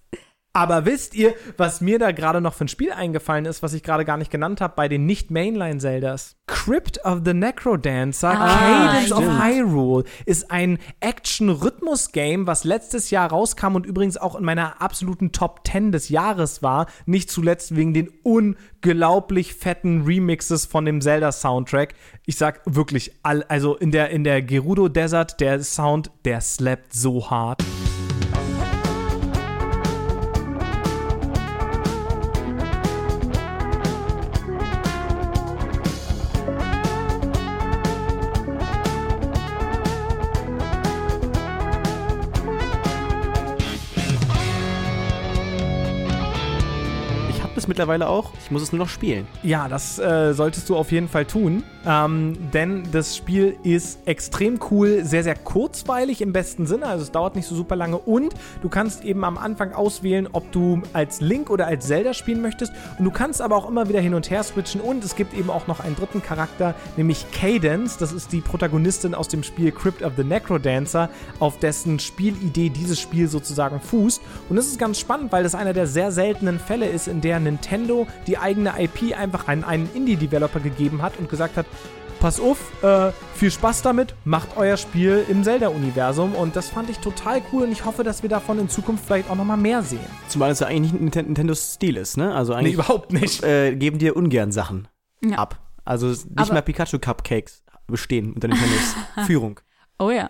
Aber wisst ihr, was mir da gerade noch für ein Spiel eingefallen ist, was ich gerade gar nicht genannt habe bei den Nicht-Mainline-Zeldas? Crypt of the Necrodancer, Ah, Cadence of stimmt. Hyrule ist ein Action-Rhythmus-Game, was letztes Jahr rauskam und übrigens auch in meiner absoluten Top 10 des Jahres war. Nicht zuletzt wegen den unglaublich fetten Remixes von dem Zelda-Soundtrack. Ich sag wirklich, all, also in der, in der Gerudo Desert, der Sound, der slappt so hart. Mittlerweile auch. Ich muss es nur noch spielen. Ja, das äh, solltest du auf jeden Fall tun, ähm, denn das Spiel ist extrem cool, sehr, sehr kurzweilig im besten Sinne, also es dauert nicht so super lange. Und du kannst eben am Anfang auswählen, ob du als Link oder als Zelda spielen möchtest. Und du kannst aber auch immer wieder hin und her switchen. Und es gibt eben auch noch einen dritten Charakter, nämlich Cadence, das ist die Protagonistin aus dem Spiel Crypt of the Necrodancer, auf dessen Spielidee dieses Spiel sozusagen fußt. Und das ist ganz spannend, weil das einer der sehr seltenen Fälle ist, in der Nintendo die eigene IP einfach an einen Indie-Developer gegeben hat und gesagt hat, pass auf, äh, viel Spaß damit, macht euer Spiel im Zelda-Universum und das fand ich total cool und ich hoffe, dass wir davon in Zukunft vielleicht auch nochmal mehr sehen. Zumal es ja eigentlich nicht Ninten- Nintendos Stil ist, ne? Also Nee, eigentlich überhaupt nicht. äh, geben dir ungern Sachen Ja. ab. Also nicht Aber- mal Pikachu-Cupcakes bestehen unter Nintendos [laughs] Führung. Oh ja.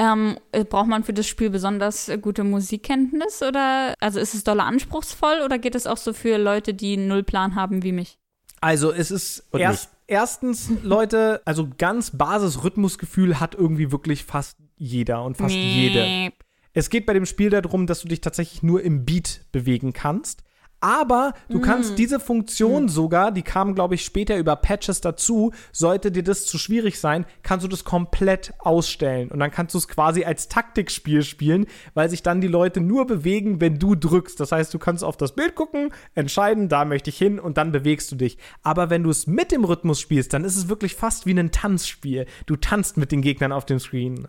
Ähm, äh, braucht man für das Spiel besonders äh, gute Musikkenntnis oder also ist es doller anspruchsvoll oder geht es auch so für Leute, die null Plan haben wie mich? Also es ist erst, erstens, Leute, also ganz Basis-Rhythmusgefühl hat irgendwie wirklich fast jeder und fast jede. Miep. Es geht bei dem Spiel darum, dass du dich tatsächlich nur im Beat bewegen kannst. Aber du kannst diese Funktion sogar, die kam, glaube ich, später über Patches dazu, sollte dir das zu schwierig sein, kannst du das komplett ausstellen. Und dann kannst du es quasi als Taktikspiel spielen, weil sich dann die Leute nur bewegen, wenn du drückst. Das heißt, du kannst auf das Bild gucken, entscheiden, da möchte ich hin und dann bewegst du dich. Aber wenn du es mit dem Rhythmus spielst, dann ist es wirklich fast wie ein Tanzspiel. Du tanzt mit den Gegnern auf dem Screen.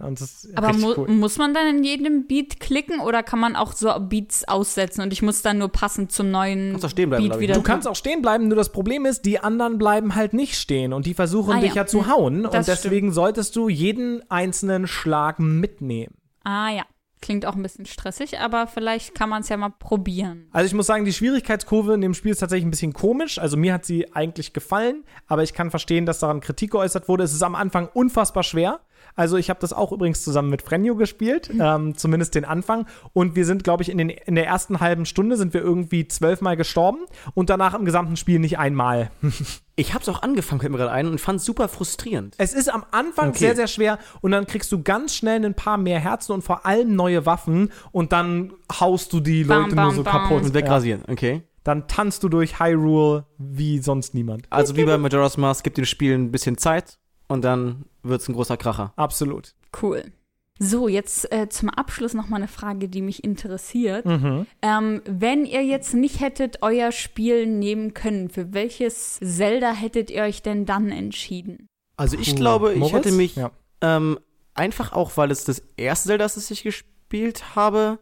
Aber mu cool. muss man dann in jedem Beat klicken oder kann man auch so Beats aussetzen und ich muss dann nur passend zum neuen Kannst auch stehen bleiben, Beat wieder Du kannst auch stehen bleiben, nur das Problem ist, die anderen bleiben halt nicht stehen und die versuchen Ah, dich ja. ja zu Hm. hauen Das und deswegen solltest du jeden einzelnen Schlag mitnehmen. Ah ja, klingt auch ein bisschen stressig, aber vielleicht kann man es ja mal probieren. Also ich muss sagen, die Schwierigkeitskurve in dem Spiel ist tatsächlich ein bisschen komisch. Also mir hat sie eigentlich gefallen, aber ich kann verstehen, dass daran Kritik geäußert wurde. Es ist am Anfang unfassbar schwer. Also ich habe das auch übrigens zusammen mit Frenjo gespielt, ähm, zumindest den Anfang. Und wir sind, glaube ich, in, den, in der ersten halben Stunde sind wir irgendwie zwölfmal gestorben und danach im gesamten Spiel nicht einmal. [laughs] Ich hab's auch angefangen, fällt mir gerade ein, und fand super frustrierend. Es ist am Anfang Okay. sehr, sehr schwer und dann kriegst du ganz schnell ein paar mehr Herzen und vor allem neue Waffen und dann haust du die Bam, Leute bam, nur so bam. kaputt. Und Ja. wegrasieren, okay. Dann tanzt du durch Hyrule wie sonst niemand. Also wie bei Majora's Mask, gibt dem Spiel ein bisschen Zeit und dann wird's ein großer Kracher. Absolut. Cool. So, jetzt äh, zum Abschluss noch mal eine Frage, die mich interessiert. Mhm. Ähm, wenn ihr jetzt nicht hättet euer Spiel nehmen können, für welches Zelda hättet ihr euch denn dann entschieden? Also ich glaube, ich hätte mich Ja. ähm, einfach auch, weil es das erste Zelda ist, das ich gespielt habe,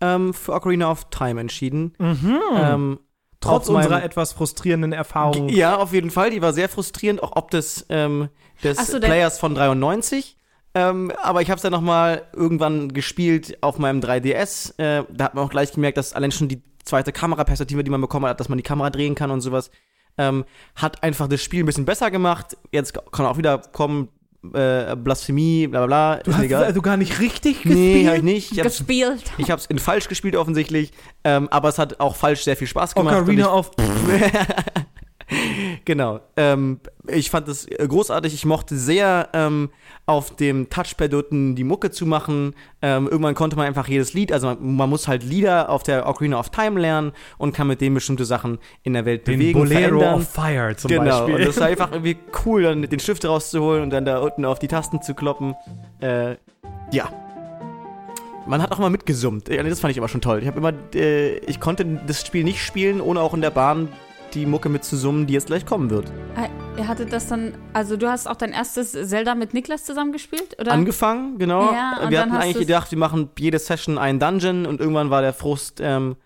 ähm, für Ocarina of Time entschieden. Ähm, Trotz unserer etwas frustrierenden Erfahrung. Ja, auf jeden Fall. Die war sehr frustrierend, auch ob des, ähm, des so, der- Players von 93. Ähm, aber ich habe es dann noch mal irgendwann gespielt auf meinem 3DS. Äh, da hat man auch gleich gemerkt, dass allein schon die zweite Kameraperspektive, die man bekommen hat, dass man die Kamera drehen kann und sowas, ähm, hat einfach das Spiel ein bisschen besser gemacht. Jetzt kann auch wieder kommen, äh, Blasphemie, bla bla bla. Du hast es also gar nicht richtig gespielt? Nee, hab ich nicht. Ich hab's, Gespielt. ich hab's in falsch gespielt offensichtlich, ähm, aber es hat auch falsch sehr viel Spaß gemacht. Ocarina ich- of. [laughs] [laughs] Genau. Ähm, ich fand es äh, großartig. Ich mochte sehr ähm, auf dem Touchpad unten die Mucke zu machen. Ähm, irgendwann konnte man einfach jedes Lied, also man, man muss halt Lieder auf der Ocarina of Time lernen und kann mit denen bestimmte Sachen in der Welt Den bewegen, Bolero verändern. of Fire zum genau. Beispiel. Und das war einfach [laughs] irgendwie cool, dann den Stift rauszuholen und dann da unten auf die Tasten zu kloppen. Äh, ja. Man hat auch mal mitgesummt. Das fand ich immer schon toll. Ich habe immer, äh, ich konnte das Spiel nicht spielen, ohne auch in der Bahn die Mucke mitzusummen, die jetzt gleich kommen wird. Äh, Ihr hattet das dann, also du hast auch dein erstes Zelda mit Niklas zusammengespielt, oder? angefangen, genau. Ja, wir hatten hast eigentlich gedacht, wir machen jede Session einen Dungeon und irgendwann war der Frust ähm,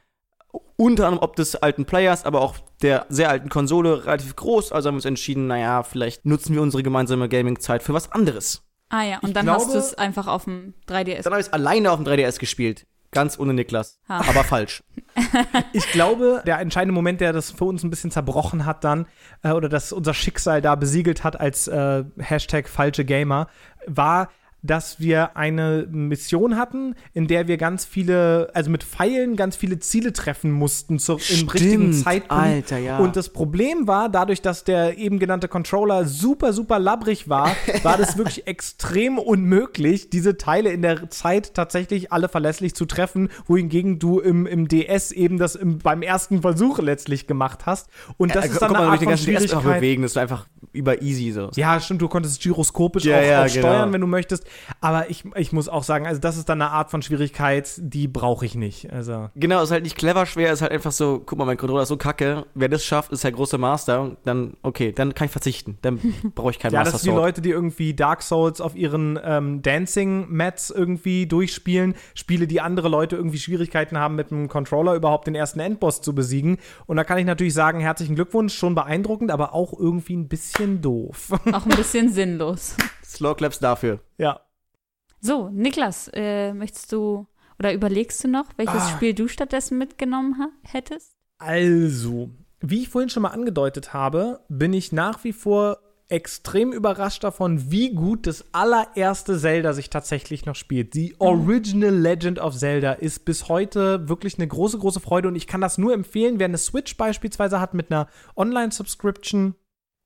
unter anderem ob des alten Players, aber auch der sehr alten Konsole relativ groß. Also haben wir uns entschieden, naja, vielleicht nutzen wir unsere gemeinsame Gaming-Zeit für was anderes. ah ja, und Ich dann hast glaube- du es einfach auf dem 3DS. Dann habe ich es alleine auf dem 3DS gespielt. Ganz ohne Niklas. Ha. Aber falsch. [laughs] Ich glaube, der entscheidende Moment, der das für uns ein bisschen zerbrochen hat dann, äh, oder das unser Schicksal da besiegelt hat als äh, Hashtag falsche Gamer, war, dass wir eine Mission hatten, in der wir ganz viele, also mit Pfeilen ganz viele Ziele treffen mussten zur, im richtigen Zeitpunkt. Alter, ja. Und das Problem war, dadurch, dass der eben genannte Controller super, super labbrig war, [laughs] war das wirklich extrem unmöglich, diese Teile in der Zeit tatsächlich alle verlässlich zu treffen, wohingegen du im, im DS eben das im, beim ersten Versuch letztlich gemacht hast. Und das Äh, ist dann guck eine mal, Art von Schwierigkeit. bewegen. Das war einfach über easy so. Ja, stimmt, du konntest es gyroskopisch Ja, auch, ja, auch steuern, genau. wenn du möchtest. Aber ich, ich muss auch sagen, also das ist dann eine Art von Schwierigkeit, die brauche ich nicht. Also. Genau, ist halt nicht clever schwer, ist halt einfach so, guck mal, mein Controller ist so kacke. Wer das schafft, ist der große Master. Dann, okay, dann kann ich verzichten. Dann [laughs] brauche ich kein Ja, Master das sind die. Leute, die irgendwie Dark Souls auf ihren ähm, Dancing-Mats irgendwie durchspielen. Spiele, die andere Leute irgendwie Schwierigkeiten haben, mit dem Controller überhaupt den ersten Endboss zu besiegen. Und da kann ich natürlich sagen, herzlichen Glückwunsch, schon beeindruckend, aber auch irgendwie ein bisschen doof. Auch ein bisschen sinnlos. Slow Claps dafür. ja. So, Niklas, äh, möchtest du oder überlegst du noch, welches Ah. Spiel du stattdessen mitgenommen hättest? Also, wie ich vorhin schon mal angedeutet habe, bin ich nach wie vor extrem überrascht davon, wie gut das allererste Zelda sich tatsächlich noch spielt. Die Original Legend of Zelda ist bis heute wirklich eine große, große Freude und ich kann das nur empfehlen, wer eine Switch beispielsweise hat mit einer Online-Subscription.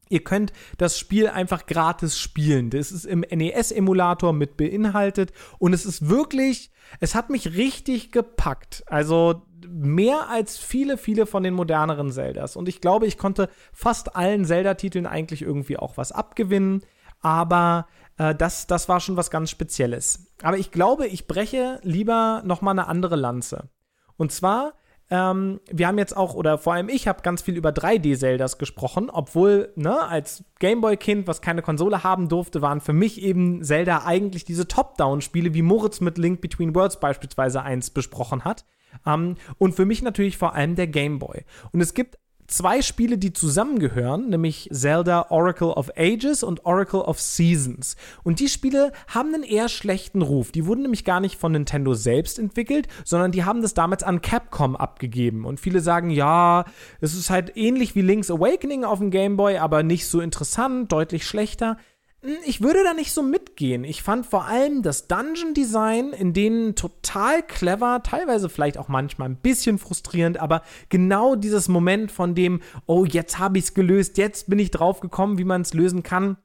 Ihr könnt das Spiel einfach gratis spielen. Das ist im NES-Emulator mit beinhaltet und es ist wirklich, es hat mich richtig gepackt. Also mehr als viele, viele von den moderneren Zeldas. Und ich glaube, ich konnte fast allen Zelda-Titeln eigentlich irgendwie auch was abgewinnen. Aber äh, das, das war schon was ganz Spezielles. Aber ich glaube, ich breche lieber noch mal eine andere Lanze. Und zwar ähm, wir haben jetzt auch, oder vor allem ich habe ganz viel über 3D-Zeldas gesprochen, obwohl, ne, als Gameboy-Kind, was keine Konsole haben durfte, waren für mich eben Zelda eigentlich diese Top-Down-Spiele, wie Moritz mit Link Between Worlds beispielsweise eins besprochen hat. Ähm, und für mich natürlich vor allem der Gameboy. Und es gibt zwei Spiele, die zusammengehören, nämlich Zelda Oracle of Ages und Oracle of Seasons. Und die Spiele haben einen eher schlechten Ruf. Die wurden nämlich gar nicht von Nintendo selbst entwickelt, sondern die haben das damals an Capcom abgegeben. Und viele sagen, ja, es ist halt ähnlich wie Link's Awakening auf dem Game Boy, aber nicht so interessant, deutlich schlechter. Hm, Ich würde da nicht so mitgehen. Ich fand vor allem das Dungeon Design in denen total clever, teilweise vielleicht auch manchmal ein bisschen frustrierend, aber genau dieses Moment von dem, oh, jetzt habe ich es gelöst, jetzt bin ich drauf gekommen, wie man es lösen kann.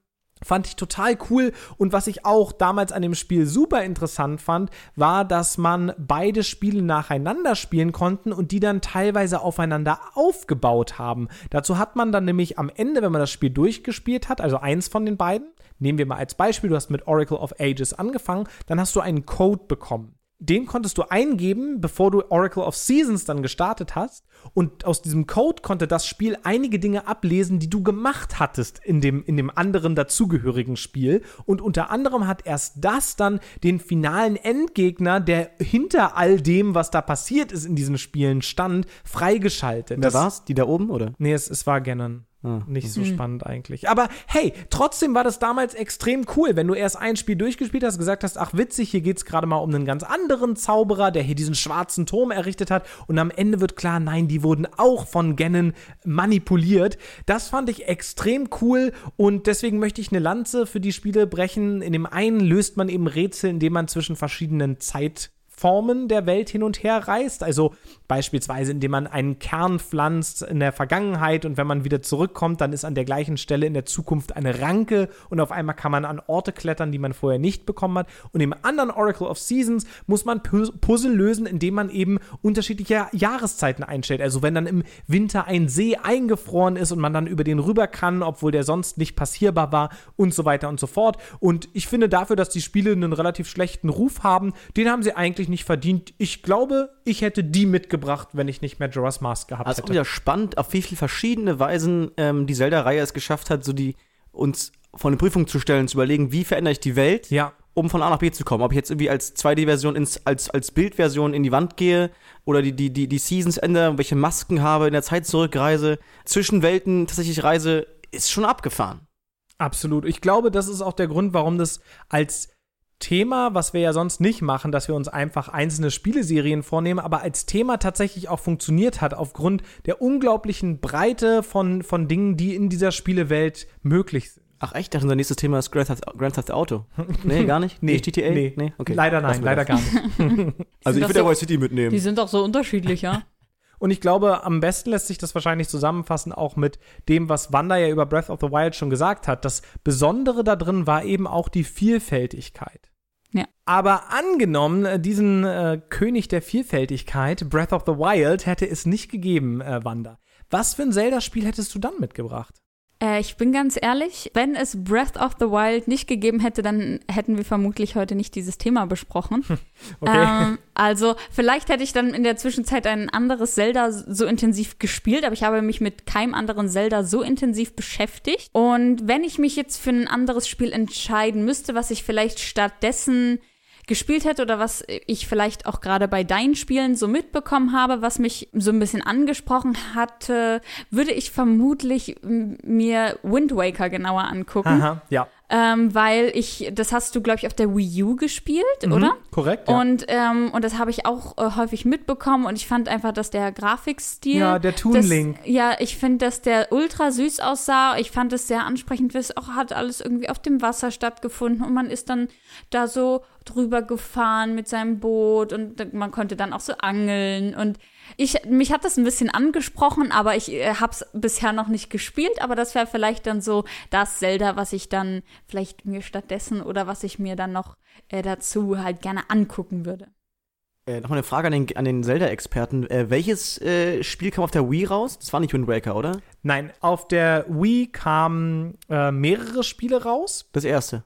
Fand ich total cool. Und was ich auch damals an dem Spiel super interessant fand, war, dass man beide Spiele nacheinander spielen konnten und die dann teilweise aufeinander aufgebaut haben. Dazu hat man dann nämlich am Ende, wenn man das Spiel durchgespielt hat, also eins von den beiden, nehmen wir mal als Beispiel, du hast mit Oracle of Ages angefangen, dann hast du einen Code bekommen den konntest du eingeben, bevor du Oracle of Seasons dann gestartet hast. Und aus diesem Code konnte das Spiel einige Dinge ablesen, die du gemacht hattest in dem, in dem anderen dazugehörigen Spiel. Und unter anderem hat erst das dann den finalen Endgegner, der hinter all dem, was da passiert ist in diesen Spielen stand, freigeschaltet. Wer war's? Die da oben, oder? Nee, es, es war Ganon. Ah. Nicht so spannend eigentlich. Aber hey, trotzdem war das damals extrem cool, wenn du erst ein Spiel durchgespielt hast, gesagt hast, ach witzig, hier geht's gerade mal um einen ganz anderen Zauberer, der hier diesen schwarzen Turm errichtet hat und am Ende wird klar, nein, die wurden auch von Ganon manipuliert. Das fand ich extrem cool und deswegen möchte ich eine Lanze für die Spiele brechen. In dem einen löst man eben Rätsel, indem man zwischen verschiedenen Zeit Formen der Welt hin und her reist. Also beispielsweise, indem man einen Kern pflanzt in der Vergangenheit und wenn man wieder zurückkommt, dann ist an der gleichen Stelle in der Zukunft eine Ranke und auf einmal kann man an Orte klettern, die man vorher nicht bekommen hat. Und im anderen Oracle of Seasons muss man Pu- Puzzle lösen, indem man eben unterschiedliche Jahreszeiten einstellt. Also wenn dann im Winter ein See eingefroren ist und man dann über den rüber kann, obwohl der sonst nicht passierbar war und so weiter und so fort. Und ich finde dafür, dass die Spiele einen relativ schlechten Ruf haben, den haben sie eigentlich nicht verdient. Ich glaube, ich hätte die mitgebracht, wenn ich nicht Majora's Mask gehabt Also auch hätte. wieder spannend, auf wie viele verschiedene Weisen ähm, die Zelda-Reihe es geschafft hat, so die uns vor eine Prüfung zu stellen, zu überlegen, wie verändere ich die Welt, Ja. um von A nach B zu kommen. Ob ich jetzt irgendwie als 2D-Version ins, als, als Bildversion in die Wand gehe oder die, die, die, die Seasons ändere, welche Masken habe, in der Zeit zurückreise, zwischen Welten tatsächlich reise, ist schon abgefahren. Absolut. Ich glaube, das ist auch der Grund, warum das als Thema, was wir ja sonst nicht machen, dass wir uns einfach einzelne Spieleserien vornehmen, aber als Thema tatsächlich auch funktioniert hat, aufgrund der unglaublichen Breite von, von Dingen, die in dieser Spielewelt möglich sind. Ach echt? Ich dachte, unser nächstes Thema ist Grand Theft, Grand Theft Auto. Nee, gar nicht? [laughs] Nicht GTA? Nee, Okay. leider nein, leider das. gar nicht. [laughs] Also ich würde so- Vice City mitnehmen. Die sind doch so unterschiedlich, ja. [laughs] Und ich glaube, am besten lässt sich das wahrscheinlich zusammenfassen, auch mit dem, was Wanda ja über Breath of the Wild schon gesagt hat. Das Besondere da drin war eben auch die Vielfältigkeit. Ja. Aber angenommen, äh, diesen äh, König der Vielfältigkeit, Breath of the Wild, hätte es nicht gegeben, äh, Wanda. Was für ein Zelda-Spiel hättest du dann mitgebracht? Äh, ich bin ganz ehrlich, wenn es Breath of the Wild nicht gegeben hätte, dann hätten wir vermutlich heute nicht dieses Thema besprochen. Okay. Ähm, also vielleicht hätte ich dann in der Zwischenzeit ein anderes Zelda so intensiv gespielt, aber ich habe mich mit keinem anderen Zelda so intensiv beschäftigt. Und wenn ich mich jetzt für ein anderes Spiel entscheiden müsste, was ich vielleicht stattdessen gespielt hätte oder was ich vielleicht auch gerade bei deinen Spielen so mitbekommen habe, was mich so ein bisschen angesprochen hatte, würde ich vermutlich mir Wind Waker genauer angucken, Aha, ja. Ähm, weil ich, das hast du, glaube ich, auf der Wii U gespielt, Mhm, oder? Korrekt, ja. Und, ähm, und das habe ich auch äh, häufig mitbekommen und ich fand einfach, dass der Grafikstil. Ja, der Toon das- Link. Ja, ich finde, dass der ultra süß aussah. Ich fand es sehr ansprechend, wie es auch hat alles irgendwie auf dem Wasser stattgefunden und man ist dann da so drüber gefahren mit seinem Boot und man konnte dann auch so angeln und ich, mich hat das ein bisschen angesprochen, aber ich äh, habe es bisher noch nicht gespielt. Aber das wäre vielleicht dann so das Zelda, was ich dann vielleicht mir stattdessen oder was ich mir dann noch äh, dazu halt gerne angucken würde. Äh, Nochmal eine Frage an den, an den Zelda-Experten. Äh, welches äh, Spiel kam auf der Wii raus? Das war nicht Wind Waker, oder? Nein, auf der Wii kamen äh, mehrere Spiele raus. Das erste.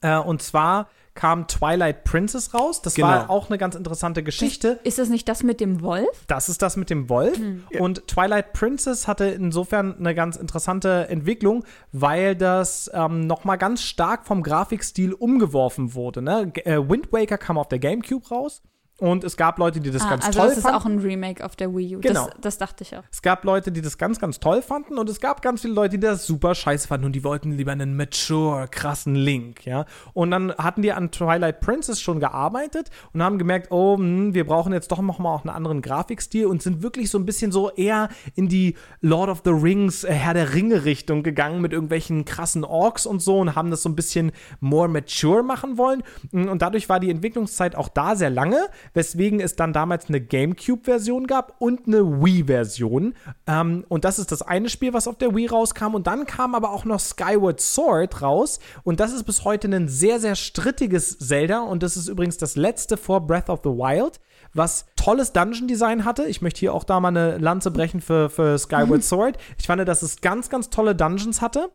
Äh, und zwar kam Twilight Princess raus. Das Genau. war auch eine ganz interessante Geschichte. Ist das nicht das mit dem Wolf? Das ist das mit dem Wolf. Und Twilight Princess hatte insofern eine ganz interessante Entwicklung, weil das ähm, nochmal ganz stark vom Grafikstil umgeworfen wurde. Ne? Äh, Wind Waker kam auf der GameCube raus. Und es gab Leute, die das Ah, ganz also toll das ist fanden. auch ein Remake auf der Wii U. Genau. Das, das dachte ich auch. Es gab Leute, die das ganz, ganz toll fanden und es gab ganz viele Leute, die das super scheiße fanden und die wollten lieber einen mature, krassen Link, ja. Und dann hatten die an Twilight Princess schon gearbeitet und haben gemerkt, oh, hm, wir brauchen jetzt doch noch mal auch einen anderen Grafikstil und sind wirklich so ein bisschen so eher in die Lord of the Rings, äh, Herr der Ringe Richtung gegangen mit irgendwelchen krassen Orks und so und haben das so ein bisschen more mature machen wollen. Und dadurch war die Entwicklungszeit auch da sehr lange. Weswegen es dann damals eine GameCube-Version gab und eine Wii-Version. Ähm, und das ist das eine Spiel, was auf der Wii rauskam. Und dann kam aber auch noch Skyward Sword raus. Und das ist bis heute ein sehr, sehr strittiges Zelda. Und das ist übrigens das letzte vor Breath of the Wild was tolles Dungeon-Design hatte. Ich möchte hier auch da mal eine Lanze brechen für, für Skyward [laughs] Sword. Ich fand, dass es ganz, ganz tolle Dungeons hatte.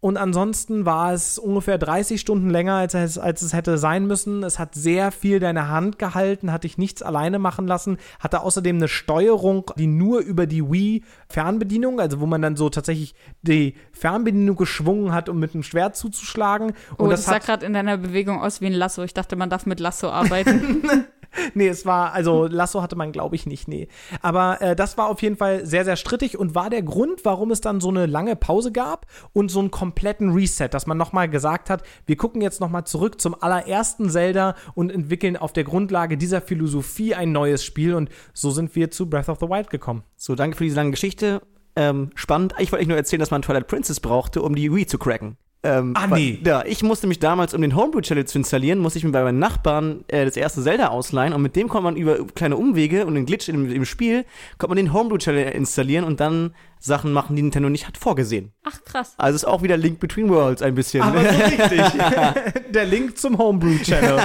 Und ansonsten war es ungefähr 30 Stunden länger, als es, als es hätte sein müssen. Es hat sehr viel deine Hand gehalten, hat dich nichts alleine machen lassen, hatte außerdem eine Steuerung, die nur über die Wii-Fernbedienung, also wo man dann so tatsächlich die Fernbedienung geschwungen hat, um mit dem Schwert zuzuschlagen. Oh, Und das, das, sah gerade in deiner Bewegung aus wie ein Lasso. Ich dachte, man darf mit Lasso arbeiten. [laughs] [laughs] nee, es war, also Lasso hatte man, glaube ich, nicht, nee. Aber äh, das war auf jeden Fall sehr, sehr strittig und war der Grund, warum es dann so eine lange Pause gab und so einen kompletten Reset, dass man nochmal gesagt hat, wir gucken jetzt nochmal zurück zum allerersten Zelda und entwickeln auf der Grundlage dieser Philosophie ein neues Spiel und so sind wir zu Breath of the Wild gekommen. So, danke für diese lange Geschichte. Ähm, spannend. Ich wollte euch nur erzählen, dass man Twilight Princess brauchte, um die Wii zu cracken. Ähm, Ah, weil- nee. Ja, ich musste mich damals, um den Homebrew-Channel zu installieren, musste ich mir bei meinen Nachbarn äh, das erste Zelda ausleihen und mit dem konnte man über kleine Umwege und den Glitch im, im Spiel, konnte man den Homebrew-Channel installieren und dann Sachen machen, die Nintendo nicht hat vorgesehen. Ach, krass. Also ist auch wieder Link Between Worlds ein bisschen. Aber so [laughs] richtig. [laughs] der Link zum Homebrew-Channel.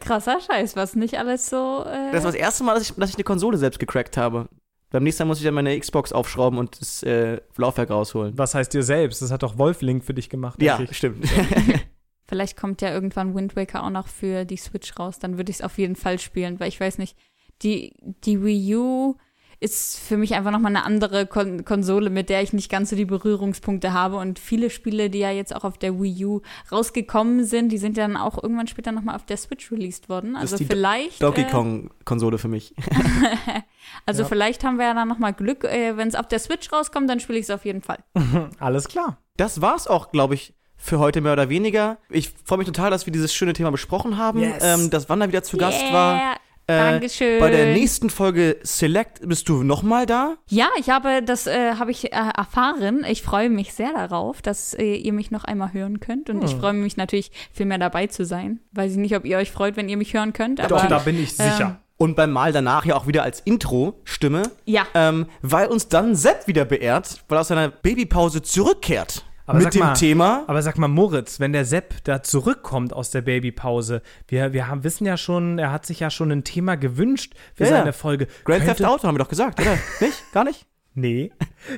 Krasser Scheiß, was nicht alles so. Äh, Das war das erste Mal, dass ich, dass ich eine Konsole selbst gecrackt habe. Beim nächsten Mal muss ich dann meine Xbox aufschrauben und das äh, Laufwerk rausholen. Was heißt dir selbst? Das hat doch Wolf Link für dich gemacht. Ja, denke ich. stimmt. [laughs] Vielleicht kommt ja irgendwann Wind Waker auch noch für die Switch raus. Dann würde ich es auf jeden Fall spielen, weil ich weiß nicht, die, die Wii U ist für mich einfach nochmal eine andere Kon Konsole, mit der ich nicht ganz so die Berührungspunkte habe. Und viele Spiele, die ja jetzt auch auf der Wii U rausgekommen sind, die sind ja dann auch irgendwann später nochmal auf der Switch released worden. Also Do- vielleicht. Donkey äh, Kong-Konsole für mich. [laughs] [laughs] Also Ja. vielleicht haben wir ja dann nochmal Glück. Äh, Wenn es auf der Switch rauskommt, dann spiele ich es auf jeden Fall. [laughs] Alles klar. Das war's auch, glaube ich, für heute mehr oder weniger. Ich freue mich total, dass wir dieses schöne Thema besprochen haben. Yes. Ähm, dass Wanda wieder zu Gast war. Dankeschön. Bei der nächsten Folge Select bist du nochmal da. Ja, ich habe das äh, habe ich äh, erfahren. Ich freue mich sehr darauf, dass äh, ihr mich noch einmal hören könnt und ich Hm. freue mich natürlich viel mehr dabei zu sein. Weiß ich nicht, ob ihr euch freut, wenn ihr mich hören könnt, aber Doch, da bin ich sicher. ähm, Und beim Mal danach ja auch wieder als Intro-Stimme. ja, Ähm, weil uns dann Sepp wieder beehrt, weil er aus seiner Babypause zurückkehrt. Aber mit sag dem mal, Thema. Aber sag mal, Moritz, wenn der Sepp da zurückkommt aus der Babypause, wir, wir haben, wissen ja schon, er hat sich ja schon ein Thema gewünscht für Ja, ja. seine Folge. Grand Theft Könnte- Auto haben wir doch gesagt, oder? [laughs] nicht? Gar nicht? Nee.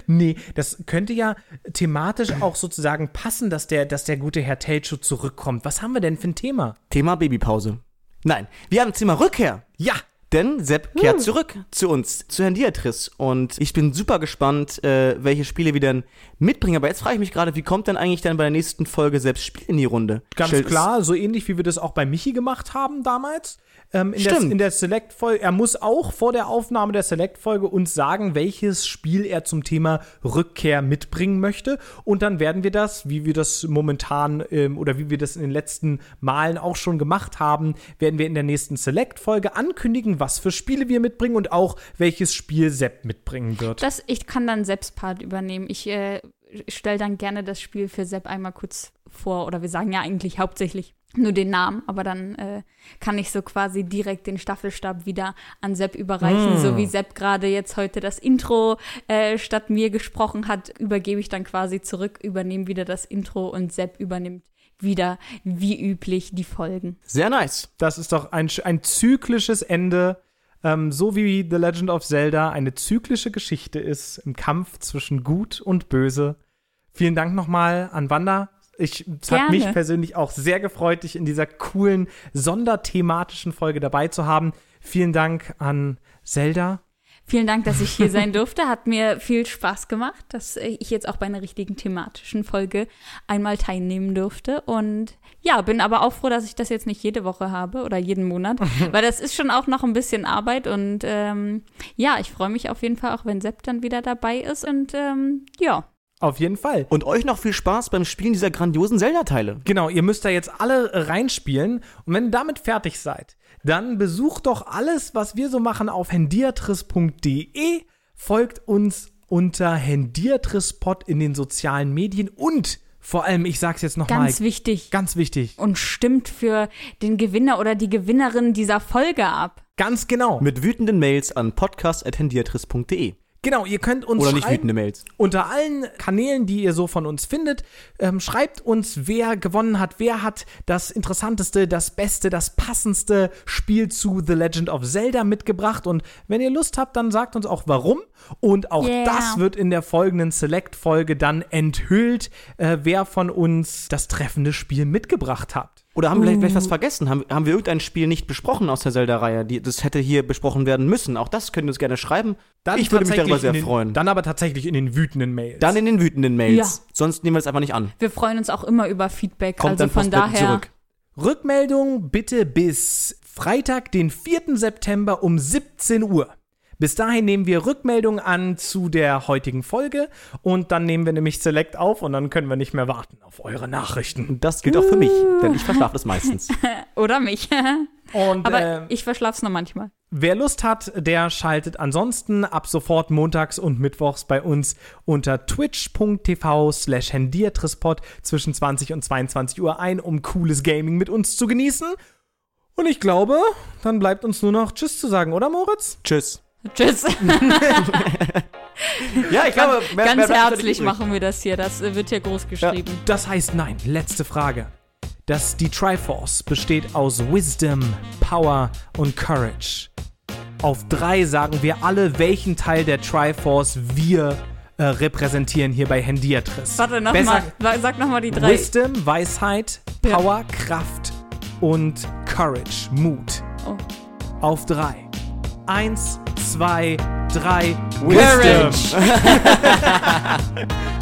Nee, das könnte ja thematisch auch sozusagen passen, dass der, dass der gute Herr Telcho zurückkommt. Was haben wir denn für ein Thema? Thema Babypause. Nein, wir haben das Thema Rückkehr. Ja, Denn Sepp kehrt zurück zu uns, zu Herrn Diatris. Und ich bin super gespannt, äh, welche Spiele wir denn mitbringen. Aber jetzt frage ich mich gerade, wie kommt denn eigentlich dann bei der nächsten Folge Sepp Spiel in die Runde? ganz Stellt- klar, so ähnlich wie wir das auch bei Michi gemacht haben damals. Ähm, in, der, in der Select-Folge, er muss auch vor der Aufnahme der Select-Folge uns sagen, welches Spiel er zum Thema Rückkehr mitbringen möchte. Und dann werden wir das, wie wir das momentan ähm, oder wie wir das in den letzten Malen auch schon gemacht haben, werden wir in der nächsten Select-Folge ankündigen, was für Spiele wir mitbringen und auch welches Spiel Sepp mitbringen wird. das ich kann dann Sepps Part übernehmen. Ich äh, stelle dann gerne das Spiel für Sepp einmal kurz vor oder wir sagen ja eigentlich hauptsächlich nur den Namen, aber dann äh, kann ich so quasi direkt den Staffelstab wieder an Sepp überreichen, Mm. so wie Sepp gerade jetzt heute das Intro äh, statt mir gesprochen hat, übergebe ich dann quasi zurück, übernehme wieder das Intro und Sepp übernimmt wieder wie üblich die Folgen. Sehr nice. Das ist doch ein, ein zyklisches Ende, ähm, so wie The Legend of Zelda eine zyklische Geschichte ist im Kampf zwischen Gut und Böse. Vielen Dank nochmal an Wanda. Ich, es hat mich persönlich auch sehr gefreut, dich in dieser coolen, sonderthematischen Folge dabei zu haben. Vielen Dank an Zelda. Vielen Dank, dass ich hier sein durfte. Hat mir viel Spaß gemacht, dass ich jetzt auch bei einer richtigen thematischen Folge einmal teilnehmen durfte. Und ja, bin aber auch froh, dass ich das jetzt nicht jede Woche habe oder jeden Monat, [laughs] weil das ist schon auch noch ein bisschen Arbeit. Und ähm, ja, ich freue mich auf jeden Fall auch, wenn Sepp dann wieder dabei ist. Und ähm, ja, Auf jeden Fall. Und euch noch viel Spaß beim Spielen dieser grandiosen Zelda-Teile. Genau, ihr müsst da jetzt alle reinspielen. Und wenn ihr damit fertig seid, dann besucht doch alles, was wir so machen, auf hendiatris.de. Folgt uns unter hendiatrispot in den sozialen Medien und Vor allem, ich sag's jetzt nochmal. Ganz wichtig. Ganz wichtig. Und stimmt für den Gewinner oder die Gewinnerin dieser Folge ab. Ganz genau. Mit wütenden Mails an podcast.hendiatris.de. Genau, ihr könnt uns Oder nicht wütende Mails. unter allen Kanälen, die ihr so von uns findet, ähm, schreibt uns, wer gewonnen hat, wer hat das interessanteste, das beste, das passendste Spiel zu The Legend of Zelda mitgebracht. Und wenn ihr Lust habt, dann sagt uns auch warum. Und auch Yeah. das wird in der folgenden Select-Folge dann enthüllt, äh, wer von uns das treffende Spiel mitgebracht hat. Oder haben wir vielleicht, vielleicht was vergessen? Haben, haben wir irgendein Spiel nicht besprochen aus der Zelda-Reihe? Die- Das hätte hier besprochen werden müssen. Auch das könnt ihr uns gerne schreiben. Dann ich würde mich darüber sehr den, freuen. Dann aber tatsächlich in den wütenden Mails. Dann in den wütenden Mails. Ja. Sonst nehmen wir es einfach nicht an. Wir freuen uns auch immer über Feedback. Kommt also dann von daher. zurück. Rückmeldung bitte bis Freitag, den 4. September um 17 Uhr. Bis dahin nehmen wir Rückmeldung an zu der heutigen Folge und dann nehmen wir nämlich Select auf und dann können wir nicht mehr warten auf eure Nachrichten. Und das gilt auch für mich, denn ich verschlafe das meistens. [laughs] Oder mich. [laughs] Und Aber äh, ich verschlaf's noch manchmal. wer Lust hat, der schaltet ansonsten ab sofort montags und mittwochs bei uns unter twitch.tv slash hendiatrispod zwischen 20 und 22 Uhr ein, um cooles Gaming mit uns zu genießen. Und ich glaube, dann bleibt uns nur noch Tschüss zu sagen, oder Moritz? Tschüss. Tschüss. [laughs] Ja, ich glaube, mehr- mehr Ganz uns herzlich machen wir das hier. Das äh, wird hier groß geschrieben. Das heißt nein. Letzte Frage. Das, die Triforce besteht aus Wisdom, Power und Courage. Auf drei sagen wir alle, welchen Teil der Triforce wir äh, repräsentieren hier bei Hendiatris. Warte, nochmal. Sag nochmal die drei. Wisdom, Weisheit, Ja. Power, Kraft und Courage, Mut. Oh. Auf drei. Eins, zwei, drei. Courage. [laughs]